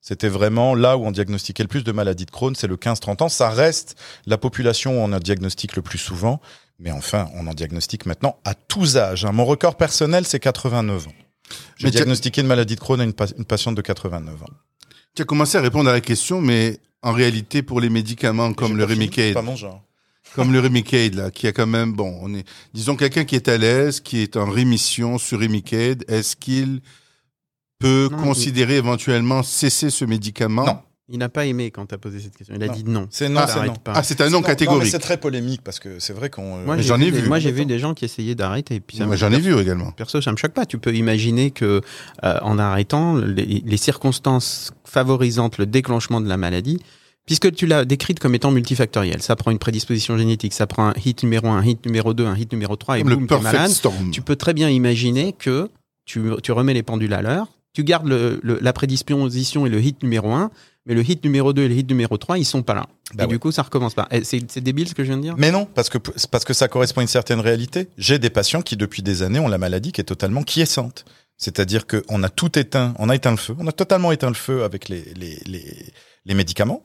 C'était vraiment là où on diagnostiquait le plus de maladies de Crohn, c'est le 15-30 ans. Ça reste la population où on en diagnostique le plus souvent. Mais enfin, on en diagnostique maintenant à tous âges. hein. Mon record personnel, c'est 89 ans. J'ai diagnostiqué une maladie de Crohn à une, pa- une patiente de 89 ans. Tu as commencé à répondre à la question, mais en réalité, pour les médicaments comme le Remicade, comme le Remicade, là, qui a quand même, bon, on est, disons quelqu'un qui est à l'aise, qui est en rémission sur Remicade, est-ce qu'il peut Non, considérer éventuellement cesser ce médicament? Non. Il n'a pas aimé quand tu as posé cette question. Il a Non. dit non. C'est non, Ça c'est non. pas. Ah, c'est un Non, catégorique. c'est très polémique parce que c'est vrai qu'on. euh, Moi, j'en ai des- vu. Moi, j'ai vu des gens qui essayaient d'arrêter. et Puis ça Ouais, me- J'en ai vu également. Perso, ça me choque pas. Tu peux imaginer que, euh, en arrêtant, les, les circonstances favorisantes le déclenchement de la maladie, puisque tu l'as décrite comme étant multifactorielle, ça prend une prédisposition génétique, ça prend un hit numéro 1, un hit numéro 2, un hit numéro 3, et le boum, malade. storm. Tu peux très bien imaginer que tu, tu remets les pendules à l'heure, tu gardes le, le- la prédisposition et le hit numéro 1, mais le hit numéro 2 et le hit numéro 3, ils sont pas là. Bah et ouais. du coup, ça recommence pas. C'est c'est débile ce que je viens de dire? Mais non, parce que, parce que ça correspond à une certaine réalité. J'ai des patients qui, depuis des années, ont la maladie qui est totalement quiescente. C'est-à-dire qu'on a tout éteint, on a éteint le feu, on a totalement éteint le feu avec les, les, les, les médicaments.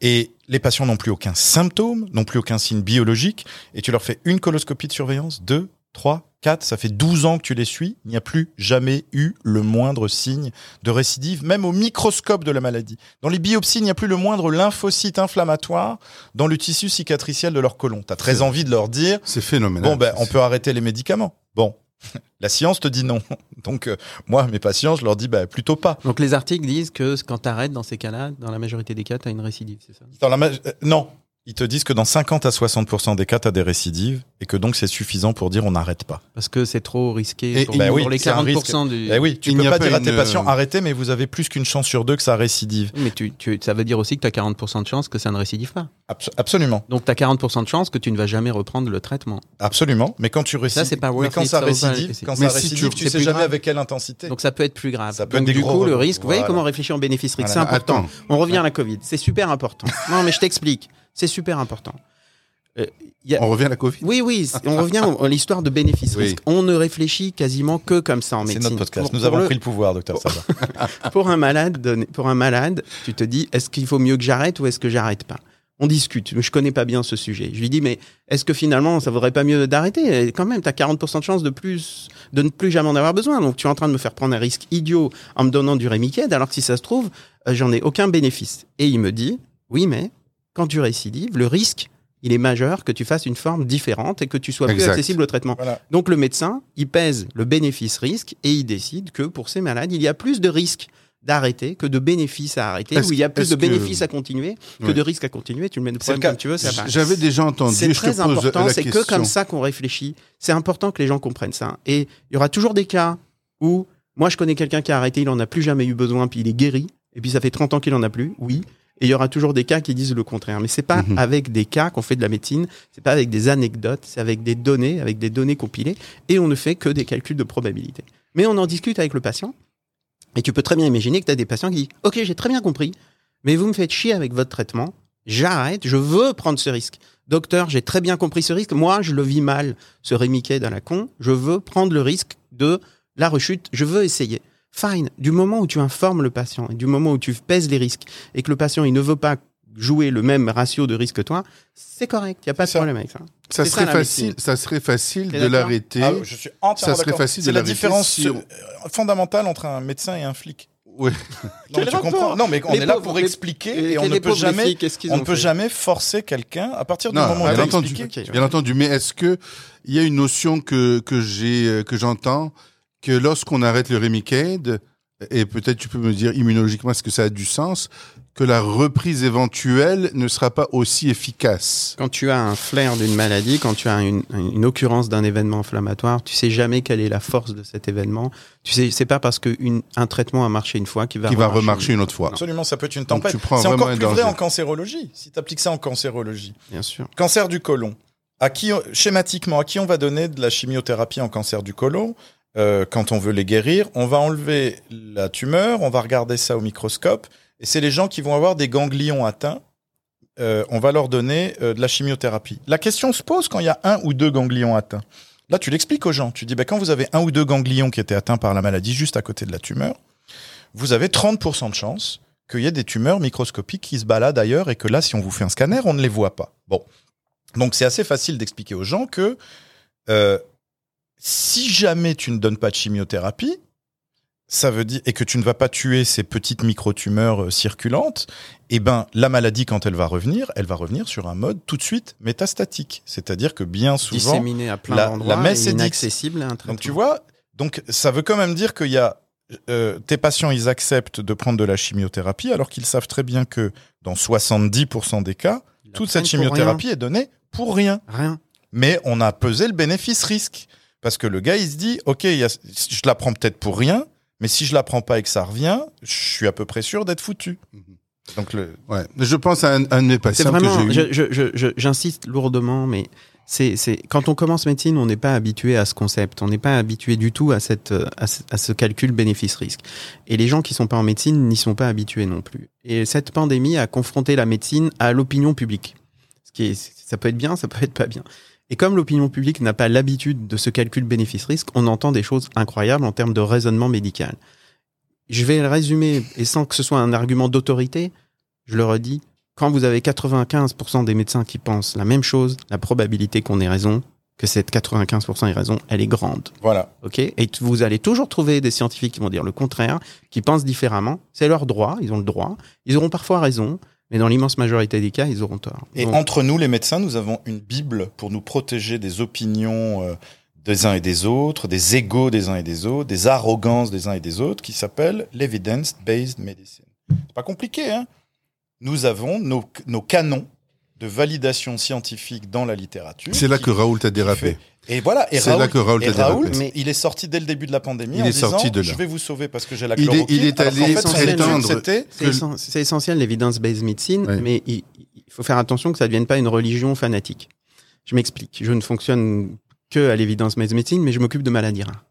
Et les patients n'ont plus aucun symptôme, n'ont plus aucun signe biologique. Et tu leur fais une coloscopie de surveillance, deux, trois, quatre, ça fait 12 ans que tu les suis. Il n'y a plus jamais eu le moindre signe de récidive, même au microscope de la maladie. Dans les biopsies, il n'y a plus le moindre lymphocyte inflammatoire dans le tissu cicatriciel de leur côlon. Tu as très envie de leur dire C'est phénoménal. Bon, ben, on peut arrêter les médicaments. Bon, la science te dit non. Donc, euh, moi, mes patients, je leur dis bah, plutôt pas. Donc les articles disent que quand tu arrêtes dans ces cas-là, dans la majorité des cas, tu as une récidive, c'est ça? Dans la ma- euh, non, ils te disent que dans 50 à 60% des cas, tu as des récidives et que donc c'est suffisant pour dire on n'arrête pas. Parce que c'est trop risqué Et- pour, Bah pour les c'est un 40% du... Eh oui, tu Il peux pas pas dire à tes une- patients arrêtez, mais vous avez plus qu'une chance sur deux que ça récidive. Mais tu, tu- ça veut dire aussi que tu as 40% de chance que ça ne récidive pas. Abso- absolument, Donc tu as 40% de chance que tu ne vas jamais reprendre le traitement. absolument. Mais quand tu récidives, c'est pas mais worth quand it, ça ça récidive, quand Mais ça si tu- récidive, tu c'est sais jamais grave. avec quelle intensité. Donc ça peut être plus grave. Ça peut être Donc des du coup, le risque, vous voyez comment on réfléchit en bénéfice-risque. Voilà. C'est important. On revient à la Covid. C'est super important. non, mais je t'explique. C'est super important. Euh, il y a- On revient à la Covid Oui, oui, on revient à l'histoire de bénéfice-risque. On ne réfléchit quasiment que comme ça en C'est médecine. notre podcast. Pour- Nous pour avons le- pris le pouvoir, docteur Sabat. pour un malade, pour un malade, tu te dis, est-ce qu'il faut mieux que j'arrête ou est-ce que j'arrête pas? On discute. Je connais pas bien ce sujet. Je lui dis, mais est-ce que finalement, ça vaudrait pas mieux d'arrêter? Quand même, tu as 40% de chance de plus, de ne plus jamais en avoir besoin. Donc, tu es en train de me faire prendre un risque idiot en me donnant du Remicade, alors que si ça se trouve, euh, j'en ai aucun bénéfice. Et il me dit, oui, mais quand tu récidives, le risque, il est majeur que tu fasses une forme différente et que tu sois plus accessible au traitement. Voilà. Donc le médecin, il pèse le bénéfice-risque et il décide que pour ces malades, il y a plus de risques d'arrêter que de bénéfices à arrêter, ou il y a plus de que- bénéfices à continuer que Ouais. de risques à continuer. Tu le mets le problème comme tu veux, ça va. J'avais déjà entendu, C'est je te très pose important, c'est que comme ça qu'on réfléchit. C'est important que les gens comprennent ça. Et il y aura toujours des cas où, moi je connais quelqu'un qui a arrêté, il en a plus jamais eu besoin, puis il est guéri, et puis ça fait 30 ans qu'il en a plus, oui. Et il y aura toujours des cas qui disent le contraire. Mais c'est pas Mhm. avec des cas qu'on fait de la médecine, c'est pas avec des anecdotes, c'est avec des données, avec des données compilées, et on ne fait que des calculs de probabilité. Mais on en discute avec le patient, et tu peux très bien imaginer que tu as des patients qui disent Ok, j'ai très bien compris, mais vous me faites chier avec votre traitement, j'arrête, je veux prendre ce risque. Docteur, j'ai très bien compris ce risque, moi je le vis mal, ce Remicade à la con, je veux prendre le risque de la rechute, je veux essayer. Fine, du moment où tu informes le patient, et du moment où tu pèses les risques, et que le patient il ne veut pas jouer le même ratio de risque que toi, c'est correct, il n'y a pas de C'est ça. problème avec ça. Ça C'est serait, ça, la facile, ça serait facile de l'arrêter. Ah, je suis entièrement Ça serait facile C'est de la l'arrêter différence si on- euh, fondamentale entre un médecin et un flic. Ouais. Non, Quel mais tu rapport comprends Non, mais on Les est là pour les- expliquer et, on ne peut jamais, filles, qu'est-ce qu'ils on ont ne peut fait? jamais forcer quelqu'un à partir du Non, moment où il a entendu. expliqué. Ok, Bien entendu, mais est-ce que il y a une notion que que j'ai euh, que j'entends que lorsqu'on arrête le Remicade et peut-être tu peux me dire immunologiquement est-ce que ça a du sens que la reprise éventuelle ne sera pas aussi efficace. Quand tu as un flair d'une maladie, quand tu as une, une occurrence d'un événement inflammatoire, tu sais jamais quelle est la force de cet événement. Tu sais, c'est pas parce qu'un traitement a marché une fois qu'il va Qui va remarcher une autre fois. Absolument, ça peut être une tempête. tu prends C'est vraiment encore un plus vrai en cancérologie. Si tu appliques ça en cancérologie. Bien sûr. Cancer du côlon. À qui, schématiquement, à qui on va donner de la chimiothérapie en cancer du côlon? Euh, quand on veut les guérir On va enlever la tumeur, on va regarder ça au microscope, et c'est les gens qui vont avoir des ganglions atteints. euh, on va leur donner euh, de la chimiothérapie. La question se pose quand il y a un ou deux ganglions atteints. Là, tu l'expliques aux gens. Tu dis, bah, quand vous avez un ou deux ganglions qui étaient atteints par la maladie juste à côté de la tumeur, vous avez 30% de chance qu'il y ait des tumeurs microscopiques qui se baladent ailleurs et que là, si on vous fait un scanner, on ne les voit pas. Bon. Donc, c'est assez facile d'expliquer aux gens que si jamais tu ne donnes pas de chimiothérapie, ça veut dire et que tu ne vas pas tuer ces petites micro-tumeurs euh, circulantes, eh ben la maladie quand elle va revenir, elle va revenir sur un mode tout de suite métastatique, c'est-à-dire que bien souvent Disséminé à plein la- la messe est inaccessible à un traitement. donc tu vois, donc ça veut quand même dire qu'il y a euh, tes patients, ils acceptent de prendre de la chimiothérapie alors qu'ils savent très bien que dans 70% des cas, Ils toute cette chimiothérapie est donnée pour. Rien. Rien. Mais on a pesé le bénéfice-risque. Parce que le gars, il se dit, OK, il y a- je la prends peut-être pour rien, mais si je la prends pas et que ça revient, je suis à peu près sûr d'être foutu. Donc le, Ouais. Je pense à un, un de mes C'est patients vraiment, que j'ai eu. j'insiste lourdement, mais c'est, c'est, quand on commence médecine, on n'est pas habitué à ce concept, on n'est pas habitué du tout à, cette, à, ce, à ce calcul bénéfice-risque. Et les gens qui sont pas en médecine n'y sont pas habitués non plus. Et cette pandémie a confronté la médecine à l'opinion publique. Ce qui est, ça peut être bien, ça peut être pas bien. Et comme l'opinion publique n'a pas l'habitude de ce calcul bénéfice-risque, on entend des choses incroyables en termes de raisonnement médical. Je vais le résumer, et sans que ce soit un argument d'autorité, je le redis, quand vous avez 95% des médecins qui pensent la même chose, la probabilité qu'on ait raison, que cette 95% ait raison, elle est grande. voilà. Ok? Et vous allez toujours trouver des scientifiques qui vont dire le contraire, qui pensent différemment. C'est leur droit, ils ont le droit. Ils auront parfois raison, mais dans l'immense majorité des cas, ils auront tort. Et Donc, entre nous, les médecins, nous avons une Bible pour nous protéger des opinions euh, des uns et des autres, des égaux des uns et des autres, des arrogances des uns et des autres, qui s'appelle l'Evidence-Based Medicine. C'est pas compliqué, hein Nous avons nos, nos canons de validation scientifique dans la littérature. C'est là qui- que Raoul t'a dérapé. fait- Et voilà, et C'est Raoul, là que Raoul et. Raoul, Mais- il est sorti dès le début de la pandémie Il en est disant sorti de là. je vais vous sauver parce que j'ai la Il est- chloroquine. il est alors qu'en allé fait, prétendre étude, c'était C'est essentiel l'évidence-based medicine, Ouais. mais il, il faut faire attention que ça ne devienne pas une religion fanatique. Je m'explique. Je ne fonctionne que à l'évidence-based medicine, mais je m'occupe de maladies rares.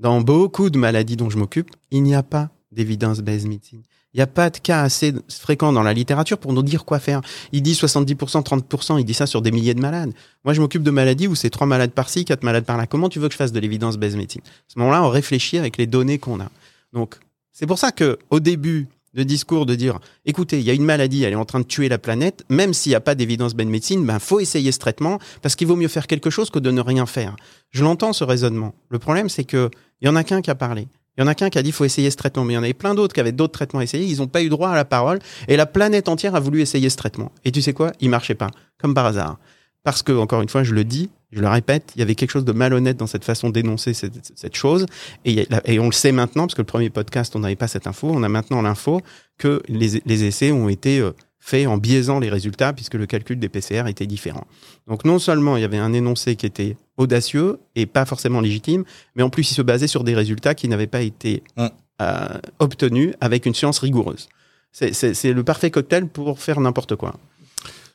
Dans beaucoup de maladies dont je m'occupe, il n'y a pas d'évidence-based medicine. Il n'y a pas de cas assez fréquents dans la littérature pour nous dire quoi faire. Il dit 70%, 30%, il dit ça sur des milliers de malades. Moi, je m'occupe de maladies où c'est trois malades par-ci, quatre malades par-là. Comment tu veux que je fasse de l'évidence-based medicine À ce moment-là, on réfléchit avec les données qu'on a. Donc, c'est pour ça que au début de discours de dire, écoutez, il y a une maladie, elle est en train de tuer la planète, même s'il n'y a pas d'évidence-based medicine, ben faut essayer ce traitement parce qu'il vaut mieux faire quelque chose que de ne rien faire. Je l'entends ce raisonnement. Le problème, c'est que il y en a qu'un qui a parlé. Il y en a qu'un qui a dit faut essayer ce traitement, mais il y en avait plein d'autres qui avaient d'autres traitements à essayer. Ils n'ont pas eu droit à la parole et la planète entière a voulu essayer ce traitement. Et tu sais quoi? Il marchait pas, comme par hasard. Parce que, encore une fois, je le dis, je le répète, il y avait quelque chose de malhonnête dans cette façon d'énoncer cette, chose. Et, on le sait maintenant, parce que le premier podcast, on n'avait pas cette info. On a maintenant l'info que les, les essais ont été euh, faits en biaisant les résultats, puisque le calcul des PCR était différent. Donc non seulement il y avait un énoncé qui était audacieux et pas forcément légitime, mais en plus il se basait sur des résultats qui n'avaient pas été Mm. euh, obtenus avec une science rigoureuse. C'est le parfait cocktail pour faire n'importe quoi.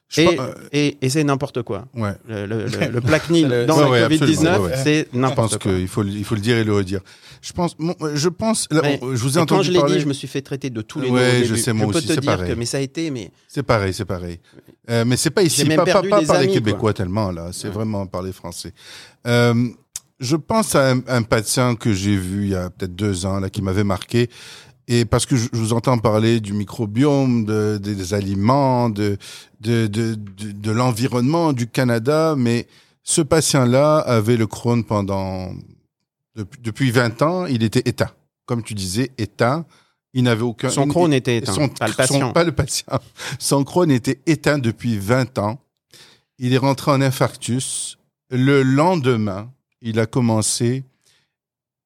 Je Et, euh, et, et c'est n'importe quoi. ouais. Le, le, le, Plaquenil C'est dans Ouais, le ouais, Covid-19, absolument, ouais, ouais. c'est Je pense n'importe quoi. qu'il faut, le- il faut le dire et le redire. Je pense, je pense, là, je vous ai entendu quand je l'ai parler. dit, je me suis fait traiter de tous les noms je sais, moi peux aussi, te c'est dire pareil. que, mais ça a été, mais C'est pareil, c'est pareil. Euh, mais c'est pas ici, pas, pas, pas par les Québécois tellement, là. C'est vraiment par les Français. Euh, je pense à un, un patient que j'ai vu il y a peut-être deux ans, là, qui m'avait marqué. Et parce que je, je vous entends parler du microbiome, de, des- des aliments, de, de, de, l'environnement du Canada, mais ce patient-là avait le Crohn pendant depuis, depuis 20 ans. Il était éteint, comme tu disais, éteint. Il n'avait aucun. son Crohn était éteint, son, pas le son- patient. pas le patient. Son Crohn était éteint depuis 20 ans. Il est rentré en infarctus. Le lendemain, il a commencé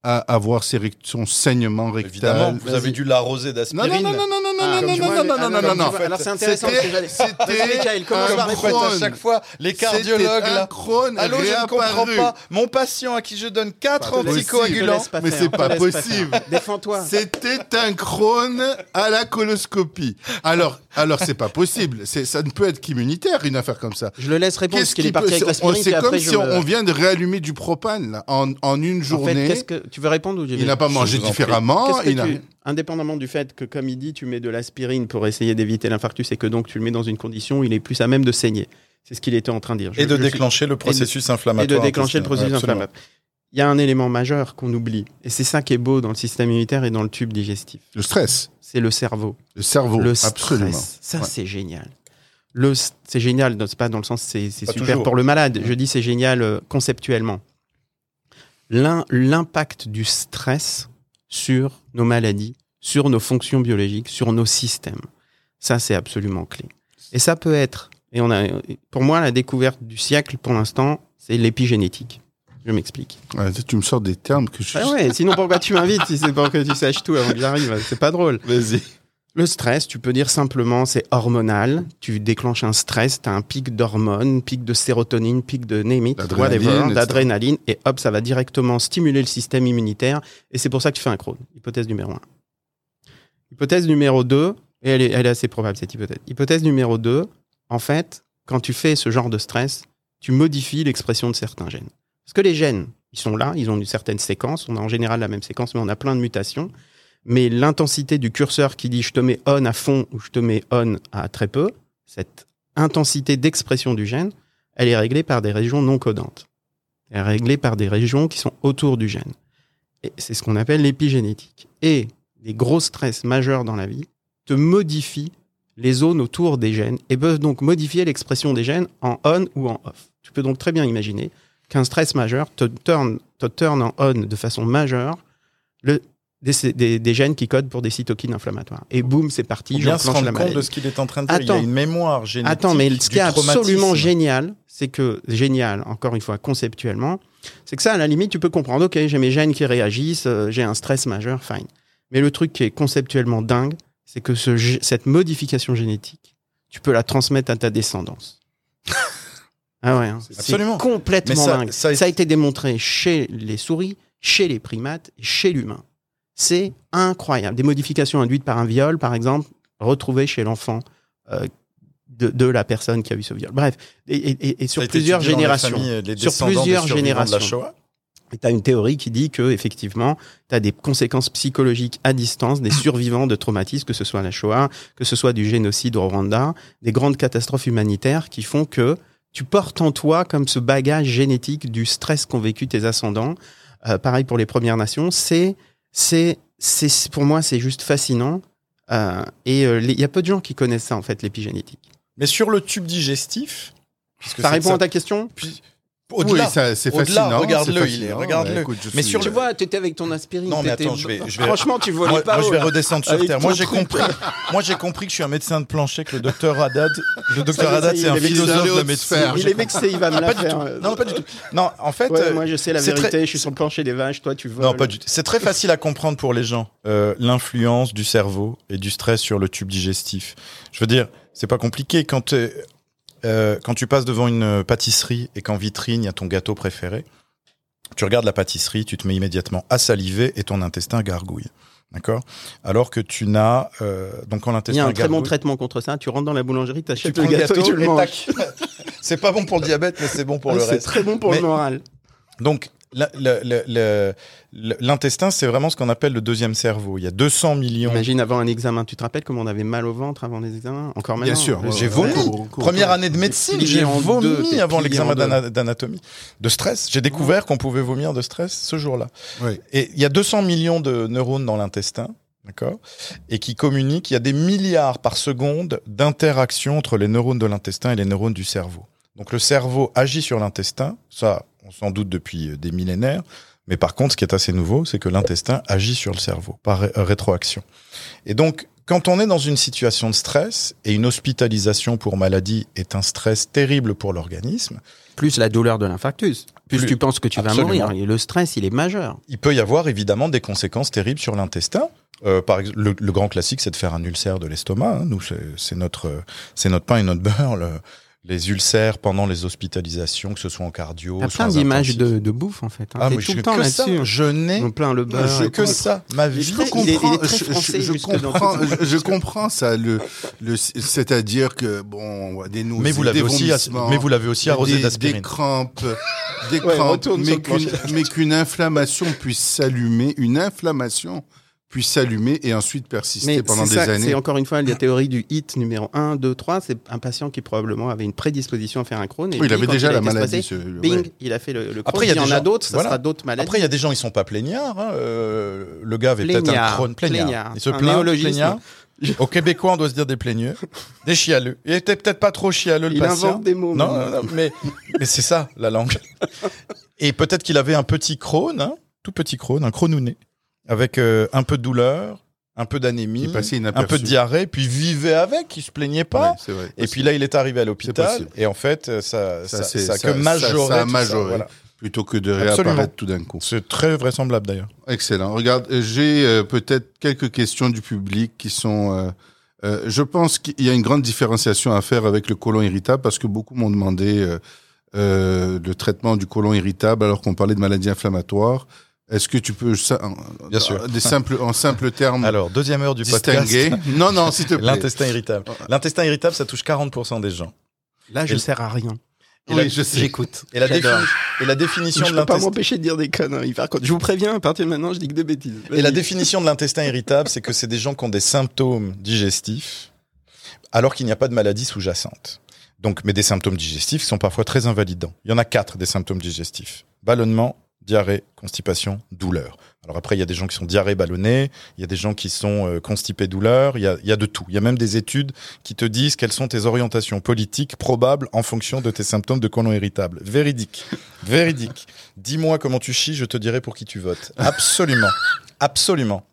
à avoir ses rect- son saignement rectal. Évidemment, vous avez dû l'arroser Non, d'aspirine. non, non, non, non, non, Ah, non, non, vois, non, non, non, non, non, tu vois, Alors c'est intéressant. C'était Michael, commence Vous faites à chaque fois les cardiologues là. Crohn Allô, je ne comprends pas. Mon patient à qui je donne quatre Pas possible. anticoagulants. Mais c'est pas possible. Défends-toi. C'était un Crohn à la coloscopie. Alors, alors c'est pas possible. C'est, ça ne peut être qu'immunitaire une affaire comme ça. Je le laisse répondre parce Qu'est-ce qu'il qui est parti avec l'aspirine. C'est comme si on, vient de réallumer du propane en, en une journée. Tu veux répondre ou il n'a pas mangé différemment. Il tu- indépendamment du fait que, comme il dit, tu mets de l'aspirine pour essayer d'éviter l'infarctus et que donc tu le mets dans une condition où il est plus à même de saigner. C'est ce qu'il était en train de dire. Je- Et de suis- déclencher le processus et inflammatoire. de déclencher le processus Absolument. inflammatoire. Il y a un élément majeur qu'on oublie, et c'est ça qui est beau dans le système immunitaire et dans le tube digestif. Le stress, C'est le cerveau. le cerveau, le absolument. stress. Ça, Ouais. c'est génial. C'est génial, c'est pas dans le sens c'est super toujours. pour le malade. Je dis c'est génial euh, conceptuellement. L'im- L'impact du stress sur nos maladies, sur nos fonctions biologiques, sur nos systèmes. Ça, c'est absolument clé. Et ça peut être, et on a, pour moi, la découverte du siècle, pour l'instant, c'est l'épigénétique. Je m'explique. Ouais, tu me sors des termes que je. Ah ouais, sinon pourquoi tu m'invites si c'est pour que tu saches tout avant que j'arrive? C'est pas drôle. Vas-y. Le stress, tu peux dire simplement, c'est hormonal. Tu déclenches un stress, tu as un pic d'hormones, pic de sérotonine, pic de némite, D'adrénaline, et hop, ça va directement stimuler le système immunitaire, et c'est pour ça que tu fais un Crohn. Hypothèse numéro 1. Hypothèse numéro 2, et elle est, elle est assez probable cette hypothèse. Hypothèse numéro 2, en fait, quand tu fais ce genre de stress, tu modifies l'expression de certains gènes. Parce que les gènes, ils sont là, ils ont une certaine séquence, on a en général la même séquence, mais on a plein de mutations mais l'intensité du curseur qui dit je te mets on à fond ou je te mets on à très peu, cette intensité d'expression du gène, elle est réglée par des régions non codantes. Elle est réglée par des régions qui sont autour du gène. Et c'est ce qu'on appelle l'épigénétique. Et les gros stress majeurs dans la vie te modifient les zones autour des gènes et peuvent donc modifier l'expression des gènes en on ou en off. Tu peux donc très bien imaginer qu'un stress majeur te turn, en on de façon majeure des, des- des gènes qui codent pour des cytokines inflammatoires. Et boum, c'est parti, bien se rendre la compte de ce qu'il est en train de dire. Il y a une mémoire génétique. Attends, mais ce qui est absolument génial, c'est que, génial, encore une fois, conceptuellement, c'est que ça, à la limite, tu peux comprendre, ok, j'ai mes gènes qui réagissent, euh, j'ai un stress majeur, fine. Mais le truc qui est conceptuellement dingue, c'est que ce cette modification génétique, tu peux la transmettre à ta descendance. Ah ouais, hein. C'est- complètement ça- dingue. ça Ça a a... été démontré chez les souris, chez les primates, chez l'humain. C'est incroyable. Des modifications induites par un viol, par exemple, retrouvées chez l'enfant euh, de, de la personne qui a eu ce viol. Bref, et, et- et- et sur plusieurs générations. famille, Sur plusieurs générations. Shoah. Tu as une théorie qui dit que effectivement, tu as des conséquences psychologiques à distance des survivants de traumatismes, que ce soit la Shoah, que ce soit du génocide au Rwanda, des grandes catastrophes humanitaires qui font que tu portes en toi comme ce bagage génétique du stress qu'ont vécu tes ascendants. Euh, pareil pour les Premières Nations, c'est c'est c'est pour moi c'est juste fascinant. Euh, et euh, il y a peu de gens qui connaissent ça en fait l'épigénétique. Mais sur le tube digestif, puisque Ça répond à ta question? Puis- au-delà. ça, c'est fascinant. regarde-le, il est- regarde-le. Bah, Mais suis- sur- Tu vois, tu étais avec ton aspirine. Non, mais t'étais- attends, je vais- je vais- Franchement, tu volais Moi, pas moi, je vais redescendre sur terre. Moi, j'ai compris. Moi, j'ai compris que je suis un médecin de plancher, que le docteur Haddad, le docteur Haddad, c'est un philosophe de médecine. Il est vexé, il va me la faire. tout. Non, pas du tout. Non, en fait, euh, moi je sais la vérité, je suis sur le plancher des vaches, toi tu voles. non, pas du tout. C'est très facile à comprendre pour les gens euh, l'influence du cerveau et du stress sur le tube digestif. Je veux dire, c'est pas compliqué quand euh, euh, quand tu passes devant une pâtisserie et qu'en vitrine il y a ton gâteau préféré. Tu regardes la pâtisserie, tu te mets immédiatement à saliver et ton intestin gargouille. D'accord? Alors que tu n'as euh, donc quand Il y l'intestin a un très bon traitement contre ça. Tu rentres dans la boulangerie, tu t'achètes prends le gâteau, et tu le manges. c'est pas bon pour le diabète, mais c'est bon pour Ah, le C'est reste. très bon pour Mais- le moral. Donc, la- la- la- l'intestin, c'est vraiment ce qu'on appelle le deuxième cerveau. Il y a 200 millions. Imagine avant un examen, tu te rappelles comment on avait mal au ventre avant les examens? Encore maintenant Bien sûr. J'ai vomi. Première année de médecine, j'ai vomi avant l'examen d'anatomie. De stress. J'ai découvert qu'on pouvait vomir de stress ce jour-là. Ouais. Et il y a 200 millions de neurones dans l'intestin. D'accord? Et qui communiquent. Il y a des milliards par seconde d'interactions entre les neurones de l'intestin et les neurones du cerveau. Donc le cerveau agit sur l'intestin. Ça, on s'en doute depuis des millénaires. Mais par contre, ce qui est assez nouveau, c'est que l'intestin agit sur le cerveau par ré- euh, rétroaction. Et donc, quand on est dans une situation de stress, et une hospitalisation pour maladie est un stress terrible pour l'organisme, Plus la douleur de l'infarctus. Plus, Plus- tu penses que tu Absolument. vas mourir. Et le stress, il est majeur. il peut y avoir évidemment des conséquences terribles sur l'intestin. Euh, par le, le grand classique, c'est de faire un ulcère de l'estomac. hein. Nous, c'est notre, euh, c'est notre pain et notre beurre. le- les ulcères pendant les hospitalisations, que ce soit en cardio. T'as plein d'images de, de bouffe en fait. hein. Ah, mais tout je le temps que ça. là-dessus. Je n'ai plein le beurre. je que ça. Ma vie. Je il est- il est comprends, très je- français je, comprends, je, je comprends ça. Le, le, c'est-à-dire que bon, des nausées, Mais vous l'avez des aussi, mais vous l'avez aussi arrosé des, des d'aspirine. crampes, des Ouais, crampes, sur mais qu'une, mais qu'une inflammation puisse s'allumer, une inflammation puisse s'allumer et ensuite persister Mais pendant des ça, années. c'est encore une fois la théorie du hit numéro 1, 2, 3. C'est un patient qui probablement avait une prédisposition à faire un Crohn. Et Oui, il puis, avait déjà a la maladie. stressé, ce- Bing, ouais. il a fait le, le Crohn. Après, il y il en a d'autres, ça voilà. sera d'autres maladies. Après, il y a des gens, ils sont pas plaignards. hein. Euh, le gars avait peut-être un Crohn. Plaignard. Il se plaint, plaignard. Au Québécois, on doit se dire des plaigneux, des chialeux. Il était peut-être pas trop chialeux, le il patient. invente des mots. Non, mais- non, non, mais, mais c'est ça, la langue. Et peut-être qu'il avait un petit Crohn, hein, tout petit Crohn, un Crohnounet, avec euh, un peu de douleur, un peu d'anémie, un peu de diarrhée, puis vivait avec, il se plaignait pas. Ouais, c'est vrai. Et puis là, il est arrivé à l'hôpital, et en fait, euh, ça, ça, Ça, ça que majoré. ça a majoré. voilà. plutôt que de Absolument. réapparaître tout d'un coup. C'est très vraisemblable d'ailleurs. Excellent. Regarde, euh, j'ai euh, peut-être quelques questions du public qui sont. euh, euh, je pense qu'il y a une grande différenciation à faire avec le côlon irritable parce que beaucoup m'ont demandé le traitement du côlon irritable alors qu'on parlait de maladies inflammatoires. Est-ce que tu peux, ça, en- Bien sûr. des simples, en simples termes, Alors, deuxième heure du distinguer podcast. Non, non, s'il te plaît. L'intestin irritable. L'intestin irritable, ça touche 40% des gens. Là, je Et- sers à rien. Et la- Oui, je sais. J'écoute. Et et la définition Je de peux pas l'intestin. m'empêcher de dire des conneries. Par contre, je vous préviens, à partir de maintenant, je dis que des bêtises. Et la définition de l'intestin irritable, c'est que c'est des gens qui ont des symptômes digestifs, alors qu'il n'y a pas de maladie sous-jacente. Donc, mais des symptômes digestifs qui sont parfois très invalidants. Il y en a quatre des symptômes digestifs. Ballonnement, diarrhée, constipation, douleur. Alors après, il y a des gens qui sont diarrhée ballonnée, il y a des gens qui sont euh, constipés douleur, il y, a, y a de tout. Il y a même des études qui te disent quelles sont tes orientations politiques probables en fonction de tes symptômes de colon irritable. Véridique. Véridique. Dis-moi comment tu chies, je te dirai pour qui tu votes. Absolument. Absolument.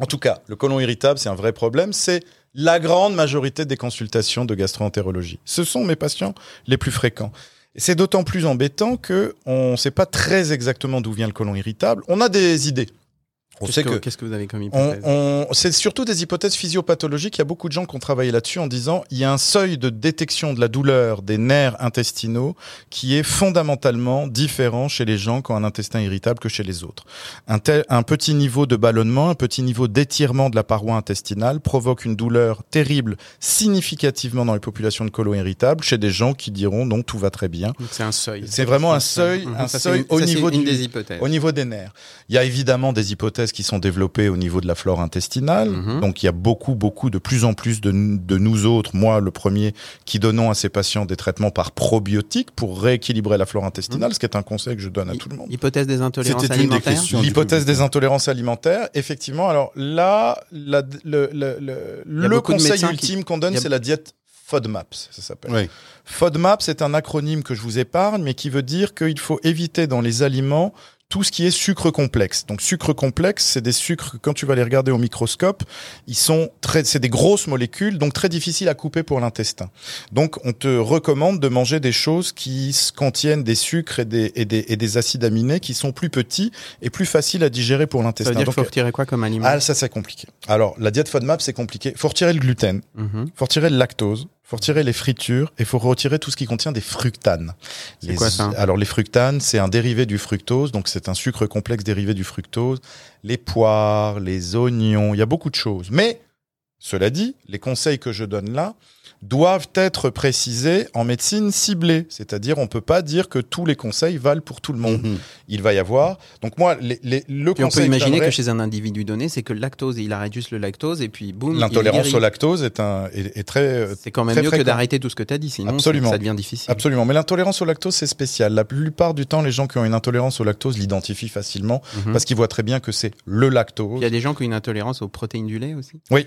En tout cas, le côlon irritable, c'est un vrai problème. C'est la grande majorité des consultations de gastroentérologie. Ce sont mes patients les plus fréquents. C'est d'autant plus embêtant que on ne sait pas très exactement d'où vient le côlon irritable. On a des idées. On sait que, que qu'est-ce que vous avez comme hypothèse? on- c'est surtout des hypothèses physiopathologiques. Il y a beaucoup de gens qui ont travaillé là-dessus en disant il y a un seuil de détection de la douleur des nerfs intestinaux qui est fondamentalement différent chez les gens qui ont un intestin irritable que chez les autres. Un, tel- un petit niveau de ballonnement, un petit niveau d'étirement de la paroi intestinale provoque une douleur terrible significativement dans les populations de colon irritable chez des gens qui diront non tout va très bien. C'est un seuil. C'est vraiment un seuil, Mhm. un Ça, c'est seuil une- au ça, niveau une du, des hypothèses. au niveau des nerfs. Il y a évidemment des hypothèses qui sont développées au niveau de la flore intestinale. Mhm. Donc il y a beaucoup, beaucoup, de plus en plus de, de nous autres, moi le premier, qui donnons à ces patients des traitements par probiotiques pour rééquilibrer la flore intestinale, ce qui est un conseil que je donne à tout le monde. Hypothèse des intolérances C'était une des alimentaires. L'hypothèse des intolérances alimentaires, effectivement. Alors là, la- le, conseil qui- ultime qu'on donne, a- c'est la diète FODMAPS, ça s'appelle. Oui. FODMAP, c'est un acronyme que je vous épargne, mais qui veut dire qu'il faut éviter dans les aliments tout ce qui est sucre complexe. Donc sucre complexe, c'est des sucres quand tu vas les regarder au microscope, ils sont très c'est des grosses molécules donc très difficiles à couper pour l'intestin. Donc on te recommande de manger des choses qui contiennent des sucres et des, et des et des acides aminés qui sont plus petits et plus faciles à digérer pour Ça l'intestin. veut dire Donc, faut retirer quoi comme aliment? Ah, ça c'est compliqué. Alors la diète FODMAP c'est compliqué. Faut retirer le gluten, Mhm. faut retirer le lactose, faut retirer les fritures et faut retirer tout ce qui contient des fructanes. C'est quoi ça? Alors les fructanes, c'est un dérivé du fructose, donc c'est un sucre complexe dérivé du fructose. Les poires, les oignons, il y a beaucoup de choses. Mais cela dit, les conseils que je donne là doivent être précisés en médecine ciblée, c'est-à-dire on peut pas dire que tous les conseils valent pour tout le monde. Mhm. Il va y avoir. Donc moi, les, les- le Puis on conseil peut que imaginer que chez un individu donné, c'est que le lactose, il arrête juste le lactose et puis boum. L'intolérance au lactose est, un, est, est très... euh, C'est quand même très mieux que d'arrêter tout ce que tu as dit, sinon Absolument. ça devient difficile. Absolument. Mais l'intolérance au lactose, c'est spécial. La plupart du temps, les gens qui ont une intolérance au lactose l'identifient facilement Mhm. parce qu'ils voient très bien que c'est le lactose. Il y a des gens qui ont une intolérance aux protéines du lait aussi? Oui.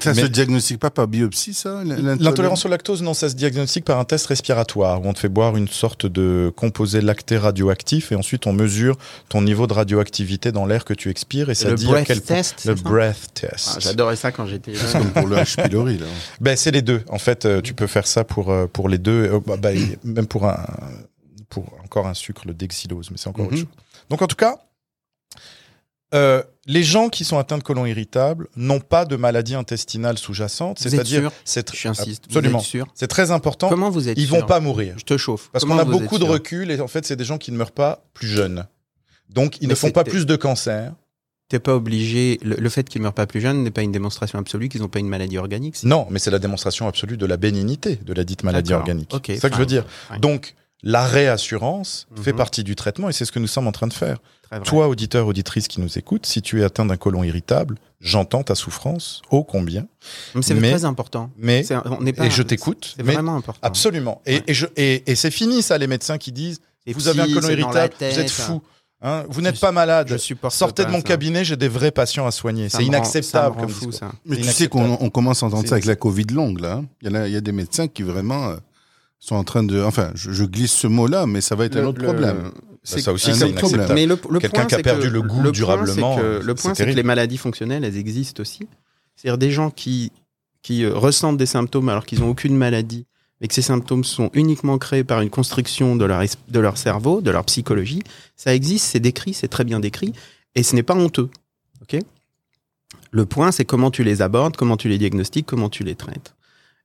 Ça Mais- se diagnostique pas par biopsie, ça L'intolérance au lactose, non, ça se diagnostique par un test respiratoire où on te fait boire une sorte de composé lacté radioactif et ensuite on mesure ton niveau de radioactivité dans l'air que tu expires et ça le dit à quel point. test Le breath test. Ah, J'adorais ça quand j'étais C'est jeune. comme pour le H. pylori, là. Ben, c'est les deux. En fait, euh, tu peux faire ça pour, euh, pour les deux, euh, bah, bah, même pour un, pour encore un sucre, le dexilose, mais c'est encore autre Mhm. chose. Donc, en tout cas, euh, les gens qui sont atteints de colon irritable n'ont pas de maladie intestinale sous-jacente, c'est-à-dire, c'est absolument, c'est très important. Comment vous êtes Ils sûr vont pas mourir Je te chauffe. parce qu'on a beaucoup de recul et en fait, c'est des gens qui ne meurent pas plus jeunes. Donc, ils Mais ne font pas plus de cancer. T'es pas obligé. Le, le fait qu'ils meurent pas plus jeunes n'est pas une démonstration absolue qu'ils n'ont pas une maladie organique. Non, mais c'est la démonstration absolue de la bénignité de la dite maladie organique. C'est ça que je veux dire. Donc, la réassurance fait Mhm. partie du traitement et c'est ce que nous sommes en train de faire. Toi, auditeur, auditrice qui nous écoute, si tu es atteint d'un côlon irritable, j'entends ta souffrance, ô combien, Mais c'est très important. mais on n'est pas- et je t'écoute, C'est vraiment important. absolument. Et, Ouais. et, je, et, et c'est fini ça, les médecins qui disent Les vous avez un côlon la irritable, vous êtes tête. fou, hein, vous n'êtes pas malade. Je supporte Sortez pas de mon ça. cabinet, j'ai des vrais patients à soigner. C'est rend- inacceptable ça me rend comme fou, ça. Mais C'est tu sais qu'on commence à entendre ça avec la Covid longue, là. hein. Il y, en a, il y a des médecins qui vraiment euh, sont en train de... Enfin, je, je glisse ce mot-là, mais ça va être un autre le- problème. c'est- ça aussi, un c'est autre problème. inacceptable. Mais le, le Quelqu'un point, qui a c'est perdu que- le goût point, durablement, c'est que- le point, c'est que les maladies fonctionnelles, elles existent aussi. C'est-à-dire des gens qui, qui euh, ressentent des symptômes alors qu'ils n'ont aucune maladie, mais que ces symptômes sont uniquement créés par une constriction de leur, de leur cerveau, de leur psychologie. Ça existe, c'est décrit, c'est très bien décrit, et ce n'est pas honteux. ok? Le point, c'est comment tu les abordes, comment tu les diagnostiques, comment tu les traites.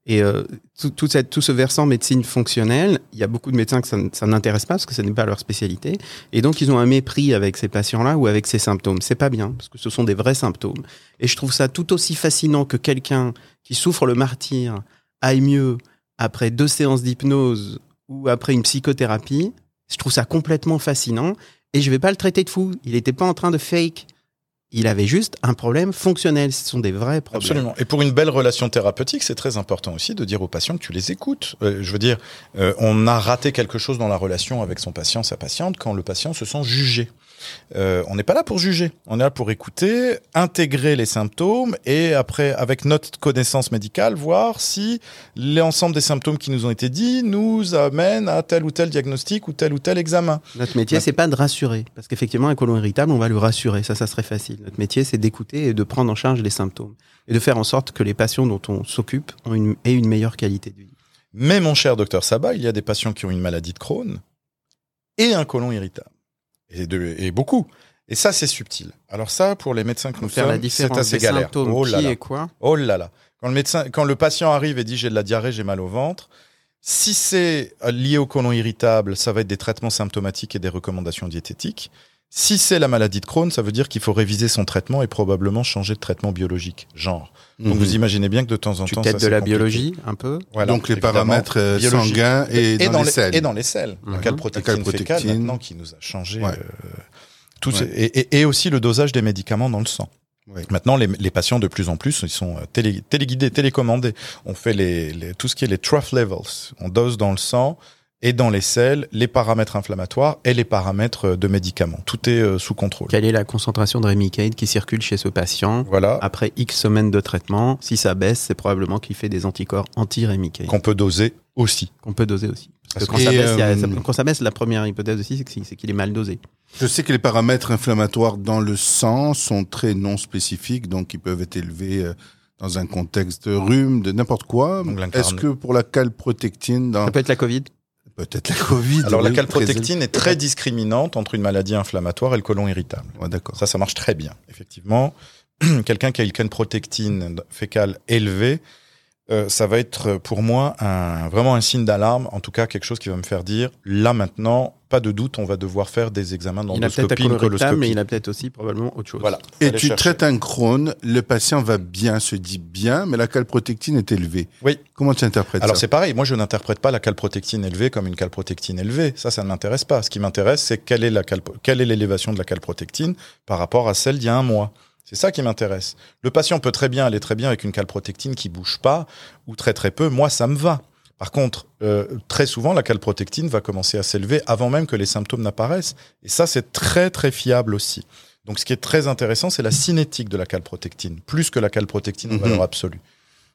Et euh, tout, ce versant médecine fonctionnelle, il y a beaucoup de médecins que ça, n'intéresse pas parce que ce n'est pas leur spécialité. Et donc, ils ont un mépris avec ces patients-là ou avec ces symptômes. C'est pas bien, parce que ce sont des vrais symptômes. Et je trouve ça tout aussi fascinant que quelqu'un qui souffre le martyr aille mieux après deux séances d'hypnose ou après une psychothérapie. Je trouve ça complètement fascinant. Et je vais pas le traiter de fou. Il n'était pas en train de fake. Il avait juste un problème fonctionnel. Ce sont des vrais problèmes. Absolument. Et pour une belle relation thérapeutique, c'est très important aussi de dire aux patients que tu les écoutes. Euh, je veux dire, euh, on a raté quelque chose dans la relation avec son patient, sa patiente, quand le patient se sent jugé. Euh, on n'est pas là pour juger. On est là pour écouter, intégrer les symptômes et après, avec notre connaissance médicale, voir si l'ensemble des symptômes qui nous ont été dits nous amènent à tel ou tel diagnostic ou tel ou tel examen. Notre métier, Bah- c'est pas de rassurer. Parce qu'effectivement, un côlon irritable, on va le rassurer. Ça, ça serait facile. Notre métier, c'est d'écouter et de prendre en charge les symptômes. Et de faire en sorte que les patients dont on s'occupe ont une, aient une meilleure qualité de vie. Mais mon cher docteur Sabat, il y a des patients qui ont une maladie de Crohn et un côlon irritable. Et, de, et beaucoup. Et ça, c'est subtil. Alors ça, pour les médecins que nous faire la sommes, c'est assez des galère. symptômes, Oh là là. et quoi. Oh là là. Quand le médecin, quand le patient arrive et dit j'ai de la diarrhée, j'ai mal au ventre, si c'est lié au côlon irritable, ça va être des traitements symptomatiques et des recommandations diététiques. Si c'est la maladie de Crohn, ça veut dire qu'il faut réviser son traitement et probablement changer de traitement biologique, genre. Donc Mhm. vous imaginez bien que de temps en Tu temps, t'aides ça, de la compliqué. biologie un peu. Voilà, Donc les paramètres euh, sanguins et, dans, les selles. et dans les selles. La Mhm. calprotectine, La calprotectine. fécale, maintenant, qui nous a changé. Ouais. euh, tout Ouais. ce- et, et- et aussi le dosage des médicaments dans le sang. Ouais. Maintenant, les, les patients de plus en plus, ils sont euh, télé, téléguidés, télécommandés. On fait les, les- tout ce qui est les trough levels. On dose dans le sang et dans les selles les paramètres inflammatoires et les paramètres euh, de médicaments. Tout est euh, sous contrôle. Quelle est la concentration de Remicade qui circule chez ce patient Voilà. après X semaines de traitement? Si ça baisse, c'est probablement qu'il fait des anticorps anti-Remicade Qu'on peut doser aussi. qu'on peut doser aussi. Parce que quand, ça baisse, a- euh, ça- quand ça baisse, la première hypothèse aussi, c'est qu'il est mal dosé. Je sais que les paramètres inflammatoires dans le sang sont très non spécifiques, donc ils peuvent être élevés euh, dans un contexte de rhume, de n'importe quoi. Est-ce que pour la calprotectine, dans Ça peut être la Covid? Peut-être la Covid Alors, la calprotectine est très discriminante entre une maladie inflammatoire et le côlon irritable. Ouais, D'accord. Ça, ça marche très bien. Effectivement, quelqu'un qui a une calprotectine fécale élevée, euh, ça va être euh, pour moi un, vraiment un signe d'alarme, en tout cas quelque chose qui va me faire dire, là maintenant, pas de doute, on va devoir faire des examens Il a peut-être d'endoscopie, un une colorectal, mais coloscopie. il a peut-être aussi probablement autre chose. Voilà. Et tu chercher. traites un Crohn, le patient va bien, se dit bien, mais la calprotectine est élevée. Oui. Comment tu interprètes Alors ça c'est pareil, moi je n'interprète pas la calprotectine élevée comme une calprotectine élevée. Ça, ça ne m'intéresse pas. Ce qui m'intéresse, c'est quelle est l'élévation de la calprotectine par rapport à celle d'il y a un mois. C'est ça qui m'intéresse. Le patient peut très bien aller très bien avec une calprotectine qui bouge pas ou très très peu. Moi, ça me va. Par contre, euh, très souvent, la calprotectine va commencer à s'élever avant même que les symptômes n'apparaissent. Et ça, c'est très très fiable aussi. Donc, ce qui est très intéressant, c'est la cinétique de la calprotectine, plus que la calprotectine en Mhm. valeur absolue.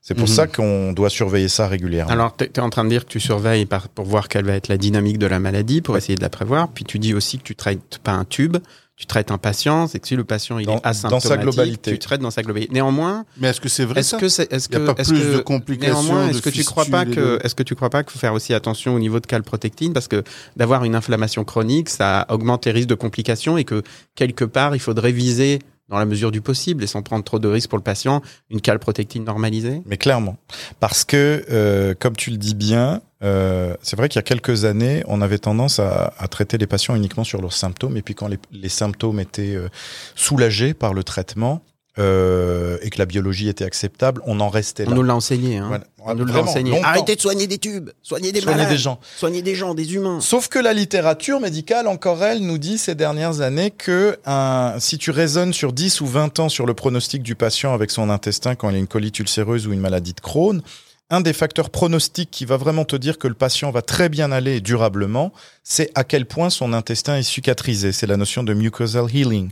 C'est pour Mhm. ça qu'on doit surveiller ça régulièrement. Alors, tu es en train de dire que tu surveilles par- pour voir quelle va être la dynamique de la maladie, pour essayer de la prévoir. Puis tu dis aussi que tu traites pas un tube, tu traites un patient. C'est que si le patient il Dans- est dans sa asymptomatique, globalité. tu traites dans sa globalité. Néanmoins, Mais est-ce que c'est vrai est-ce ça que c'est, est-ce Il y a que, pas est-ce plus que- de complications, Néanmoins, de est-ce que tu crois pas que, est-ce que tu crois pas qu'il faut faire aussi attention au niveau de calprotectine? Parce que d'avoir une inflammation chronique, ça augmente les risques de complications et que quelque part, il faudrait viser dans la mesure du possible et sans prendre trop de risques pour le patient, une calprotectine normalisée? Mais clairement. Parce que, euh, comme tu le dis bien, euh, c'est vrai qu'il y a quelques années, on avait tendance à, à traiter les patients uniquement sur leurs symptômes. Et puis quand les, les symptômes étaient euh, soulagés par le traitement euh, et que la biologie était acceptable, on en restait On là. nous l'a enseigné. Hein. Voilà. On nous l'a enseigné. longtemps. Arrêtez de soigner des tubes, soignez des malades, des gens. soignez des gens, des humains. Sauf que la littérature médicale, encore elle, nous dit ces dernières années que un- si tu raisonnes sur 10 ou 20 ans sur le pronostic du patient avec son intestin quand il a une colite ulcéreuse ou une maladie de Crohn, un des facteurs pronostiques qui va vraiment te dire que le patient va très bien aller durablement, c'est à quel point son intestin est cicatrisé. C'est la notion de mucosal healing.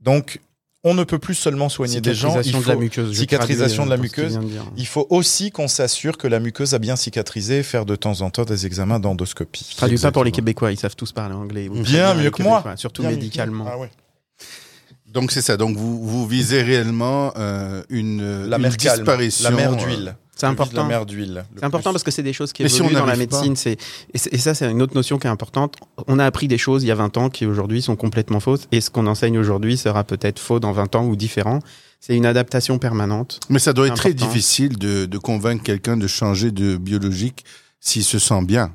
Donc, on ne peut plus seulement soigner des gens, il Cicatrisation faut, de la muqueuse. cicatrisation de la euh, muqueuse. de dire. il faut aussi qu'on s'assure que la muqueuse a bien cicatrisé et faire de temps en temps des examens d'endoscopie. Je traduis pas pour les. Québécois, ils savent tous parler anglais. Bien très mieux que moi. Surtout Bien médicalement. Ah ouais. Donc c'est ça. Donc vous, vous visez réellement euh, une, La une mer calme, disparition. la mer euh, d'huile. C'est important. d'huile. C'est important parce que c'est des choses qui Mais si évoluent on dans la médecine. C'est et, ça, c'est une autre notion qui est importante. On a appris des choses il y a 20 ans qui aujourd'hui sont complètement fausses. Et ce qu'on enseigne aujourd'hui sera peut-être faux dans 20 ans ou différent. C'est une adaptation permanente. Mais ça doit être très difficile de, de convaincre quelqu'un de changer de biologique s'il se sent bien,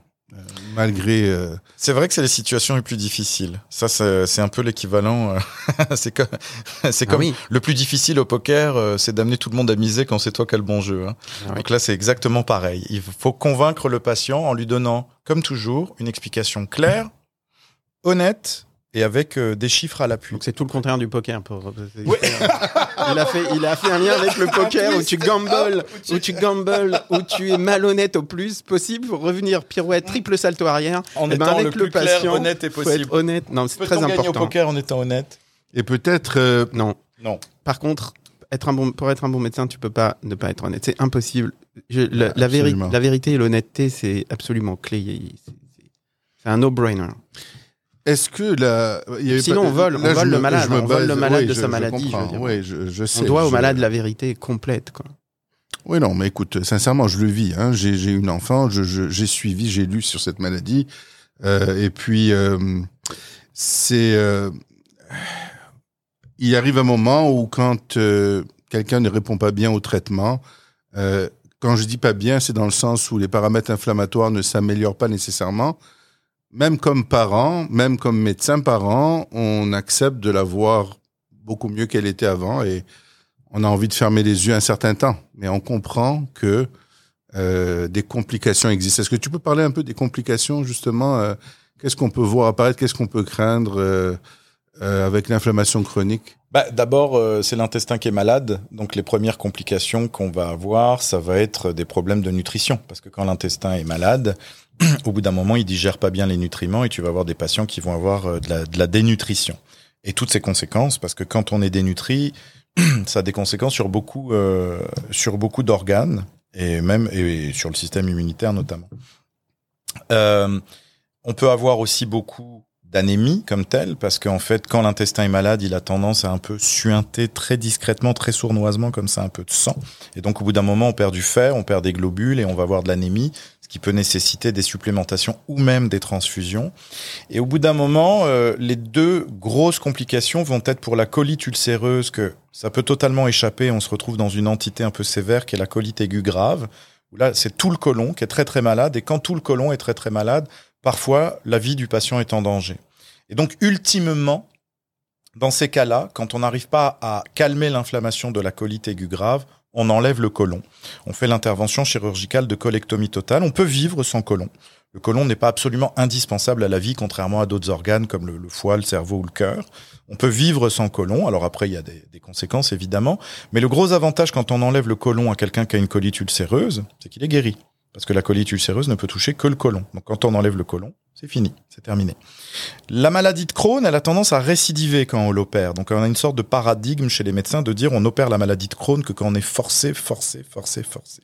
malgré. euh, C'est vrai que c'est les situations les plus difficiles. Ça, c'est c'est un peu l'équivalent. euh, c'est comme, c'est Ah comme oui. le plus difficile au poker, euh, c'est d'amener tout le monde à miser quand c'est toi qui as le bon jeu. hein. Ah oui. Donc là, c'est exactement pareil. Il faut convaincre le patient en lui donnant, comme toujours, une explication claire, honnête et avec euh, des chiffres à l'appui. Donc c'est tout le contraire du poker. Pour... il, a fait, il a fait un lien avec le poker où tu gambles, où tu gambles, où tu es malhonnête au plus possible pour revenir pirouette, triple salto arrière. En Eh ben, étant avec le plus le clair, patient, honnête et Faut possible. être honnête. Non, c'est très gagner au important. poker en étant honnête? Et peut-être. euh, Non. Non. Par contre, être un bon, pour être un bon médecin, tu peux pas ne pas être honnête. C'est impossible. Je- la, la, véri- Absolument. la vérité et l'honnêteté, c'est absolument clé. C'est un no-brainer. Est-ce que la. il y avait Sinon, pas- on vole- on le malade, je me on vole le malade oui, de je- sa maladie, je veux comprends. dire. Oui, je, je sais. On doit au malade la vérité complète. Quoi. Oui, non, mais écoute, sincèrement, je le vis. Hein. J'ai, une enfant, j'ai suivi, j'ai lu sur cette maladie. Euh, et puis, euh, c'est. euh, il arrive un moment où quand quelqu'un ne répond pas bien au traitement, quand je dis pas bien, c'est dans le sens où les paramètres inflammatoires ne s'améliorent pas nécessairement. Même comme parent, même comme médecin parent, on accepte de la voir beaucoup mieux qu'elle était avant et on a envie de fermer les yeux un certain temps. Mais on comprend que euh, des complications existent. Est-ce que tu peux parler un peu des complications justement euh, Qu'est-ce qu'on peut voir apparaître Qu'est-ce qu'on peut craindre euh, euh, avec l'inflammation chronique? Bah, D'abord, euh, c'est l'intestin qui est malade. Donc les premières complications qu'on va avoir, ça va être des problèmes de nutrition. Parce que quand l'intestin est malade, au bout d'un moment, il digère pas bien les nutriments et tu vas avoir des patients qui vont avoir euh, de la, dénutrition. Et toutes ces conséquences, parce que quand on est dénutri, ça a des conséquences sur beaucoup, euh, beaucoup d'organes et même et sur le système immunitaire notamment. Euh, on peut avoir aussi beaucoup d'anémie comme telle, parce qu'en fait, quand l'intestin est malade, il a tendance à un peu suinter très discrètement, très sournoisement, comme ça, un peu de sang. Et donc, au bout d'un moment, on perd du fer, on perd des globules et on va avoir de l'anémie, qui peut nécessiter des supplémentations ou même des transfusions. Et au bout d'un moment, euh, les deux grosses complications vont être pour la colite ulcéreuse, que ça peut totalement échapper, on se retrouve dans une entité un peu sévère qui est la colite aiguë grave, là, c'est tout le côlon qui est très très malade, et quand tout le côlon est très très malade, parfois la vie du patient est en danger. Et donc, ultimement, dans ces cas-là, quand on n'arrive pas à calmer l'inflammation de la colite aiguë grave, on enlève le côlon. On fait l'intervention chirurgicale de colectomie totale. On peut vivre sans côlon. Le côlon n'est pas absolument indispensable à la vie, contrairement à d'autres organes comme le, foie, le cerveau ou le cœur. On peut vivre sans côlon. Alors après, il y a des, conséquences, évidemment. Mais le gros avantage quand on enlève le côlon à quelqu'un qui a une colite ulcéreuse, c'est qu'il est guéri. Parce que la colite ulcéreuse ne peut toucher que le côlon. Donc quand on enlève le côlon, c'est fini, c'est terminé. La maladie de Crohn, elle a tendance à récidiver quand on l'opère. Donc on a une sorte de paradigme chez les médecins de dire on opère la maladie de Crohn que quand on est forcé, forcé, forcé, forcé.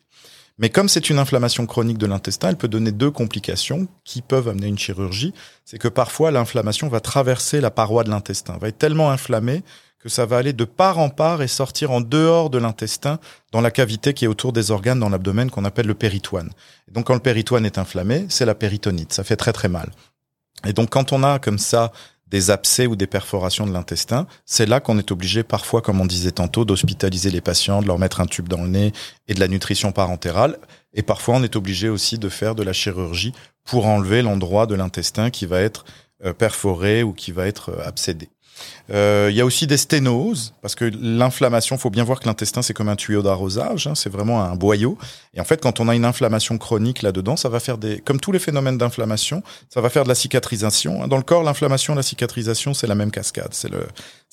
Mais comme c'est une inflammation chronique de l'intestin, elle peut donner deux complications qui peuvent amener une chirurgie. C'est que parfois l'inflammation va traverser la paroi de l'intestin, va être tellement inflammée que ça va aller de part en part et sortir en dehors de l'intestin, dans la cavité qui est autour des organes dans l'abdomen qu'on appelle le péritoine. Donc quand le péritoine est inflammé, c'est la péritonite, ça fait très très mal. Et donc quand on a comme ça des abcès ou des perforations de l'intestin, c'est là qu'on est obligé parfois, comme on disait tantôt, d'hospitaliser les patients, de leur mettre un tube dans le nez et de la nutrition parentérale. Et parfois, on est obligé aussi de faire de la chirurgie pour enlever l'endroit de l'intestin qui va être euh, perforé ou qui va être euh, abcédé. Euh, il y a aussi des sténoses, parce que l'inflammation, faut bien voir que l'intestin, c'est comme un tuyau d'arrosage, hein, c'est vraiment un boyau. Et en fait, quand on a une inflammation chronique là-dedans, ça va faire des... Comme tous les phénomènes d'inflammation, ça va faire de la cicatrisation. Dans le corps, l'inflammation la cicatrisation, c'est la même cascade. C'est le,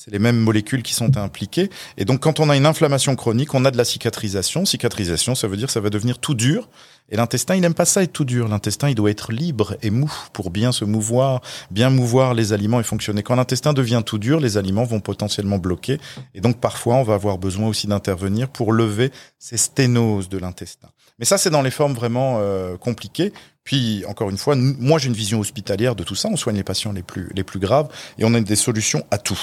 les mêmes molécules qui sont impliquées. Et donc, quand on a une inflammation chronique, on a de la cicatrisation. Cicatrisation, ça veut dire que ça va devenir tout dur. Et l'intestin, il n'aime pas ça être tout dur. L'intestin, il doit être libre et mou pour bien se mouvoir, bien mouvoir les aliments et fonctionner. Quand l'intestin devient tout dur, les aliments vont potentiellement bloquer. Et donc, parfois, on va avoir besoin aussi d'intervenir pour lever ces sténoses de l'intestin. Mais ça, c'est dans les formes vraiment euh, compliquées. Puis, encore une fois, moi, j'ai une vision hospitalière de tout ça. On soigne les patients les plus, les plus graves et on a des solutions à tout.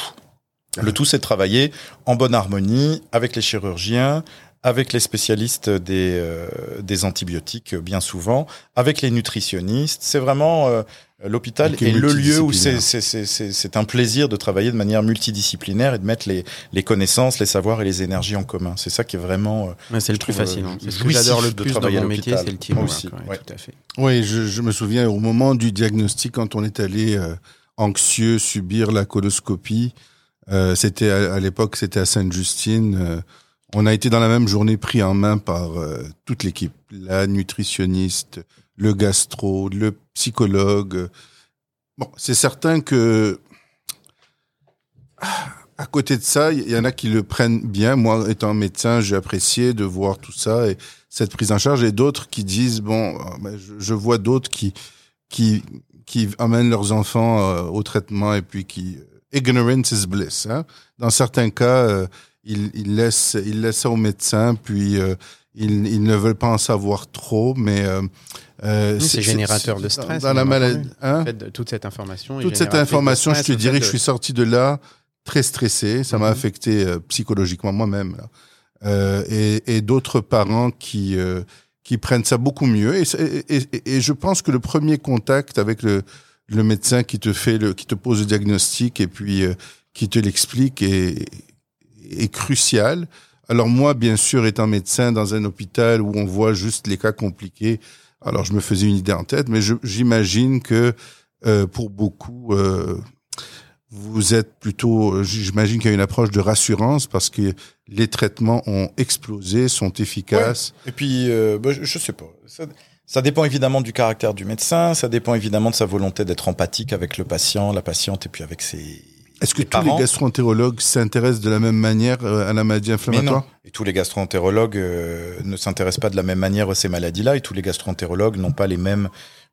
Le tout, c'est travailler en bonne harmonie avec les chirurgiens, avec les spécialistes des, euh, des antibiotiques, bien souvent, avec les nutritionnistes. C'est vraiment euh, l'hôpital est le lieu où c'est un plaisir de travailler de manière multidisciplinaire et de mettre les, les connaissances, les savoirs et les énergies en commun. C'est ça qui est vraiment. Euh, c'est le plus fascinant. C'est ce que j'adore le plus dans mon métier, c'est le team. aussi, ouais, Tout à fait. Oui, je, je, me souviens au moment du diagnostic, quand on est allé euh, anxieux subir la coloscopie. Euh, c'était à, à l'époque, c'était à Sainte-Justine. Euh, on a été dans la même journée pris en main par euh, toute l'équipe, la nutritionniste, le gastro, le psychologue. Bon, c'est certain que à côté de ça, il y en a qui le prennent bien. Moi, étant médecin, j'ai apprécié de voir tout ça et cette prise en charge, et d'autres qui disent bon, je vois d'autres qui qui qui amènent leurs enfants au traitement et puis qui ignorance is bliss. Hein? Dans certains cas, euh, ils, ils, laissent, ils laissent ça aux médecins, puis euh, ils, ils, ne veulent pas en savoir trop, mais euh, c'est générateur de stress. Dans la maladie, hein? en fait, toute cette information. Toute cette information, stress, je te dirais de... je suis sorti de là très stressé. Ça m'a mm -hmm. affecté euh, psychologiquement moi-même. Euh, et, et d'autres parents qui qui prennent ça beaucoup mieux. Et, et, et, je pense que le premier contact avec le le médecin qui te fait le, qui te pose le diagnostic et puis euh, qui te l'explique est, est crucial. Alors moi, bien sûr, étant médecin dans un hôpital où on voit juste les cas compliqués, alors je me faisais une idée en tête, mais j'imagine que euh, pour beaucoup, euh, vous êtes plutôt, j'imagine qu'il y a une approche de rassurance parce que les traitements ont explosé, sont efficaces. Et puis, euh, bah, je, je, sais pas. Ça, ça, dépend évidemment du caractère du médecin, ça dépend évidemment de sa volonté d'être empathique avec le patient, la patiente, et puis avec ses. Est-ce que tous les gastroentérologues s'intéressent de la même manière euh, à la maladie inflammatoire? Et tous les gastroentérologues euh, ne s'intéressent pas de la même manière à ces maladies-là, et tous les gastroentérologues n'ont pas les mêmes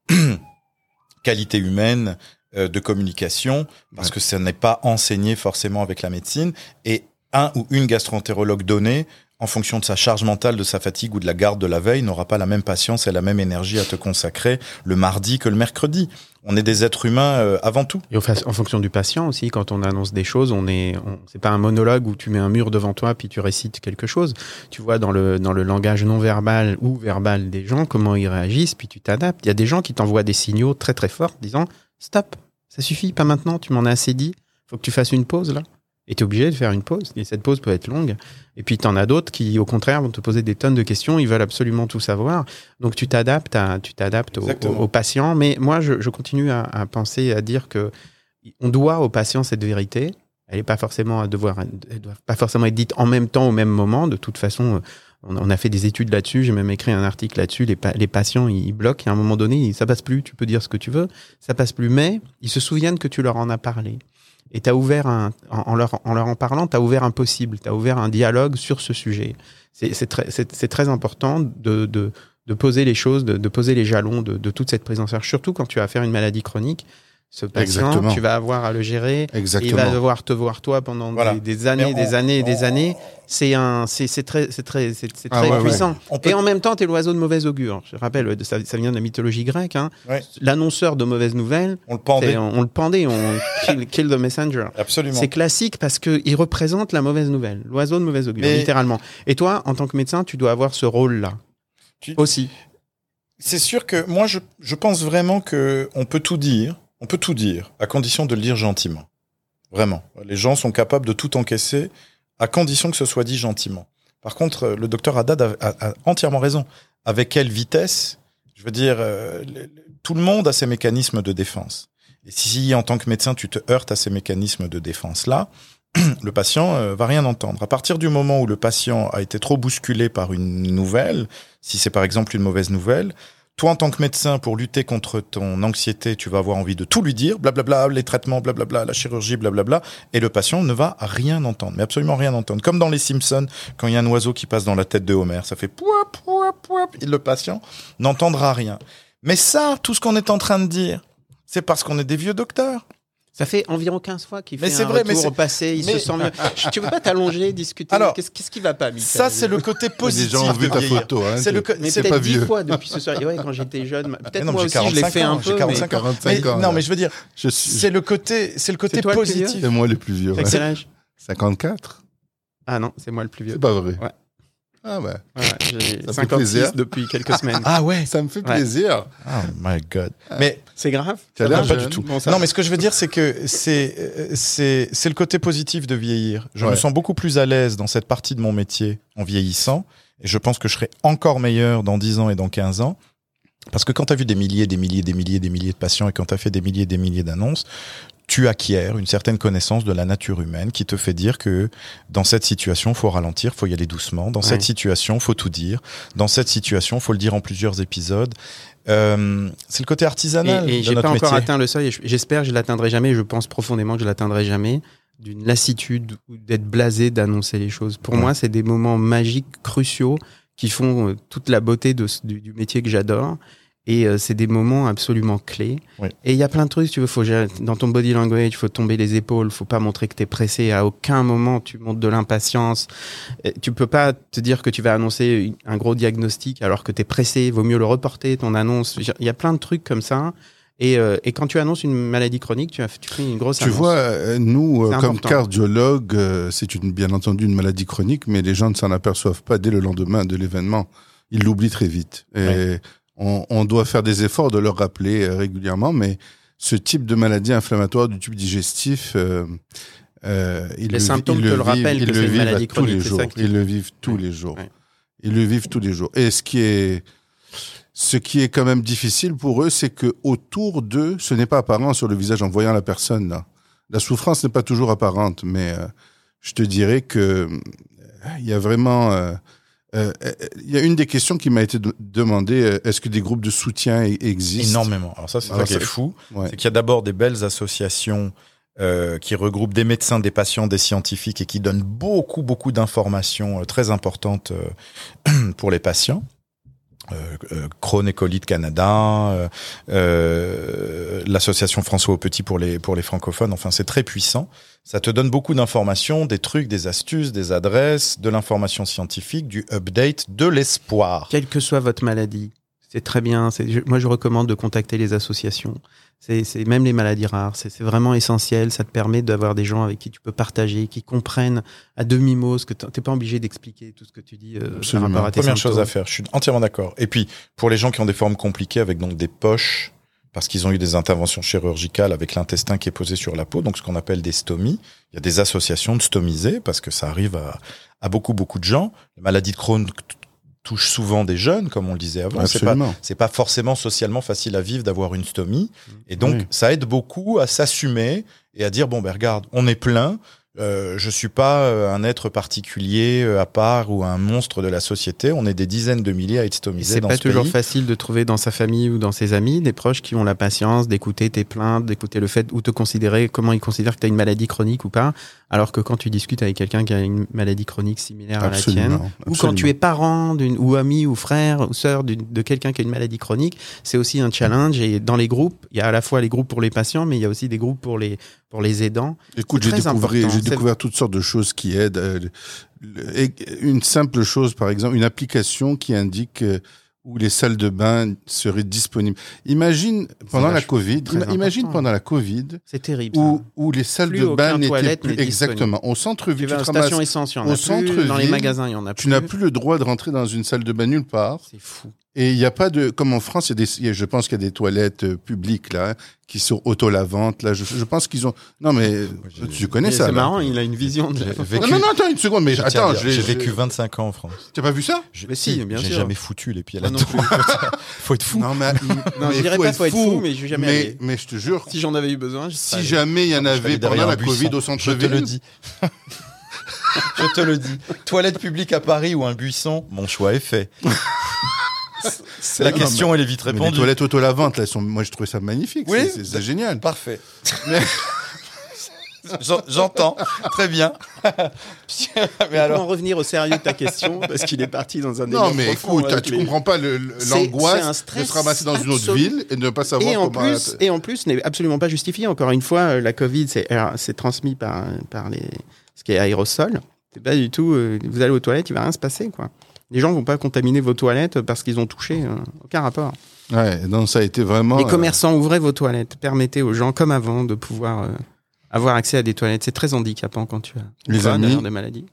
qualités humaines euh, de communication, parce que ça n'est pas enseigné forcément avec la médecine. Et un ou une gastroentérologue donnée, en fonction de sa charge mentale, de sa fatigue ou de la garde de la veille, n'aura pas la même patience et la même énergie à te consacrer le mardi que le mercredi. On est des êtres humains euh, avant tout. Et en fonction du patient aussi, quand on annonce des choses, on est, c'est pas un monologue où tu mets un mur devant toi puis tu récites quelque chose. Tu vois dans le dans le langage non verbal ou verbal des gens comment ils réagissent, puis tu t'adaptes. Il y a des gens qui t'envoient des signaux très très forts disant stop, ça suffit, pas maintenant, tu m'en as assez dit, faut que tu fasses une pause là. Et tu es obligé de faire une pause. Et cette pause peut être longue. Et puis, tu en as d'autres qui, au contraire, vont te poser des tonnes de questions. Ils veulent absolument tout savoir. Donc, tu t'adaptes, à, tu t'adaptes aux patients. Mais moi, je, je continue à, à, penser, à dire que on doit aux patients cette vérité. Elle n'est pas forcément à devoir, elle doit pas forcément être dite en même temps, au même moment. De toute façon, on, a fait des études là-dessus. J'ai même écrit un article là-dessus. Les, les, patients, ils, bloquent. Et à un moment donné, ça passe plus. Tu peux dire ce que tu veux. Ça passe plus. Mais ils se souviennent que tu leur en as parlé et tu as ouvert un, en, leur, en parlant, tu as ouvert un possible, tu as ouvert un dialogue sur ce sujet. C'est très, important de, poser les choses, de, de poser les jalons de, toute cette prise en charge, surtout quand tu vas faire une maladie chronique ce patient, tu vas avoir à le gérer. Exactement. il va devoir te voir toi pendant des, années, des années des années. C'est un, c'est très, c'est très, c'est ah très puissant. Et en même temps, tu es l'oiseau de mauvaise augure. Je rappelle, ça, ça vient de la mythologie grecque. Hein. L'annonceur de mauvaises nouvelles, on le pendait, on, le pendait, on kill, the messenger. Absolument. C'est classique parce que il représente la mauvaise nouvelle, l'oiseau de mauvaise augure, littéralement. Et toi, en tant que médecin, tu dois avoir ce rôle-là aussi. C'est sûr que moi, je, je pense vraiment que on peut tout dire on peut tout dire, à condition de le dire gentiment. Vraiment. Les gens sont capables de tout encaisser, à condition que ce soit dit gentiment. Par contre, le docteur Haddad a, entièrement raison. Avec quelle vitesse Je veux dire, euh, tout le monde a ses mécanismes de défense. Et si, en tant que médecin, tu te heurtes à ces mécanismes de défense-là, le patient euh, va rien entendre. À partir du moment où le patient a été trop bousculé par une nouvelle, si c'est par exemple une mauvaise nouvelle, toi, en tant que médecin, pour lutter contre ton anxiété, tu vas avoir envie de tout lui dire, blablabla, les traitements, blablabla, la chirurgie, blablabla, et le patient ne va rien entendre, mais absolument rien entendre. Comme dans les Simpsons, quand il y a un oiseau qui passe dans la tête de Homer, ça fait pouap, pouap, pouap, et le patient n'entendra rien. Mais ça, tout ce qu'on est en train de dire, c'est parce qu'on est des vieux docteurs. Ça fait environ 15 fois qu'il fait mais un vrai, retour mais au passé, il se sent mieux. tu veux pas t'allonger, discuter Alors, qu'est-ce, qu'est-ce qui va pas, Michel Ça, c'est le côté positif. Les gens ont vu ta photo, hein. C'est, le mais c'est pas vieux. fois depuis ce soir. Ouais, quand j'étais jeune. Peut-être non, moi aussi, je l'ai fait un peu. J'ai 45 ans. 45 ans. non, mais je veux dire, je suis... c'est le côté, c'est le côté positif. C'est moi le plus vieux. quel âge? 54. Ah non, c'est moi le plus vieux. C'est pas vrai. Ouais. Ah ouais. ouais j'ai 56 depuis quelques semaines. Ah ouais. Ça me fait plaisir. Oh my god. Mais c'est grave? Ça pas du tout. non, mais ce que je veux dire, c'est que c'est c'est c'est le côté positif de vieillir. Je me sens beaucoup plus à l'aise dans cette partie de mon métier en vieillissant, et je pense que je serai encore meilleur dans 10 ans et dans 15 ans. Parce que quand tu as vu des milliers, des milliers, des milliers, des milliers de patients et quand tu as fait des milliers, des milliers d'annonces, tu acquiers une certaine connaissance de la nature humaine qui te fait dire que dans cette situation, faut ralentir, faut y aller doucement. Dans cette situation, faut tout dire. Dans cette situation, faut le dire en plusieurs épisodes. Euh, c'est le côté artisanal. Et, et j'ai pas encore atteint le seuil. J'espère que je l'atteindrai jamais. Je pense profondément que je l'atteindrai jamais d'une lassitude ou d'être blasé d'annoncer les choses. Pour moi, c'est des moments magiques, cruciaux, qui font euh, toute la beauté de, du, du métier que j'adore. Et euh, c'est des moments absolument clés. Et il y a plein de trucs, tu veux, faut dans ton body language, il faut tomber les épaules, faut pas montrer que tu es pressé. À aucun moment tu montres de l'impatience. Tu peux pas te dire que tu vas annoncer un gros diagnostic alors que tu es pressé. Vaut mieux le reporter ton annonce. Il y a plein de trucs comme ça. Et, euh, et, quand tu annonces une maladie chronique, tu, as, tu fais une grosse Tu vois, euh, nous, comme cardiologues, c'est une, bien entendu une maladie chronique, mais les gens ne s'en aperçoivent pas dès le lendemain de l'événement. Ils l'oublient très vite. Et on, doit faire des efforts de leur rappeler euh, régulièrement, mais ce type de maladie inflammatoire du tube digestif, euh, euh, ils Les le symptômes ils te le vivent- rappellent ils que le c'est une vivent tous les jours. Ils le vivent tous Ouais. les jours. Ouais. Ils le vivent tous les jours. Et ce qui est, ce qui est quand même difficile pour eux, c'est que autour d'eux, ce n'est pas apparent sur le visage en voyant la personne là. La souffrance n'est pas toujours apparente, mais euh, je te dirais que euh, il y a vraiment, euh, euh, il y a une des questions qui m'a été de- demandée euh, est-ce que des groupes de soutien e- existent? Énormément. Alors ça, c'est ça Alors qui est ça- fou. Ouais. C'est qu'il y a d'abord des belles associations euh, qui regroupent des médecins, des patients, des scientifiques et qui donnent beaucoup, beaucoup d'informations euh, très importantes pour les patients. Euh, euh, Crohn et Colite Canada, euh, euh, l'association François Petit pour les pour les francophones. Enfin, c'est très puissant. Ça te donne beaucoup d'informations, des trucs, des astuces, des adresses, de l'information scientifique, du update, de l'espoir. Quelle que soit votre maladie, c'est très bien. Moi, je recommande de contacter les associations. C'est même les maladies rares. C'est vraiment essentiel. Ça te permet d'avoir des gens avec qui tu peux partager, qui comprennent à demi-mot ce que tu n'es pas obligé d'expliquer tout ce que tu dis euh, Absolument. à tes Première chose à faire, je suis entièrement d'accord. Et puis, pour les gens qui ont des formes compliquées avec donc des poches, parce qu'ils ont eu des interventions chirurgicales avec l'intestin qui est posé sur la peau, donc ce qu'on appelle des stomies, il y a des associations de stomisés, parce que ça arrive à, à beaucoup, beaucoup de gens. La maladie de Crohn touche souvent des jeunes, comme on le disait avant. C'est pas, pas forcément socialement facile à vivre d'avoir une stomie. Et donc, Oui. ça aide beaucoup à s'assumer et à dire, bon, ben regarde, on est plein. Euh, je suis pas euh, un être particulier euh, à part ou un monstre de la société. On est des dizaines de milliers à être stomisés C'est pas ce toujours pays. facile de trouver dans sa famille ou dans ses amis des proches qui ont la patience d'écouter tes plaintes, d'écouter le fait ou te considérer comment ils considèrent que tu as une maladie chronique ou pas. Alors que quand tu discutes avec quelqu'un qui a une maladie chronique similaire à la tienne, Absolument. ou quand tu es parent d'une ou ami ou frère ou sœur de quelqu'un qui a une maladie chronique, c'est aussi un challenge. Et dans les groupes, il y a à la fois les groupes pour les patients, mais il y a aussi des groupes pour les pour les aidants. Écoute, j'ai découvert, j'ai découvert toutes sortes de choses qui aident. euh, une simple chose, par exemple, une application qui indique euh, où les salles de bain seraient disponibles. Imagine pendant la Covid, imagine pendant la Covid C'est terrible. où, où les salles Plus de bain n'étaient plus exactement au tu centre-ville. Tu, ramasses- stations essence, il y en au a plus. Dans les centre-ville, magasins, il y en a plus. tu n'as plus le droit de rentrer dans une salle de bain nulle part. C'est fou. Et il n'y a pas de, comme en France, il y a des, il y a- je pense qu'il y a des toilettes euh, publiques là qui sont auto-lavantes. Là, je, je pense qu'ils ont. Non mais j'ai- tu connais Mais ça. C'est marrant, il a une vision de la... J'ai vécu, Non, non, non, attends une seconde, mais je à attends, je j'ai je- vécu 25 ans en France. Tu n'as pas vu ça Je- Mais si, bien j'ai sûr. jamais foutu les pieds Moi non là-dedans. faut être fou. Non, mais, Non, je dirais pas faut être fou, mais je jamais mais, allé. mais je te jure, Si j'en avais eu besoin, je si jamais il y en Je suis avait pendant la. Covid au Je centre-ville, te le dis. je te le dis. Toilette publique à Paris ou un buisson, mon choix est fait. La Non, question, elle est vite mais les répondue. toilettes auto-lavantes, là, sont, moi je trouvais ça magnifique. Oui. c'est- génial. Parfait. J'en- J'entends. Très bien. mais Pour alors, en revenir au sérieux de ta question, parce qu'il est parti dans un Non, mais profond écoute, avec tu les- comprends pas le- le- C'est- c'est un l'angoisse de stress se ramasser dans une autre ville et de ne pas savoir Et en, comment. plus, et en plus, ce n'est absolument pas justifié. Encore une fois, euh, la Covid, c'est alors, c'est transmis par, par les, ce qui est aérosol. C'est pas du tout. euh, vous allez aux toilettes, il va rien se passer, quoi. Les gens vont pas contaminer vos toilettes parce qu'ils ont touché. euh, aucun rapport. Ouais, donc ça a été vraiment. Les euh, commerçants, ouvrez vos toilettes. Permettez aux gens, comme avant, de pouvoir euh, avoir accès à des toilettes. C'est très handicapant quand tu as Les amis, des maladies.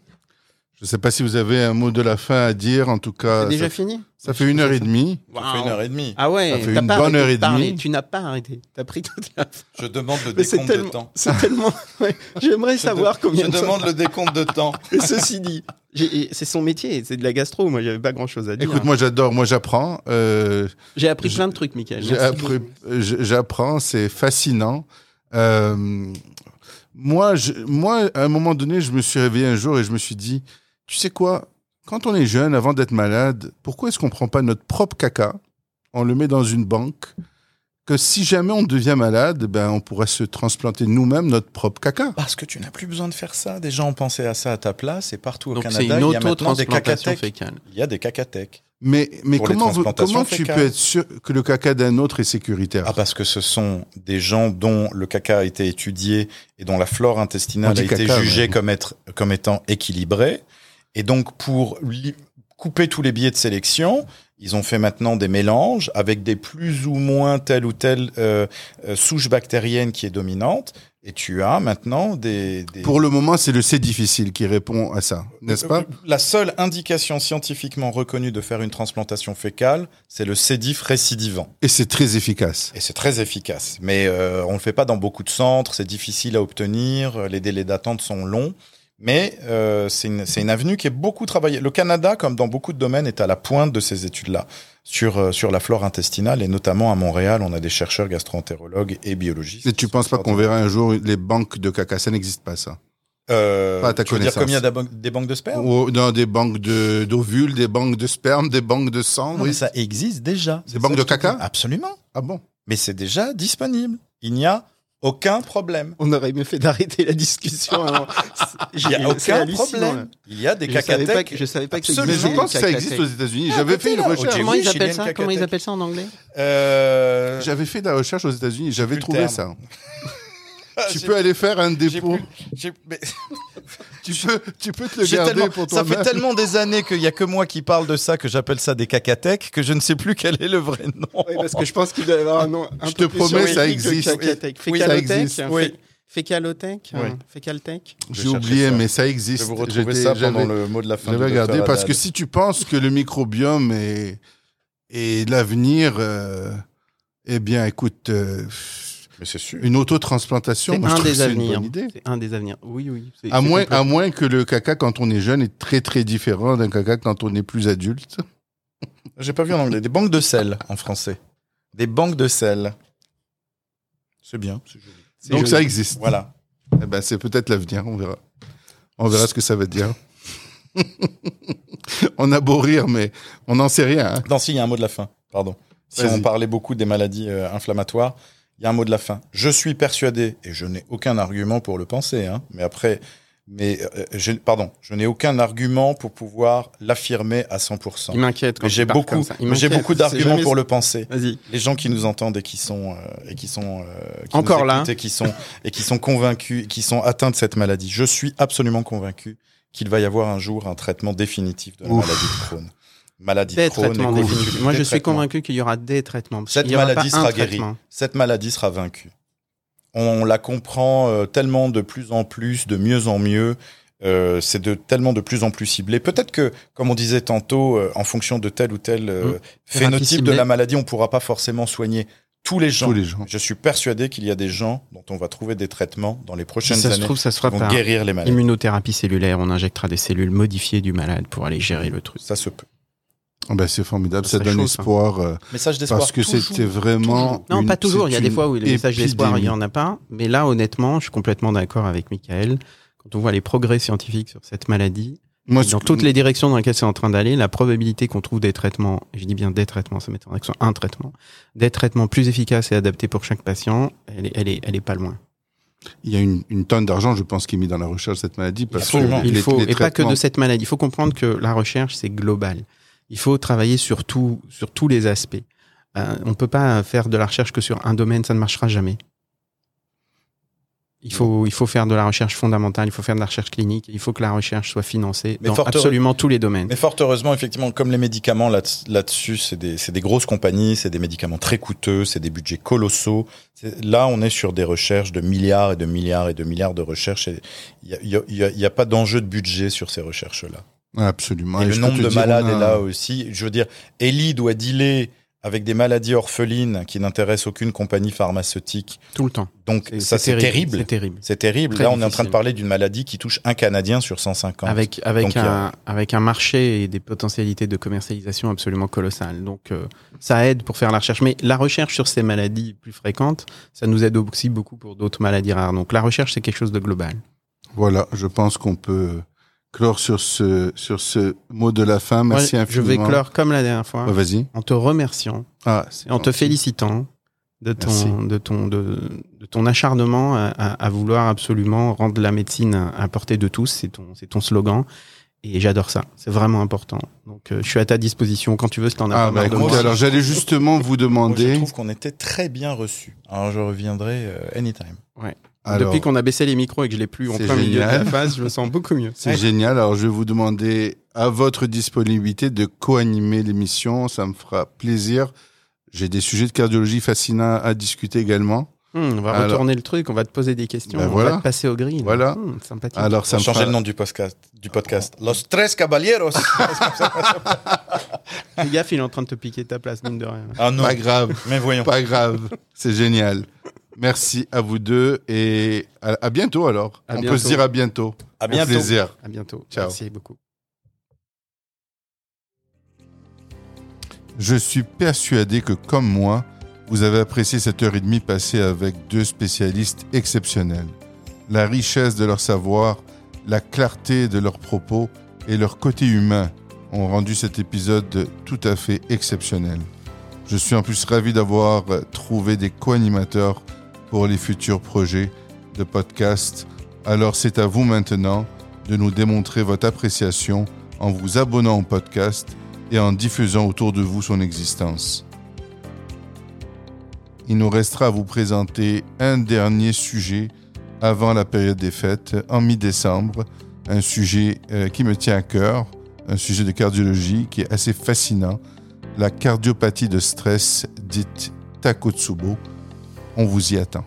Je sais pas si vous avez un mot de la fin à dire. En tout cas, C'est déjà ça, fini ça fait une heure et demie. ça fait une heure et demie. Ah ouais, Ça fait une pas bonne arrêté heure de et parler. demie. Tu n'as pas arrêté. T'as pris toute la. Je demande le Mais décompte de temps. c'est tellement. ouais, J'aimerais savoir combien Je de temps. demande le décompte de temps. Et ceci dit, c'est son métier, c'est de la gastro. Moi, j'avais pas grand chose à dire. Écoute, moi j'adore, moi j'apprends. euh, j'ai appris plein de trucs, Michael. J- J'apprends, c'est fascinant. Euh, moi, je, moi, à un moment donné, je me suis réveillé un jour et je me suis dit, tu sais quoi, quand on est jeune, avant d'être malade, pourquoi est-ce qu'on prend pas notre propre caca, on le met dans une banque, que si jamais on devient malade, ben on pourrait se transplanter nous-mêmes notre propre caca. Parce que tu n'as plus besoin de faire ça. Des gens ont pensé à ça à ta place et partout au Donc, c'est Canada, une il y a maintenant des auto-transplantation cacathèques. fécale. Il y a des cacathèques. Mais, mais comment, vous- comment tu peux être sûr que le caca d'un autre est sécuritaire? Ah, parce que ce sont des gens dont le caca a été étudié et dont la flore intestinale a été caca, jugée comme, être, comme étant équilibrée. Et donc, pour couper tous les biais de sélection, Ils ont fait maintenant des mélanges avec des plus ou moins telle ou telle euh, euh, souche bactérienne qui est dominante. Et tu as maintenant des... des... Pour le moment, c'est le C difficile qui répond à ça, n'est-ce pas? La seule indication scientifiquement reconnue de faire une transplantation fécale, c'est le C. diff récidivant. Et c'est très efficace. Et c'est très efficace. Mais euh, on ne le fait pas dans beaucoup de centres, c'est difficile à obtenir, les délais d'attente sont longs. Mais euh, c'est une, une, avenue qui est beaucoup travaillée. Le Canada, comme dans beaucoup de domaines, est à la pointe de ces études-là sur, euh, sur la flore intestinale. Et notamment à Montréal, on a des chercheurs gastroentérologues et biologistes. Et tu penses pas qu'on verra un jour les banques de caca? Ça n'existe pas, ça euh, pas à ta tu veux dire comme il y a des banques de sperme? Ou dans des banques d'ovules, des banques de sperme, des banques de sang. oui. ça existe déjà. Des banques de caca? Absolument. Ah bon? Mais c'est déjà disponible. Il n'y a aucun problème. On aurait mieux fait d'arrêter la discussion. Il n'y a aucun problème. Il y a des cacatèques. Je savais pas que ça existait. Mais je pense que ça existe aux États-unis. J'avais fait une recherche. Comment ils appellent ça? Comment ils appellent ça en anglais? Euh... J'avais fait de la recherche aux États-Unis. J'avais trouvé ça. tu peux aller faire un dépôt. Mais... tu, peux, tu peux te le garder tellement... pour toi Ça fait tellement des années qu'il n'y a que moi qui parle de ça que j'appelle ça des cacatèques que je ne sais plus quel est le vrai nom. Oui, parce que je pense qu'il doit y avoir un nom. Un je te promets, ça existe. Oui, ça existe. Oui. Fécalotech oui. Fécaltech J'ai oublié, mais ça existe. Je vais vous retrouver ça pendant le mot de la fin. J'avais regardé parce que si tu penses que le microbiome est, est l'avenir, euh, eh bien, écoute. Euh, mais c'est sûr. Une autotransplantation, c'est un des avenirs. C'est un des avenirs. Oui, oui. À moins, à moins que le caca quand on est jeune est très très différent d'un caca quand on est plus adulte. J'ai pas vu en anglais. Des banques de sel en français. Des banques de sel. C'est bien. Donc joli. ça existe. Voilà. Eh ben, c'est peut-être l'avenir. On verra. On verra ce que ça veut dire. on a beau rire, mais on n'en sait rien. Hein. Non, si, il y a un mot de la fin. Pardon. Si on parlait beaucoup des maladies euh, inflammatoires, il y a un mot de la fin. Je suis persuadé, et je n'ai aucun argument pour le penser, hein, mais après, mais euh, je, pardon, je n'ai aucun argument pour pouvoir l'affirmer à 100%. Il m'inquiète. Mais j'ai beaucoup, j'ai beaucoup d'arguments pour le penser. Les gens qui nous entendent et qui sont euh, et qui sont euh, qui encore là, et qui sont et qui sont convaincus, qui sont atteints de cette maladie. Je suis absolument convaincu qu'il va y avoir un jour un traitement définitif de la maladie de Crohn maladie des traitements définitifs. Moi, je suis convaincu qu'il y aura des traitements. Cette maladie sera guérie. Cette maladie sera vaincue. On, la comprend euh, tellement de plus en plus, de mieux en mieux. Euh, c'est de tellement de plus en plus ciblé. Peut-être que, comme on disait tantôt, euh, en fonction de tel ou tel mmh. phénotype de la maladie, on pourra pas forcément soigner tous les gens. Tous les gens. Je suis persuadé qu'il y a des gens dont on va trouver des traitements dans les prochaines ça années. Se trouve, ça se fera qui vont guérir les maladies. Immunothérapie cellulaire, on injectera des cellules modifiées du malade pour aller gérer le truc. Ça se peut. Oh ben c'est formidable, ça, ça donne espoir. Euh, message d'espoir. Parce que c'était vraiment. Toujours. Non, pas toujours. Il y a des fois où les messages d'espoir, il n'y en a pas. Mais là, honnêtement, je suis complètement d'accord avec Michael. Quand on voit les progrès scientifiques sur cette maladie, Moi, dans toutes les directions dans lesquelles c'est en train d'aller, la probabilité qu'on trouve des traitements, et je dis bien des traitements, ça met en action un traitement, des traitements plus efficaces et adaptés pour chaque patient, elle est, elle est, elle est pas loin. Il y a une, une tonne d'argent, je pense, qui est mis dans la recherche de cette maladie. Parce Absolument. que il les, faut, les et pas que de cette maladie. Il faut comprendre que la recherche, c'est global il faut travailler sur, tout, sur tous les aspects. Euh, on ne peut pas faire de la recherche que sur un domaine, ça ne marchera jamais. Il faut, il faut faire de la recherche fondamentale, il faut faire de la recherche clinique, il faut que la recherche soit financée mais dans absolument tous les domaines. Mais fort heureusement, effectivement, comme les médicaments là-dessus, c'est des, des, grosses compagnies, c'est des médicaments très coûteux, c'est des budgets colossaux. Là, on est sur des recherches de milliards et de milliards et de milliards de recherches. Il n'y a, y a, y a, pas d'enjeu de budget sur ces recherches-là. Absolument. Et, le nombre de malades est là aussi. Je veux dire, Ellie doit dealer avec des maladies orphelines qui n'intéressent aucune compagnie pharmaceutique. Tout le temps. Donc ça c'est terrible. C'est terrible. C'est terrible. Là on est en train de parler d'une maladie qui touche un Canadien sur 150. Avec avec un avec un marché et des potentialités de commercialisation absolument colossales. Donc euh, ça aide pour faire la recherche. Mais la recherche sur ces maladies plus fréquentes, ça nous aide aussi beaucoup pour d'autres maladies rares. Donc la recherche c'est quelque chose de global. Voilà, je pense qu'on peut clore sur ce, sur ce mot de la fin. Merci ouais, infiniment. Je vais clore comme la dernière fois. Ouais, Vas-y. En te remerciant. Ah, et en te félicitant de ton, de ton, de, de, ton acharnement à, à, vouloir absolument rendre la médecine à portée de tous. C'est ton, c'est ton slogan. Et j'adore ça. C'est vraiment important. Donc, euh, je suis à ta disposition quand tu veux. Si t'en as ah, bah, écoute, alors j'allais justement vous demander. Moi, je trouve qu'on était très bien reçus. Alors, je reviendrai euh, anytime. Ouais. Alors, Depuis qu'on a baissé les micros et que je l'ai plus en plein milieu de la face, je me sens beaucoup mieux. c'est génial. Alors, je vais vous demander à votre disponibilité de co-animer l'émission. Ça me fera plaisir. J'ai des sujets de cardiologie fascinants à discuter également. Hum, on va Alors- retourner le truc, on va te poser des questions, Ben on voilà. va te passer au grill. Voilà. Hum, sympathique. Alors, ça On changer fera- le nom du podcast. Du podcast. Los Tres Caballeros. Fais gaffe, il est en train de te piquer ta place, mine de rien. ah non. Pas grave. Mais voyons. Pas grave. C'est génial. Merci à vous deux et à, à bientôt alors. À On peut se dire à bientôt. À Au bientôt. plaisir. À bientôt. Ciao. Merci beaucoup. Je suis persuadé que, comme moi, vous avez apprécié cette heure et demie passée avec deux spécialistes exceptionnels. La richesse de leur savoir, la clarté de leurs propos et leur côté humain ont rendu cet épisode tout à fait exceptionnel. Je suis en plus ravi d'avoir trouvé des co-animateurs pour les futurs projets de podcast. Alors c'est à vous maintenant de nous démontrer votre appréciation en vous abonnant au podcast et en diffusant autour de vous son existence. Il nous restera à vous présenter un dernier sujet avant la période des fêtes, en mi-décembre, un sujet euh, qui me tient à cœur, un sujet de cardiologie qui est assez fascinant, la cardiopathie de stress dite Takotsubo. On vous y attend.